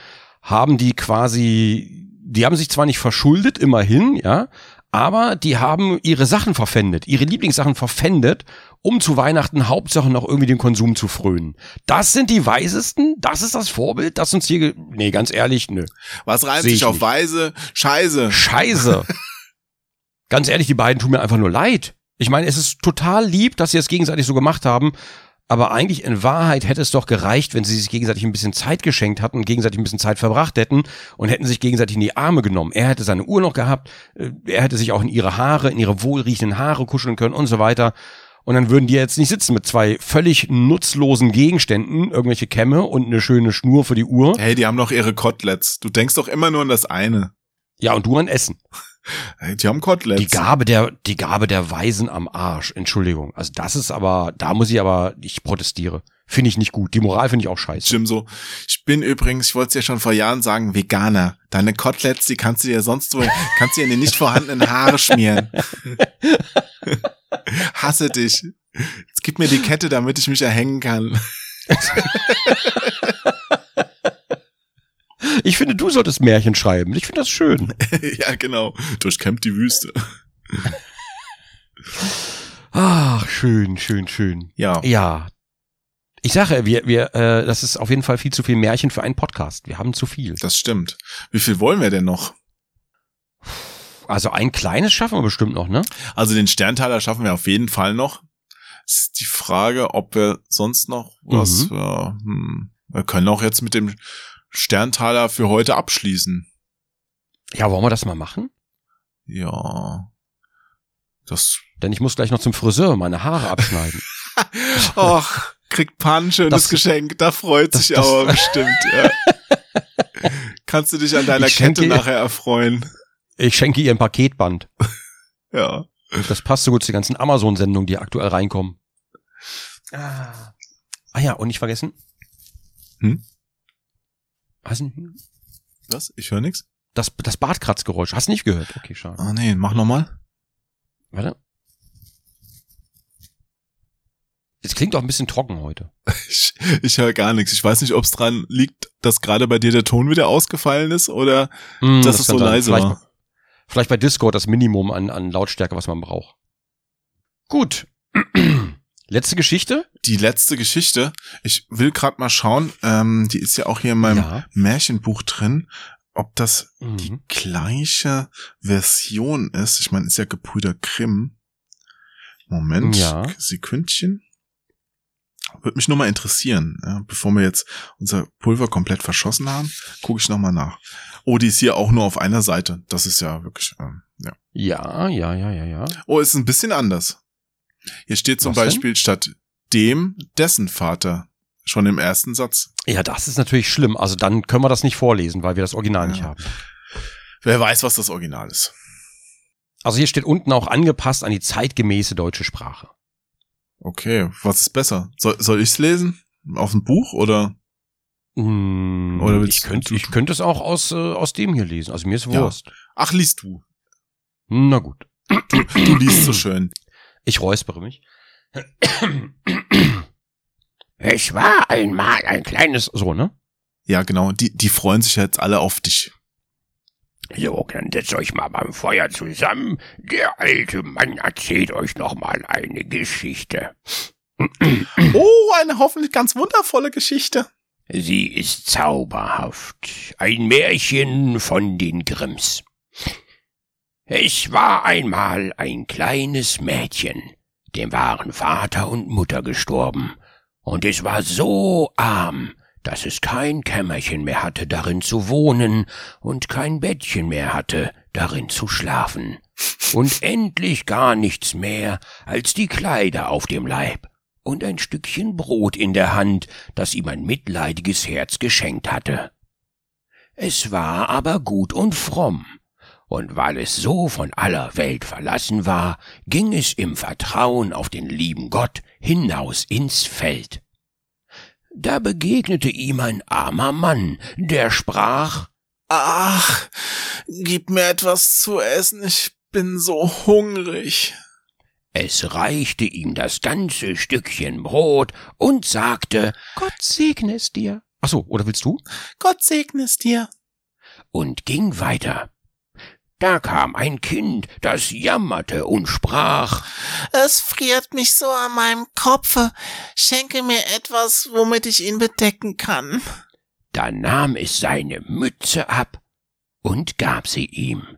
haben die quasi, die haben sich zwar nicht verschuldet, immerhin, ja, aber die haben ihre Sachen verpfändet, ihre Lieblingssachen verpfändet, um zu Weihnachten Hauptsache noch irgendwie den Konsum zu frönen. Das sind die Weisesten? Das ist das Vorbild, das uns hier, nee, ganz ehrlich, nö. Was reimt sich ich auf nicht. Weise? Scheiße. Scheiße. Ganz ehrlich, die beiden tun mir einfach nur leid. Ich meine, es ist total lieb, dass sie es gegenseitig so gemacht haben. Aber eigentlich in Wahrheit hätte es doch gereicht, wenn sie sich gegenseitig ein bisschen Zeit geschenkt hatten, gegenseitig ein bisschen Zeit verbracht hätten und hätten sich gegenseitig in die Arme genommen. Er hätte seine Uhr noch gehabt, äh, er hätte sich auch in ihre Haare, in ihre wohlriechenden Haare kuscheln können und so weiter. Und dann würden die jetzt nicht sitzen mit zwei völlig nutzlosen Gegenständen, irgendwelche Kämme und eine schöne Schnur für die Uhr. Hey, die haben doch ihre Koteletts. Du denkst doch immer nur an das eine. Ja, und du an Essen. Die haben Koteletts. Die Gabe der, die Gabe der Weisen am Arsch. Entschuldigung. Also das ist aber, da muss ich aber, ich protestiere. Finde ich nicht gut. Die Moral finde ich auch scheiße. Jim so, ich bin übrigens, ich wollte es ja schon vor Jahren sagen, Veganer. Deine Koteletts, die kannst du dir sonst wo, kannst du dir in die nicht vorhandenen Haare schmieren. Hasse dich. Jetzt gib mir die Kette, damit ich mich erhängen kann. Ich finde, du solltest Märchen schreiben. Ich finde das schön. ja, genau. Durchkämmt die Wüste. Ach, schön, schön, schön. Ja. Ja. Ich sage, wir, wir, äh, das ist auf jeden Fall viel zu viel Märchen für einen Podcast. Wir haben zu viel. Das stimmt. Wie viel wollen wir denn noch? Also ein kleines schaffen wir bestimmt noch, ne? Also den Sterntaler schaffen wir auf jeden Fall noch. Ist die Frage, ob wir sonst noch was, Mhm. äh, hm, wir können auch jetzt mit dem Sterntaler für heute abschließen. Ja, wollen wir das mal machen? Ja. Das, Denn ich muss gleich noch zum Friseur meine Haare abschneiden. ach, kriegt Pan ein schönes Das- Geschenk, da freut das- sich das- aber bestimmt, ja. Kannst du dich an deiner Ich schenke Kette nachher erfreuen? Ich schenke ihr ein Paketband. Ja. Das passt so gut zu den ganzen Amazon-Sendungen, die aktuell reinkommen. Ah. ah ja, und nicht vergessen. Hm? Hast du Was? Ich höre nix? das, das Bartkratzgeräusch. Hast du nicht gehört? Okay, schade. Ah nee, mach nochmal. Warte. Es klingt auch ein bisschen trocken heute. Ich, ich höre gar nichts. Ich weiß nicht, ob es dran liegt, dass gerade bei dir der Ton wieder ausgefallen ist oder Mm, dass es kann so leise vielleicht, war. Vielleicht bei Discord das Minimum an, an Lautstärke, was man braucht. Gut. Letzte Geschichte? Die letzte Geschichte, ich will gerade mal schauen, ähm, die ist ja auch hier in meinem Ja. Märchenbuch drin, ob das die Mhm. gleiche Version ist. Ich meine, ist ja Gebrüder Grimm. Moment, Ja. Sekündchen. Würde mich nur mal interessieren, ja, bevor wir jetzt unser Pulver komplett verschossen haben, gucke ich noch mal nach. Oh, die ist hier auch nur auf einer Seite. Das ist ja wirklich, ähm, ja. Ja, ja, ja, ja, ja. Oh, ist ein bisschen anders. Hier steht zum Was denn? Beispiel statt dem dessen Vater Schon im ersten Satz. Ja, das ist natürlich schlimm. Also dann können wir das nicht vorlesen, weil wir das Original nicht Ja. haben. Wer weiß, was das Original ist. Also hier steht unten auch angepasst an die zeitgemäße deutsche Sprache. Okay, was ist besser? Soll, soll ich's lesen? Auf dem Buch oder? Hm, Oder ich du- könnte, ich könnte es auch aus, äh, aus dem hier lesen. Also mir ist Ja. Wurst. Ach, liest du. Na gut. Du liest so schön. Ich räuspere mich. Es war einmal ein kleines... So, ne? Ja, genau. Die, die freuen sich jetzt alle auf dich. So, dann setzt euch mal beim Feuer zusammen. Der alte Mann erzählt euch noch mal eine Geschichte. Oh, eine hoffentlich ganz wundervolle Geschichte. Sie ist zauberhaft. Ein Märchen von den Grimms. Es war einmal ein kleines Mädchen. Dem waren Vater und Mutter gestorben. Und es war so arm, dass es kein Kämmerchen mehr hatte, darin zu wohnen, und kein Bettchen mehr hatte, darin zu schlafen. Und endlich gar nichts mehr als die Kleider auf dem Leib und ein Stückchen Brot in der Hand, das ihm ein mitleidiges Herz geschenkt hatte. Es war aber gut und fromm, und weil es so von aller Welt verlassen war, ging es im Vertrauen auf den lieben Gott hinaus ins Feld. Da begegnete ihm ein armer Mann, der sprach Ach, gib mir etwas zu essen. Ich bin so hungrig. Es reichte ihm das ganze Stückchen Brot und sagte Gott segne es dir. Ach so, oder willst du? Gott segne es dir. und ging weiter. Da kam ein Kind, das jammerte und sprach Es friert mich so an meinem Kopfe. Schenke mir etwas, womit ich ihn bedecken kann. Da nahm es seine Mütze ab und gab sie ihm.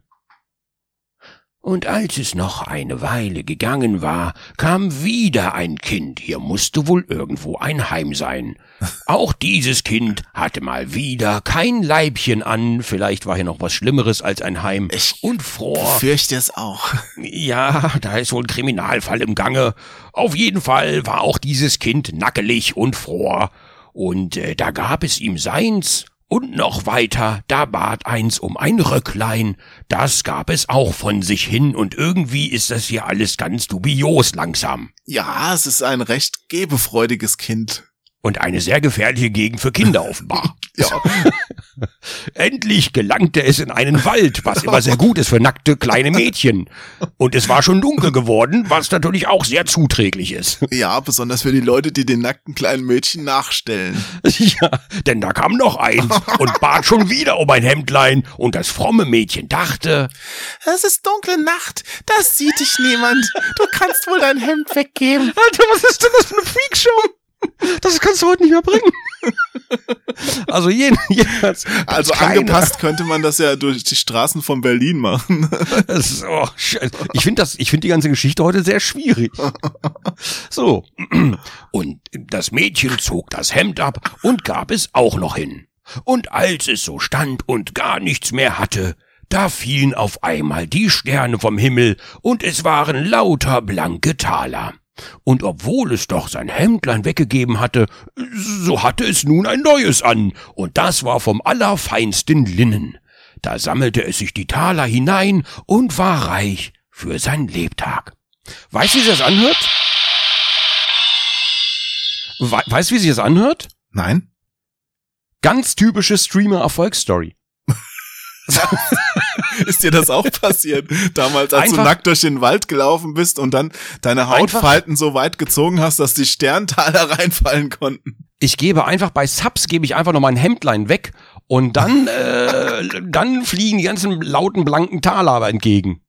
Und als es noch eine Weile gegangen war, kam wieder ein Kind, hier musste wohl irgendwo ein Heim sein. Auch dieses Kind hatte mal wieder kein Leibchen an, vielleicht war hier noch was Schlimmeres als ein Heim, Ich und fror. Fürchte es auch. Ja, da ist wohl ein Kriminalfall im Gange. Auf jeden Fall war auch dieses Kind nackelig und fror. Und äh, da gab es ihm seins. Und noch weiter, da bat eins um ein Röcklein. Das gab es auch von sich hin. Und irgendwie ist das hier alles ganz dubios langsam. Ja, es ist ein recht gebefreudiges Kind. Und eine sehr gefährliche Gegend für Kinder offenbar. Ja. Endlich gelangte es in einen Wald, was immer sehr gut ist für nackte kleine Mädchen. Und es war schon dunkel geworden, was natürlich auch sehr zuträglich ist. Ja, besonders für die Leute, die den nackten kleinen Mädchen nachstellen. Ja, denn da kam noch eins und bat schon wieder um ein Hemdlein und das fromme Mädchen dachte, Es ist dunkle Nacht. Das sieht dich niemand. Du kannst wohl dein Hemd weggeben. Alter, was ist denn das für eine Freakshow? Das kannst du heute nicht mehr bringen. Also jeden, jedenfalls. Also keiner- angepasst könnte man das ja durch die Straßen von Berlin machen. Ist, oh, ich finde das, ich finde die ganze Geschichte heute sehr schwierig. So. und das Mädchen zog das Hemd ab und gab es auch noch hin. Und als es so stand und gar nichts mehr hatte, da fielen auf einmal die Sterne vom Himmel und es waren lauter blanke Taler. Und obwohl es doch sein Hemdlein weggegeben hatte, so hatte es nun ein neues an, und das war vom allerfeinsten Linnen. Da sammelte es sich die Taler hinein und war reich für sein Lebtag. Weißt du, wie sich das anhört? We weißt du, wie sich das anhört? Nein? Ganz typische Streamer-Erfolgsstory. Ist dir das auch passiert? Damals, als du Einfach- nackt durch den Wald gelaufen bist und dann deine Einfach- Hautfalten so weit gezogen hast, dass die Sterntaler reinfallen konnten. Ich gebe einfach bei Subs gebe ich einfach noch mein Hemdlein weg und dann äh, dann fliegen die ganzen lauten blanken Taler aber entgegen.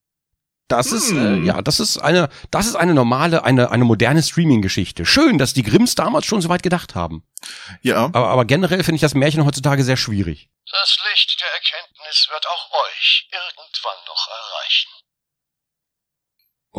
Das ist äh, Hm. ja, das ist eine das ist eine normale eine eine moderne Streaming Geschichte. Schön, dass die Grimms damals schon so weit gedacht haben. Ja. Aber aber generell finde ich das Märchen heutzutage sehr schwierig. Das Licht der Erkenntnis wird auch euch irgendwann noch erreichen.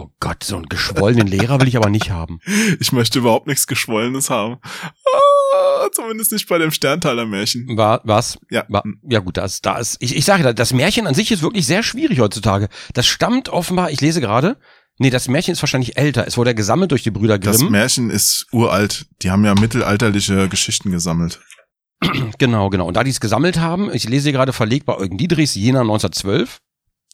Oh Gott, so einen geschwollenen Lehrer will ich aber nicht haben. Ich möchte überhaupt nichts Geschwollenes haben. Ah, zumindest nicht bei dem Sterntaler Märchen. War was? Ja. War, ja gut, das, das, ich, ich sage, das Märchen an sich ist wirklich sehr schwierig heutzutage. Das stammt offenbar, ich lese gerade, Nee, das Märchen ist wahrscheinlich älter. Es wurde ja gesammelt durch die Brüder Das Grimm. Märchen ist uralt. Die haben ja mittelalterliche Geschichten gesammelt. Genau, genau. Und da die es gesammelt haben, ich lese hier gerade verlegt bei Eugen Diedrichs, Jena 1912.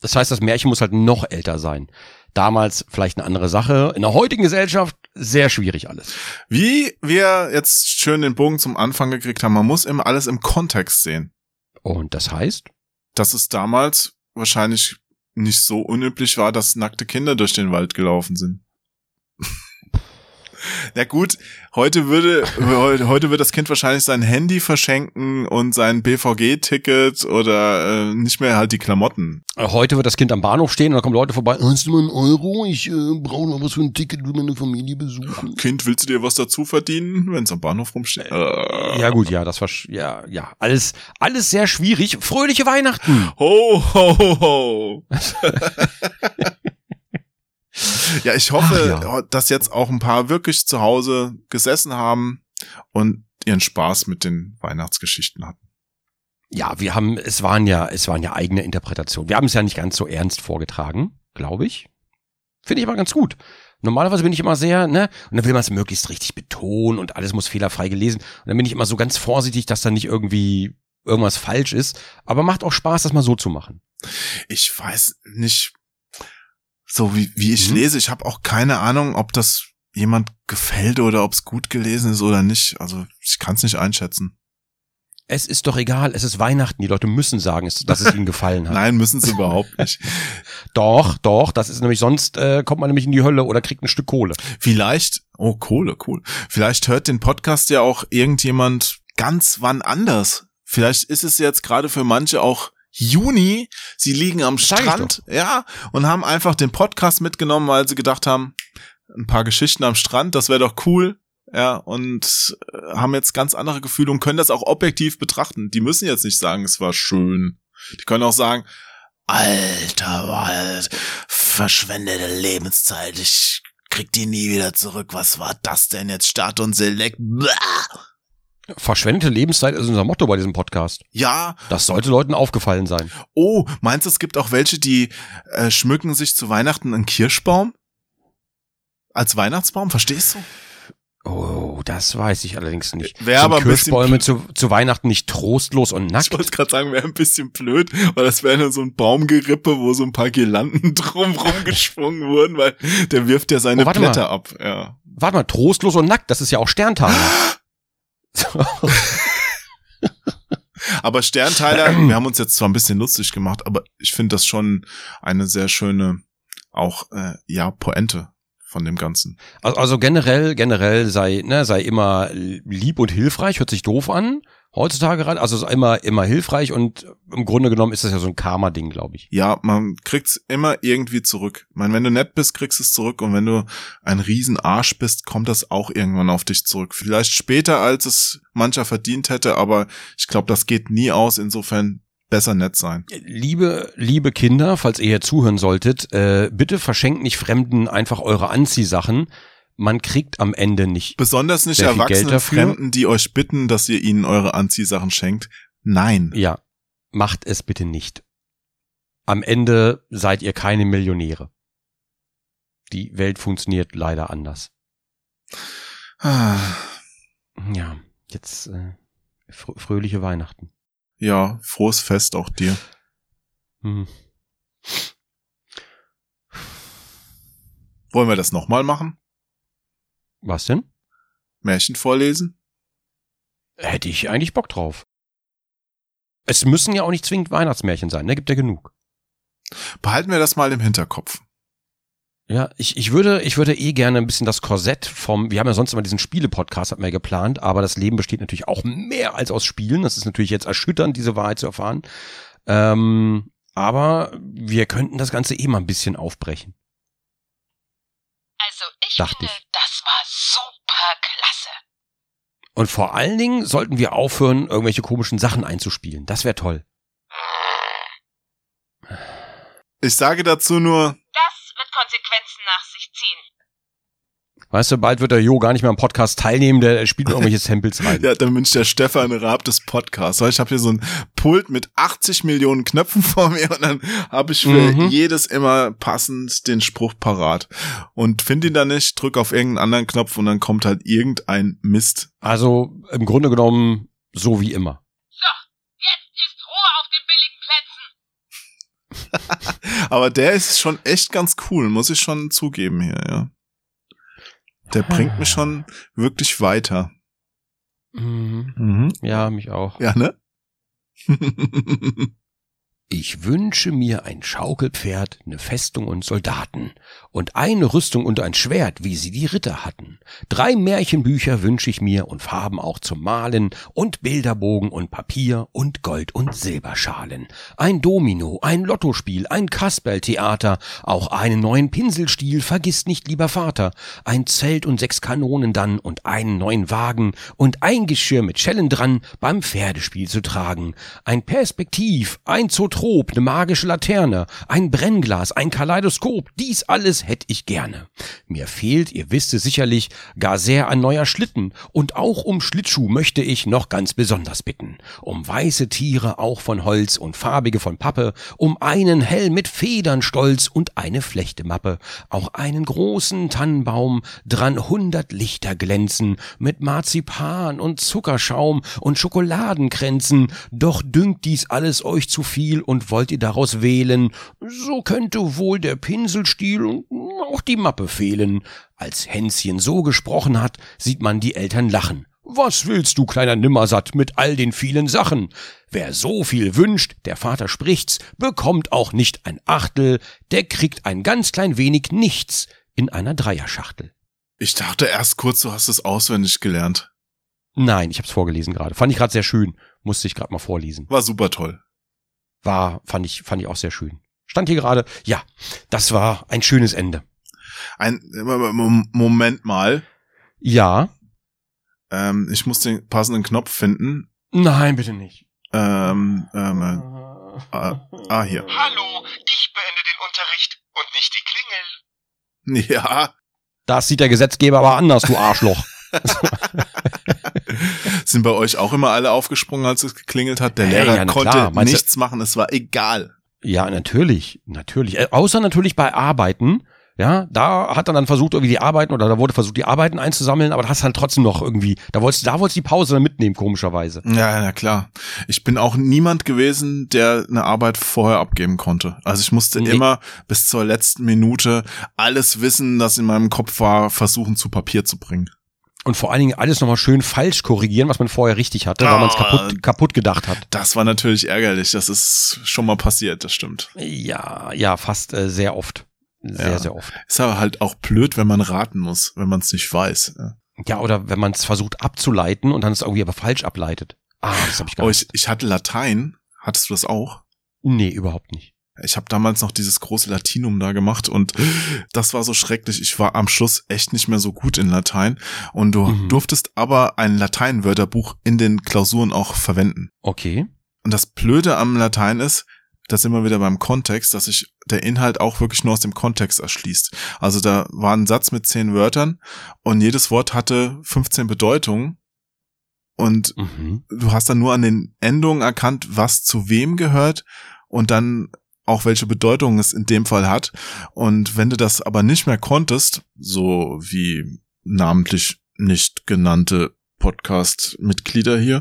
Das heißt, das Märchen muss halt noch älter sein. Damals vielleicht eine andere Sache. In der heutigen Gesellschaft sehr schwierig alles. Wie wir jetzt schön den Bogen zum Anfang gekriegt haben, man muss immer alles im Kontext sehen. Und das heißt? Dass es damals wahrscheinlich nicht so unüblich war, dass nackte Kinder durch den Wald gelaufen sind. Na gut, heute würde heute heute wird das Kind wahrscheinlich sein Handy verschenken und sein BVG-Ticket oder äh, nicht mehr halt die Klamotten. Äh, Heute wird das Kind am Bahnhof stehen und da kommen Leute vorbei. Hast du mal einen Euro? Ich äh, brauche noch was für ein Ticket, will meine Familie besuchen. Kind, willst du dir was dazu verdienen, wenn es am Bahnhof rumsteht? Äh. Ja gut, ja, das war ja ja alles alles sehr schwierig. Fröhliche Weihnachten. Ho, ho, ho. ja, ich hoffe, Ach dass jetzt auch ein paar wirklich zu Hause gesessen haben und ihren Spaß mit den Weihnachtsgeschichten hatten. Ja, wir haben es waren ja es waren ja eigene Interpretationen. Wir haben es ja nicht ganz so ernst vorgetragen, glaube ich. Finde ich aber ganz gut. Normalerweise bin ich immer sehr, ne, und dann will man es möglichst richtig betonen und alles muss fehlerfrei gelesen. Und dann bin ich immer so ganz vorsichtig, dass da nicht irgendwie irgendwas falsch ist. Aber macht auch Spaß, das mal so zu machen. Ich weiß nicht, so wie, wie ich Mhm. lese, ich habe auch keine Ahnung, ob das jemand gefällt oder ob es gut gelesen ist oder nicht. Also ich kann es nicht einschätzen. Es ist doch egal, es ist Weihnachten. Die Leute müssen sagen, dass es ihnen gefallen hat. Nein, müssen sie überhaupt nicht. Doch, doch, das ist nämlich sonst äh, kommt man nämlich in die Hölle oder kriegt ein Stück Kohle. Vielleicht, oh Kohle, cool. Vielleicht hört den Podcast ja auch irgendjemand ganz wann anders. Vielleicht ist es jetzt gerade für manche auch Juni. Sie liegen am Strand, ja, und haben einfach den Podcast mitgenommen, weil sie gedacht haben, ein paar Geschichten am Strand, das wäre doch cool. Ja, und äh, haben jetzt ganz andere Gefühle und können das auch objektiv betrachten. Die müssen jetzt nicht sagen, es war schön. Die können auch sagen, Alter, Wald, verschwendete Lebenszeit, ich krieg die nie wieder zurück. Was war das denn jetzt? Start und Select. Blah. Verschwendete Lebenszeit ist unser Motto bei diesem Podcast. Ja, Das sollte Leuten aufgefallen sein. oh, meinst du, es gibt auch welche, die äh, schmücken sich zu Weihnachten einen Kirschbaum? Als Weihnachtsbaum, verstehst du? Oh, das weiß ich allerdings nicht. Wär Sind aber Kirschbäume zu, zu Weihnachten nicht trostlos und Ich nackt? wollte gerade sagen, wäre ein bisschen blöd, weil das wäre nur so ein Baumgerippe, wo so ein paar Girlanden drumrum geschwungen wurden, weil der wirft ja seine Oh, Blätter mal. ab. Ja. Warte mal, trostlos und nackt, das ist ja auch Sterntag. Aber Sternteiler, wir haben uns jetzt zwar ein bisschen lustig gemacht, aber ich finde das schon eine sehr schöne, auch äh, ja Pointe von dem Ganzen. Also, also generell, generell sei, ne, sei immer lieb und hilfreich, hört sich doof an. Heutzutage gerade, also sei immer, immer hilfreich und im Grunde genommen ist das ja so ein Karma-Ding, glaube ich. Ja, man kriegt's immer irgendwie zurück. Ich meine, wenn du nett bist, kriegst du es zurück und wenn du ein Riesenarsch bist, kommt das auch irgendwann auf dich zurück. Vielleicht später, als es mancher verdient hätte, aber ich glaube, das geht nie aus. Insofern besser nett sein. Liebe, liebe Kinder, falls ihr hier zuhören solltet, äh, bitte verschenkt nicht Fremden einfach eure Anziehsachen. Man kriegt am Ende nicht. Besonders nicht dafür. Fremden, die euch bitten, dass ihr ihnen eure Anziehsachen schenkt. Nein. Ja, macht es bitte nicht. Am Ende seid ihr keine Millionäre. Die Welt funktioniert leider anders. Ah, Ja, jetzt äh, fr fröhliche Weihnachten. Ja, frohes Fest auch dir. Hm. Wollen wir das nochmal machen? Was denn? Märchen vorlesen? Hätte ich eigentlich Bock drauf. Es müssen ja auch nicht zwingend Weihnachtsmärchen sein, ne? Gibt ja genug. Behalten wir das mal im Hinterkopf. Ja, ich, ich würde, ich würde eh gerne ein bisschen das Korsett vom, wir haben ja sonst immer diesen Spiele-Podcast, hat man ja geplant, aber das Leben besteht natürlich auch mehr als aus Spielen. Das ist natürlich jetzt erschütternd, diese Wahrheit zu erfahren. Ähm, aber wir könnten das Ganze eh mal ein bisschen aufbrechen. Also Dachte ich. das war super klasse. Und vor allen Dingen sollten wir aufhören, irgendwelche komischen Sachen einzuspielen. Das wäre toll. Ich sage dazu nur, Das wird Konsequenzen nach sich ziehen. Weißt du, bald wird der Jo gar nicht mehr am Podcast teilnehmen, der spielt nur irgendwelche Samples rein. Ja, dann wünscht der Stefan Raab des Podcasts. Weil Ich habe hier so ein Pult mit 80 Millionen Knöpfen vor mir und dann habe ich für Mhm. jedes immer passend den Spruch parat. Und finde ihn dann nicht, drück auf irgendeinen anderen Knopf und dann kommt halt irgendein Mist. Also im Grunde genommen so wie immer. Jetzt ist Ruhe auf den billigen Plätzen. Aber der ist schon echt ganz cool, muss ich schon zugeben hier, ja. Der bringt mich schon wirklich weiter. Mhm. Mhm. Ja, mich auch. Ja, ne? Ich wünsche mir ein Schaukelpferd, eine Festung und Soldaten und eine Rüstung und ein Schwert, wie sie die Ritter hatten. Drei Märchenbücher wünsche ich mir und Farben auch zum Malen und Bilderbogen und Papier und Gold- und Silberschalen. Ein Domino, ein Lottospiel, ein Kasperltheater, auch einen neuen Pinselstiel, vergiss nicht, lieber Vater. Ein Zelt und sechs Kanonen dann und einen neuen Wagen und ein Geschirr mit Schellen dran beim Pferdespiel zu tragen. Ein Perspektiv, ein Zotrop, eine magische Laterne, ein Brennglas, ein Kaleidoskop, dies alles hätte ich gerne. Mir fehlt, ihr wisst es sicherlich, gar sehr ein neuer Schlitten. Und auch um Schlittschuh möchte ich noch ganz besonders bitten. Um weiße Tiere auch von Holz und farbige von Pappe, um einen Helm mit Federn stolz und eine Flechtemappe, auch einen großen Tannenbaum, dran hundert Lichter glänzen, mit Marzipan und Zuckerschaum und Schokoladenkränzen, doch dünkt dies alles euch zu viel und wollt ihr daraus wählen, so könnte wohl der Pinselstiel auch die Mappe fehlen. Als Hänschen so gesprochen hat, sieht man die Eltern lachen. Was willst du, kleiner Nimmersatt, mit all den vielen Sachen? Wer so viel wünscht, der Vater spricht's, bekommt auch nicht ein Achtel, der kriegt ein ganz klein wenig nichts in einer Dreierschachtel. Ich dachte erst kurz, du hast es auswendig gelernt. Nein, ich hab's vorgelesen gerade. Fand ich gerade sehr schön. Musste ich gerade mal vorlesen. War super toll. War, fand ich, fand ich auch sehr schön. Stand hier gerade, ja, das war ein schönes Ende. Ein Mom- Moment mal. Ja. Ähm, ich muss den passenden Knopf finden. Nein, bitte nicht. Ähm, ähm, äh, ah, ah, hier. Hallo, ich beende den Unterricht und nicht die Klingel. Ja, Das sieht der Gesetzgeber aber anders, du Arschloch. sind bei euch auch immer alle aufgesprungen, als es geklingelt hat? Der Hey, Lehrer ja, konnte klar. Meinst du- nichts machen, es war egal. Ja, natürlich, natürlich. Äh, außer natürlich bei Arbeiten. Ja, da hat er dann versucht, irgendwie die Arbeiten, oder da wurde versucht, die Arbeiten einzusammeln, aber da hast halt trotzdem noch irgendwie, da wolltest du, da wolltest du die Pause dann mitnehmen, komischerweise. Ja, ja, klar. Ich bin auch niemand gewesen, der eine Arbeit vorher abgeben konnte. Also ich musste Nee. immer bis zur letzten Minute alles Wissen, das in meinem Kopf war, versuchen zu Papier zu bringen. Und vor allen Dingen alles nochmal schön falsch korrigieren, was man vorher richtig hatte, weil man es Ah. kaputt, kaputt gedacht hat. Das war natürlich ärgerlich. Das ist schon mal passiert, das stimmt. Ja, ja, fast äh, sehr oft. Sehr, Ja. sehr oft. Ist aber halt auch blöd, wenn man raten muss, wenn man es nicht weiß. Ja. Ja, oder wenn man es versucht abzuleiten und dann es irgendwie aber falsch ableitet. Ah, das habe ich gar Oh, nicht. ich, ich hatte Latein. Hattest du das auch? Nee, überhaupt nicht. Ich habe damals noch dieses große Latinum da gemacht und das war so schrecklich. Ich war am Schluss echt nicht mehr so gut in Latein und du Mhm. durftest aber ein Lateinwörterbuch in den Klausuren auch verwenden. Okay. Und das Blöde am Latein ist, da sind wir wieder beim Kontext, dass sich der Inhalt auch wirklich nur aus dem Kontext erschließt. Also da war ein Satz mit zehn Wörtern und jedes Wort hatte 15 Bedeutungen und Mhm. du hast dann nur an den Endungen erkannt, was zu wem gehört und dann auch welche Bedeutung es in dem Fall hat. Und wenn du das aber nicht mehr konntest, so wie namentlich nicht genannte Podcast-Mitglieder hier,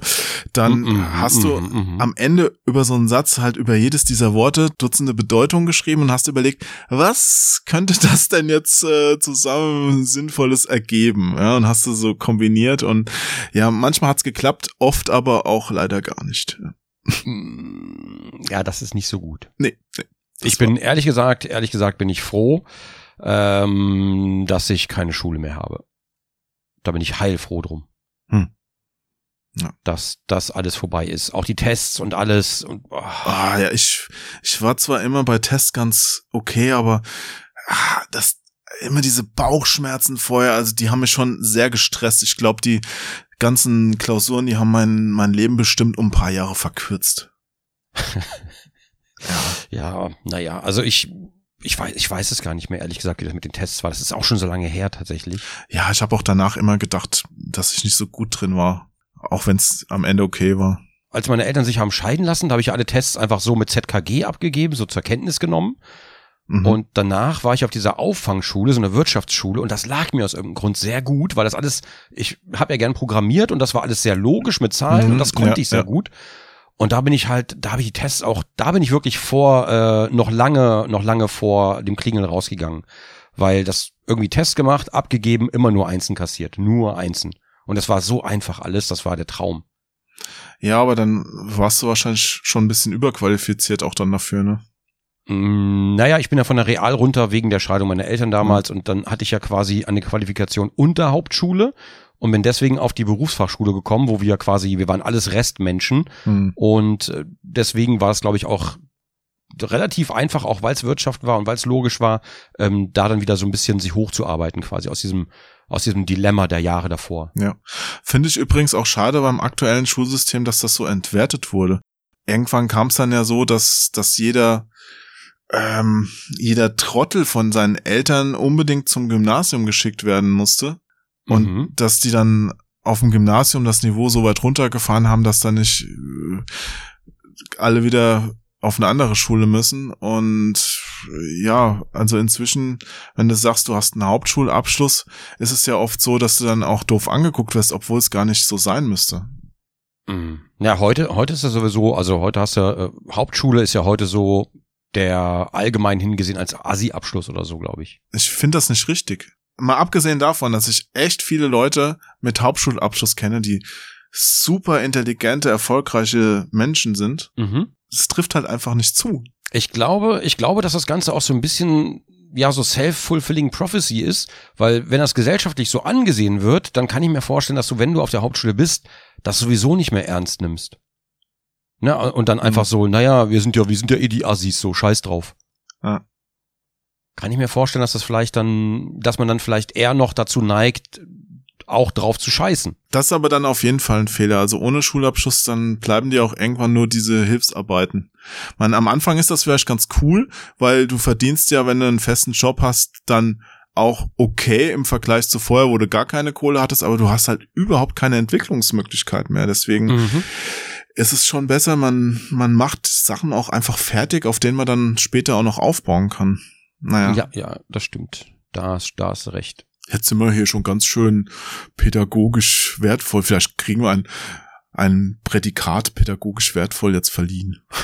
dann Mhm, hast du mhm, mhm. am Ende über so einen Satz halt über jedes dieser Worte Dutzende Bedeutungen geschrieben und hast überlegt, was könnte das denn jetzt äh, zusammen Sinnvolles ergeben? Ja, und hast du so kombiniert und ja, manchmal hat's geklappt, oft aber auch leider gar nicht. Mm, Ja, das ist nicht so gut. Nee, nee. Ich bin ehrlich gesagt, ehrlich gesagt bin ich froh, ähm, dass ich keine Schule mehr habe. Da bin ich heilfroh drum. Hm. Ja. Dass das alles vorbei ist. Auch die Tests und alles. Und, oh, Ah, ja, ich, ich war zwar immer bei Tests ganz okay, aber ah, das immer diese Bauchschmerzen vorher, also die haben mich schon sehr gestresst. Ich glaube, die ganzen Klausuren, die haben mein, mein Leben bestimmt um ein paar Jahre verkürzt. ja, naja, also ich, ich weiß, ich weiß es gar nicht mehr, ehrlich gesagt, wie das mit den Tests war. Das ist auch schon so lange her tatsächlich. Ja, ich habe auch danach immer gedacht, dass ich nicht so gut drin war. Auch wenn es am Ende okay war. Als meine Eltern sich haben scheiden lassen, da habe ich alle Tests einfach so mit ZKG abgegeben, so zur Kenntnis genommen. Mhm. Und danach war ich auf dieser Auffangschule, so einer Wirtschaftsschule, und das lag mir aus irgendeinem Grund sehr gut, weil das alles, ich habe ja gern programmiert und das war alles sehr logisch mit Zahlen Mhm, und das konnte ja, ich sehr ja. gut. Und da bin ich halt, da habe ich die Tests auch, da bin ich wirklich vor, äh, noch lange, noch lange vor dem Klingeln rausgegangen. Weil das irgendwie Test gemacht, abgegeben, immer nur Einsen kassiert. Nur Einsen. Und das war so einfach alles, das war der Traum. Ja, aber dann warst du wahrscheinlich schon ein bisschen überqualifiziert auch dann dafür, ne? Mm, Naja, ich bin ja von der Real runter wegen der Scheidung meiner Eltern damals und dann hatte ich ja quasi eine Qualifikation unter Hauptschule und bin deswegen auf die Berufsfachschule gekommen, wo wir quasi, wir waren alles Restmenschen Hm. und äh, deswegen war es, glaube ich, auch relativ einfach, auch weil es Wirtschaft war und weil es logisch war, ähm, da dann wieder so ein bisschen sich hochzuarbeiten quasi aus diesem, aus diesem Dilemma der Jahre davor. Ja. Finde ich übrigens auch schade beim aktuellen Schulsystem, dass das so entwertet wurde. Irgendwann kam es dann ja so, dass, dass jeder, ähm, jeder Trottel von seinen Eltern unbedingt zum Gymnasium geschickt werden musste. Und Mhm. dass die dann auf dem Gymnasium das Niveau so weit runtergefahren haben, dass dann nicht äh, alle wieder auf eine andere Schule müssen. Und ja, also inzwischen, wenn du sagst, du hast einen Hauptschulabschluss, ist es ja oft so, dass du dann auch doof angeguckt wirst, obwohl es gar nicht so sein müsste. Mhm. Ja, heute, heute ist ja sowieso, also heute hast du, äh, Hauptschule ist ja heute so der allgemein hingesehen als Asi-Abschluss oder so, glaube ich. Ich finde das nicht richtig. Mal abgesehen davon, dass ich echt viele Leute mit Hauptschulabschluss kenne, die super intelligente, erfolgreiche Menschen sind. Mhm. Es trifft halt einfach nicht zu. Ich glaube, ich glaube, dass das Ganze auch so ein bisschen ja so self-fulfilling prophecy ist, weil wenn das gesellschaftlich so angesehen wird, dann kann ich mir vorstellen, dass du, wenn du auf der Hauptschule bist, das sowieso nicht mehr ernst nimmst. Ne? Und dann einfach so, naja, wir sind ja, wir sind ja eh die Assis, so scheiß drauf. Ja. Kann ich mir vorstellen, dass das vielleicht dann, dass man dann vielleicht eher noch dazu neigt, auch drauf zu scheißen. Das ist aber dann auf jeden Fall ein Fehler. Also ohne Schulabschluss, dann bleiben dir auch irgendwann nur diese Hilfsarbeiten. Man, am Anfang ist das vielleicht ganz cool, weil du verdienst ja, wenn du einen festen Job hast, dann auch okay im Vergleich zu vorher, wo du gar keine Kohle hattest, aber du hast halt überhaupt keine Entwicklungsmöglichkeit mehr. Deswegen Mhm. Ist es schon besser, man, man macht Sachen auch einfach fertig, auf denen man dann später auch noch aufbauen kann. Naja, Ja, ja, das stimmt. Da, hast- da hast du recht. jetzt sind wir hier schon ganz schön pädagogisch wertvoll. Vielleicht kriegen wir ein, ein Prädikat pädagogisch wertvoll jetzt verliehen.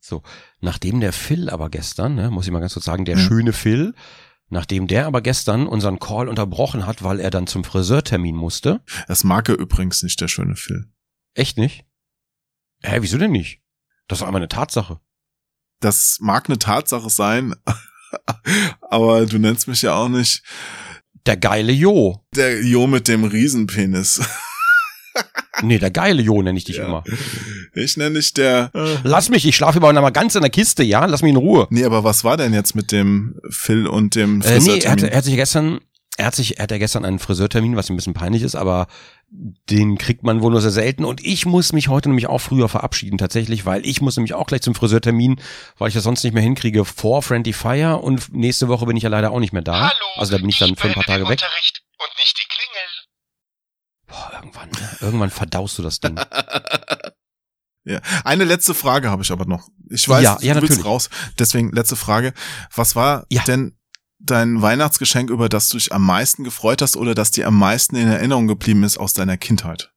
So, nachdem der Phil aber gestern, ne, muss ich mal ganz kurz sagen, der Ja. schöne Phil, nachdem der aber gestern unseren Call unterbrochen hat, weil er dann zum Friseurtermin musste. Das mag er übrigens nicht, der schöne Phil. Echt nicht? Hä, wieso denn nicht? Das ist einmal eine Tatsache. Das mag eine Tatsache sein, aber du nennst mich ja auch nicht Der geile Jo. der Jo mit dem Riesenpenis. Nee, der geile Jo nenne ich dich Ja. immer. Ich nenne dich der. Lass mich, ich schlafe immer noch mal ganz in der Kiste, ja? Lass mich in Ruhe. Nee, aber was war denn jetzt mit dem Phil und dem Äh, nee, er, hatte, er hat sich gestern, er hat sich, er hat ja gestern einen Friseurtermin, was ihm ein bisschen peinlich ist, aber den kriegt man wohl nur sehr selten. Und ich muss mich heute nämlich auch früher verabschieden, tatsächlich, weil ich muss nämlich auch gleich zum Friseurtermin, weil ich das sonst nicht mehr hinkriege vor Friendly Fire und nächste Woche bin ich ja leider auch nicht mehr da. Hallo, also da bin ich dann für ein paar Tage im weg. Unterricht und nicht die Klingel. Boah, irgendwann, ne? irgendwann verdaust du das Ding. Ja. Eine letzte Frage habe ich aber noch. Ich weiß, Ja, ja, du willst raus. Deswegen letzte Frage. Was war Ja. denn dein Weihnachtsgeschenk, über das du dich am meisten gefreut hast oder das dir am meisten in Erinnerung geblieben ist aus deiner Kindheit?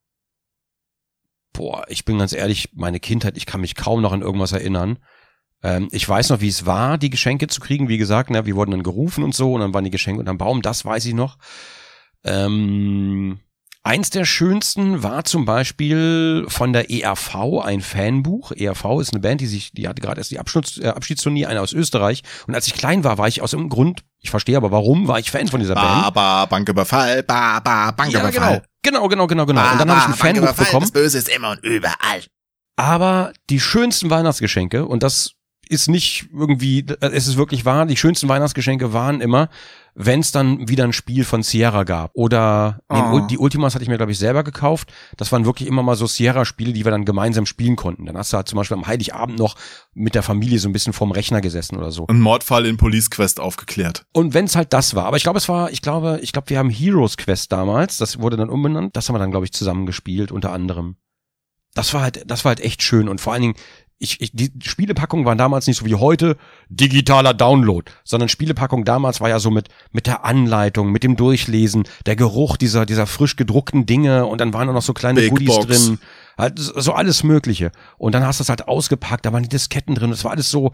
Boah, ich bin ganz ehrlich, meine Kindheit, ich kann mich kaum noch an irgendwas erinnern. Ähm, ich weiß noch, wie es war, die Geschenke zu kriegen. Wie gesagt, ne, wir wurden dann gerufen und so und dann waren die Geschenke unterm Baum, das weiß ich noch. Ähm, eins der schönsten war zum Beispiel von der ERV ein Fanbuch. ERV ist eine Band, die sich, die hatte gerade erst die Abschnitz, äh, Abschiedsturnier, eine aus Österreich. Und als ich klein war, war ich aus irgendeinem Grund, ich verstehe aber warum, war ich Fan von dieser Band. ba, Banküberfall, ba, ba, Ja, genau. Genau, genau, genau, genau. Und dann habe ich ein Fanbuch bekommen. Das Böse ist immer und überall. aber die schönsten Weihnachtsgeschenke, und das ist nicht irgendwie, es ist wirklich wahr, die schönsten Weihnachtsgeschenke waren immer, wenn es dann wieder ein Spiel von Sierra gab. Oder nee, Oh. die Ultimas hatte ich mir, glaube ich, selber gekauft. Das waren wirklich immer mal so Sierra-Spiele, die wir dann gemeinsam spielen konnten. Dann hast du halt zum Beispiel am Heiligabend noch mit der Familie so ein bisschen vorm Rechner gesessen oder so. Ein Mordfall in Police Quest aufgeklärt. Und wenn es halt das war, aber ich glaube, es war, ich glaube, ich glaube, wir haben Heroes Quest damals, das wurde dann umbenannt, das haben wir dann, glaube ich, zusammen gespielt, unter anderem. Das war halt, das war halt echt schön und vor allen Dingen, ich, ich, die Spielepackungen waren damals nicht so wie heute digitaler Download, sondern Spielepackung damals war ja so mit mit der Anleitung, mit dem Durchlesen, der Geruch dieser dieser frisch gedruckten Dinge und dann waren da noch so kleine Big Goodies Box. drin, halt so so alles Mögliche. Und dann hast du es halt ausgepackt, da waren die Disketten drin, das war alles so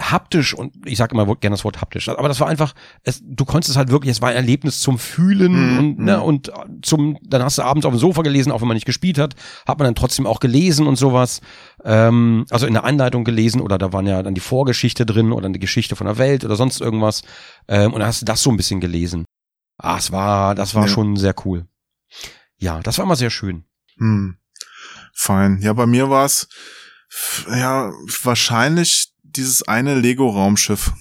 haptisch und ich sage immer gerne das Wort haptisch, aber das war einfach, es, du konntest es halt wirklich, es war ein Erlebnis zum Fühlen Mhm, und ne, mhm. und zum, dann hast du abends auf dem Sofa gelesen, auch wenn man nicht gespielt hat, hat man dann trotzdem auch gelesen und sowas, ähm, also in der Anleitung gelesen oder da waren ja dann die Vorgeschichte drin oder eine Geschichte von der Welt oder sonst irgendwas ähm, und dann hast du das so ein bisschen gelesen. Ah, es war, das war Ja. schon sehr cool. Ja, das war immer sehr schön. Hm. Fein. Ja, bei mir war's ja wahrscheinlich dieses eine Lego-Raumschiff.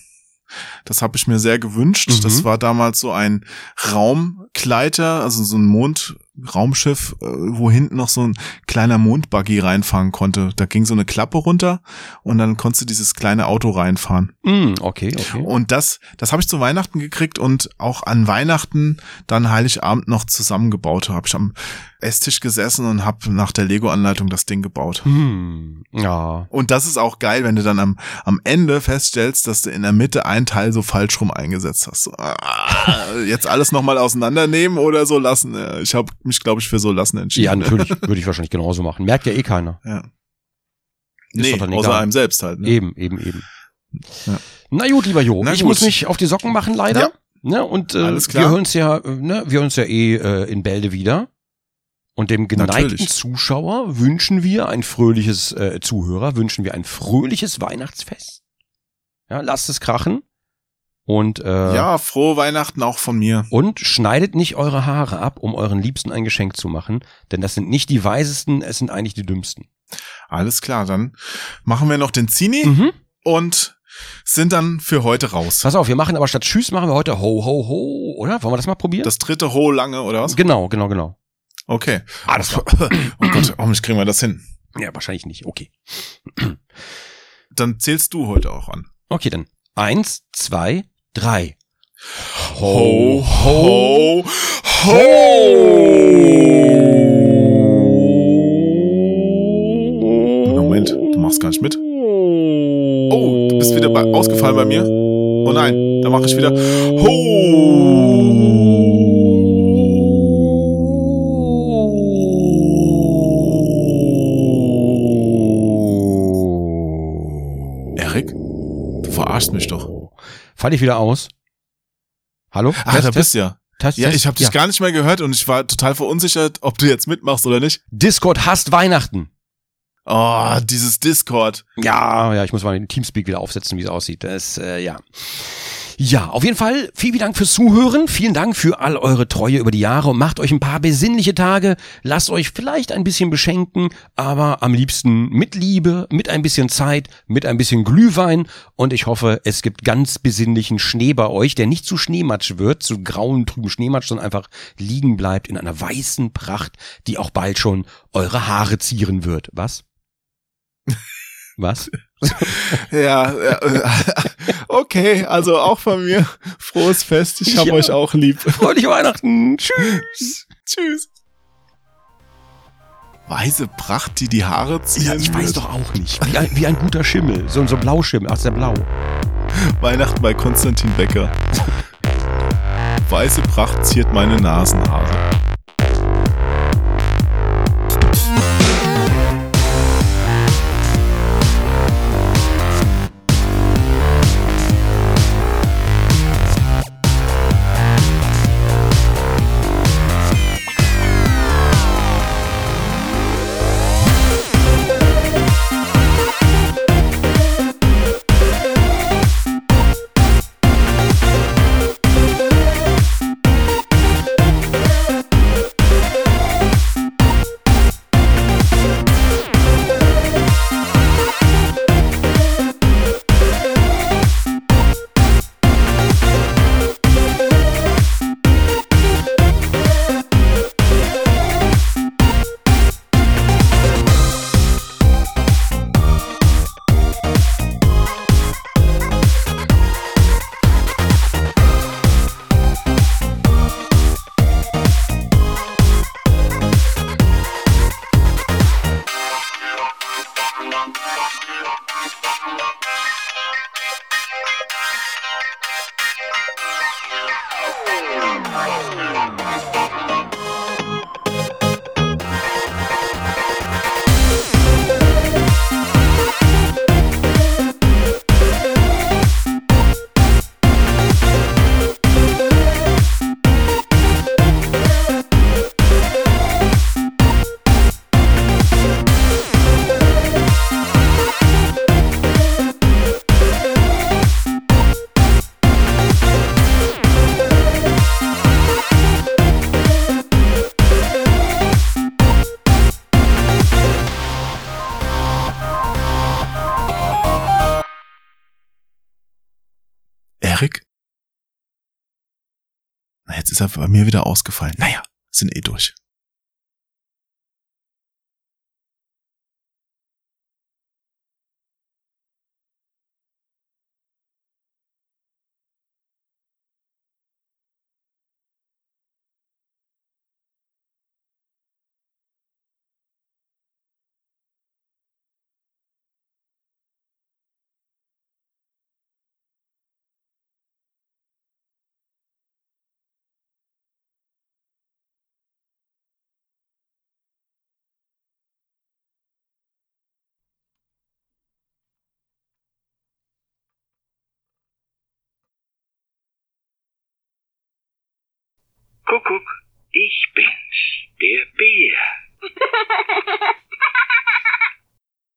Das habe ich mir sehr gewünscht. Mhm. Das war damals so ein Raumgleiter, also so ein Mondraumschiff, äh, wo hinten noch so ein kleiner Mondbuggy reinfahren konnte. Da ging so eine Klappe runter und dann konntest du dieses kleine Auto reinfahren. Mm, okay, okay. Und das, das habe ich zu Weihnachten gekriegt und auch an Weihnachten dann Heiligabend noch zusammengebaut. Habe ich am Esstisch gesessen und habe nach der Lego-Anleitung das Ding gebaut. Hm, ja. Und das ist auch geil, wenn du dann am, am Ende feststellst, dass du in der Mitte ein Teil so falsch rum eingesetzt hast. So, ah, jetzt alles nochmal auseinandernehmen oder so lassen. Ich habe mich, glaube ich, für so lassen entschieden. Ja, natürlich würde ich wahrscheinlich genauso machen. Merkt ja eh keiner. Ja. Ist Nee, außer egal. einem selbst halt. Ne? Eben, eben, eben. Ja. Na gut, lieber Jo, Na ich gut. muss mich auf die Socken machen, leider. Ja. Ne, und äh, Alles klar. wir hören uns ja, ne, wir hören uns ja eh äh, in Bälde wieder. Und dem geneigten Natürlich. Zuschauer wünschen wir ein fröhliches äh, Zuhörer, wünschen wir ein fröhliches Weihnachtsfest. Ja, lasst es krachen. Und äh, Ja, frohe Weihnachten auch von mir. und schneidet nicht eure Haare ab, um euren Liebsten ein Geschenk zu machen, denn das sind nicht die weisesten, es sind eigentlich die dümmsten. Alles klar, dann machen wir noch den Zini Mhm. und sind dann für heute raus. Pass auf, wir machen aber statt Tschüss machen wir heute Ho Ho Ho, oder? Wollen wir das mal probieren? Das dritte Ho lange, oder was? genau, genau, genau. Okay. Alles klar. Oh Gott, hoffentlich kriegen wir das hin. Ja, wahrscheinlich nicht. Okay. Dann zählst du heute auch an. Okay, dann. Eins, zwei, drei. Ho, ho, ho. Moment, du machst gar nicht mit. Oh, du bist wieder bei, ausgefallen bei mir. Oh nein, da mache ich wieder. Ho. Verarschst mich doch. Fall ich wieder aus? Hallo? Ah, da bist du ja. Test, Ja, Test? ich habe dich gar nicht mehr gehört und ich war total verunsichert, ob du jetzt mitmachst oder nicht. Discord hasst Weihnachten. Oh, dieses Discord. Ja, ja, ich muss mal den Teamspeak wieder aufsetzen, wie es aussieht. Das, äh, ja. Ja, auf jeden Fall vielen Dank fürs Zuhören. Vielen Dank für all eure Treue über die Jahre macht euch ein paar besinnliche Tage. Lasst euch vielleicht ein bisschen beschenken, aber am liebsten mit Liebe, mit ein bisschen Zeit, mit ein bisschen Glühwein. Und ich hoffe, es gibt ganz besinnlichen Schnee bei euch, der nicht zu Schneematsch wird, zu grauen, trüben Schneematsch, sondern einfach liegen bleibt in einer weißen Pracht, die auch bald schon eure Haare zieren wird. Was? Was? Ja, okay, also auch von mir frohes Fest. Ich hab Ja. euch auch lieb. Fröhliche Weihnachten. Tschüss. Tschüss. Weiße Pracht, die die Haare ziehen. Ja, ich weiß doch auch nicht. Wie ein, wie ein guter Schimmel. So, so ein Blauschimmel. Ach, der blau. Weihnachten bei Konstantin Becker. Weiße Pracht ziert meine Nasenhaare. Er bei mir wieder ausgefallen. Naja, sind eh durch. Kuckuck, ich bin's, der Bär.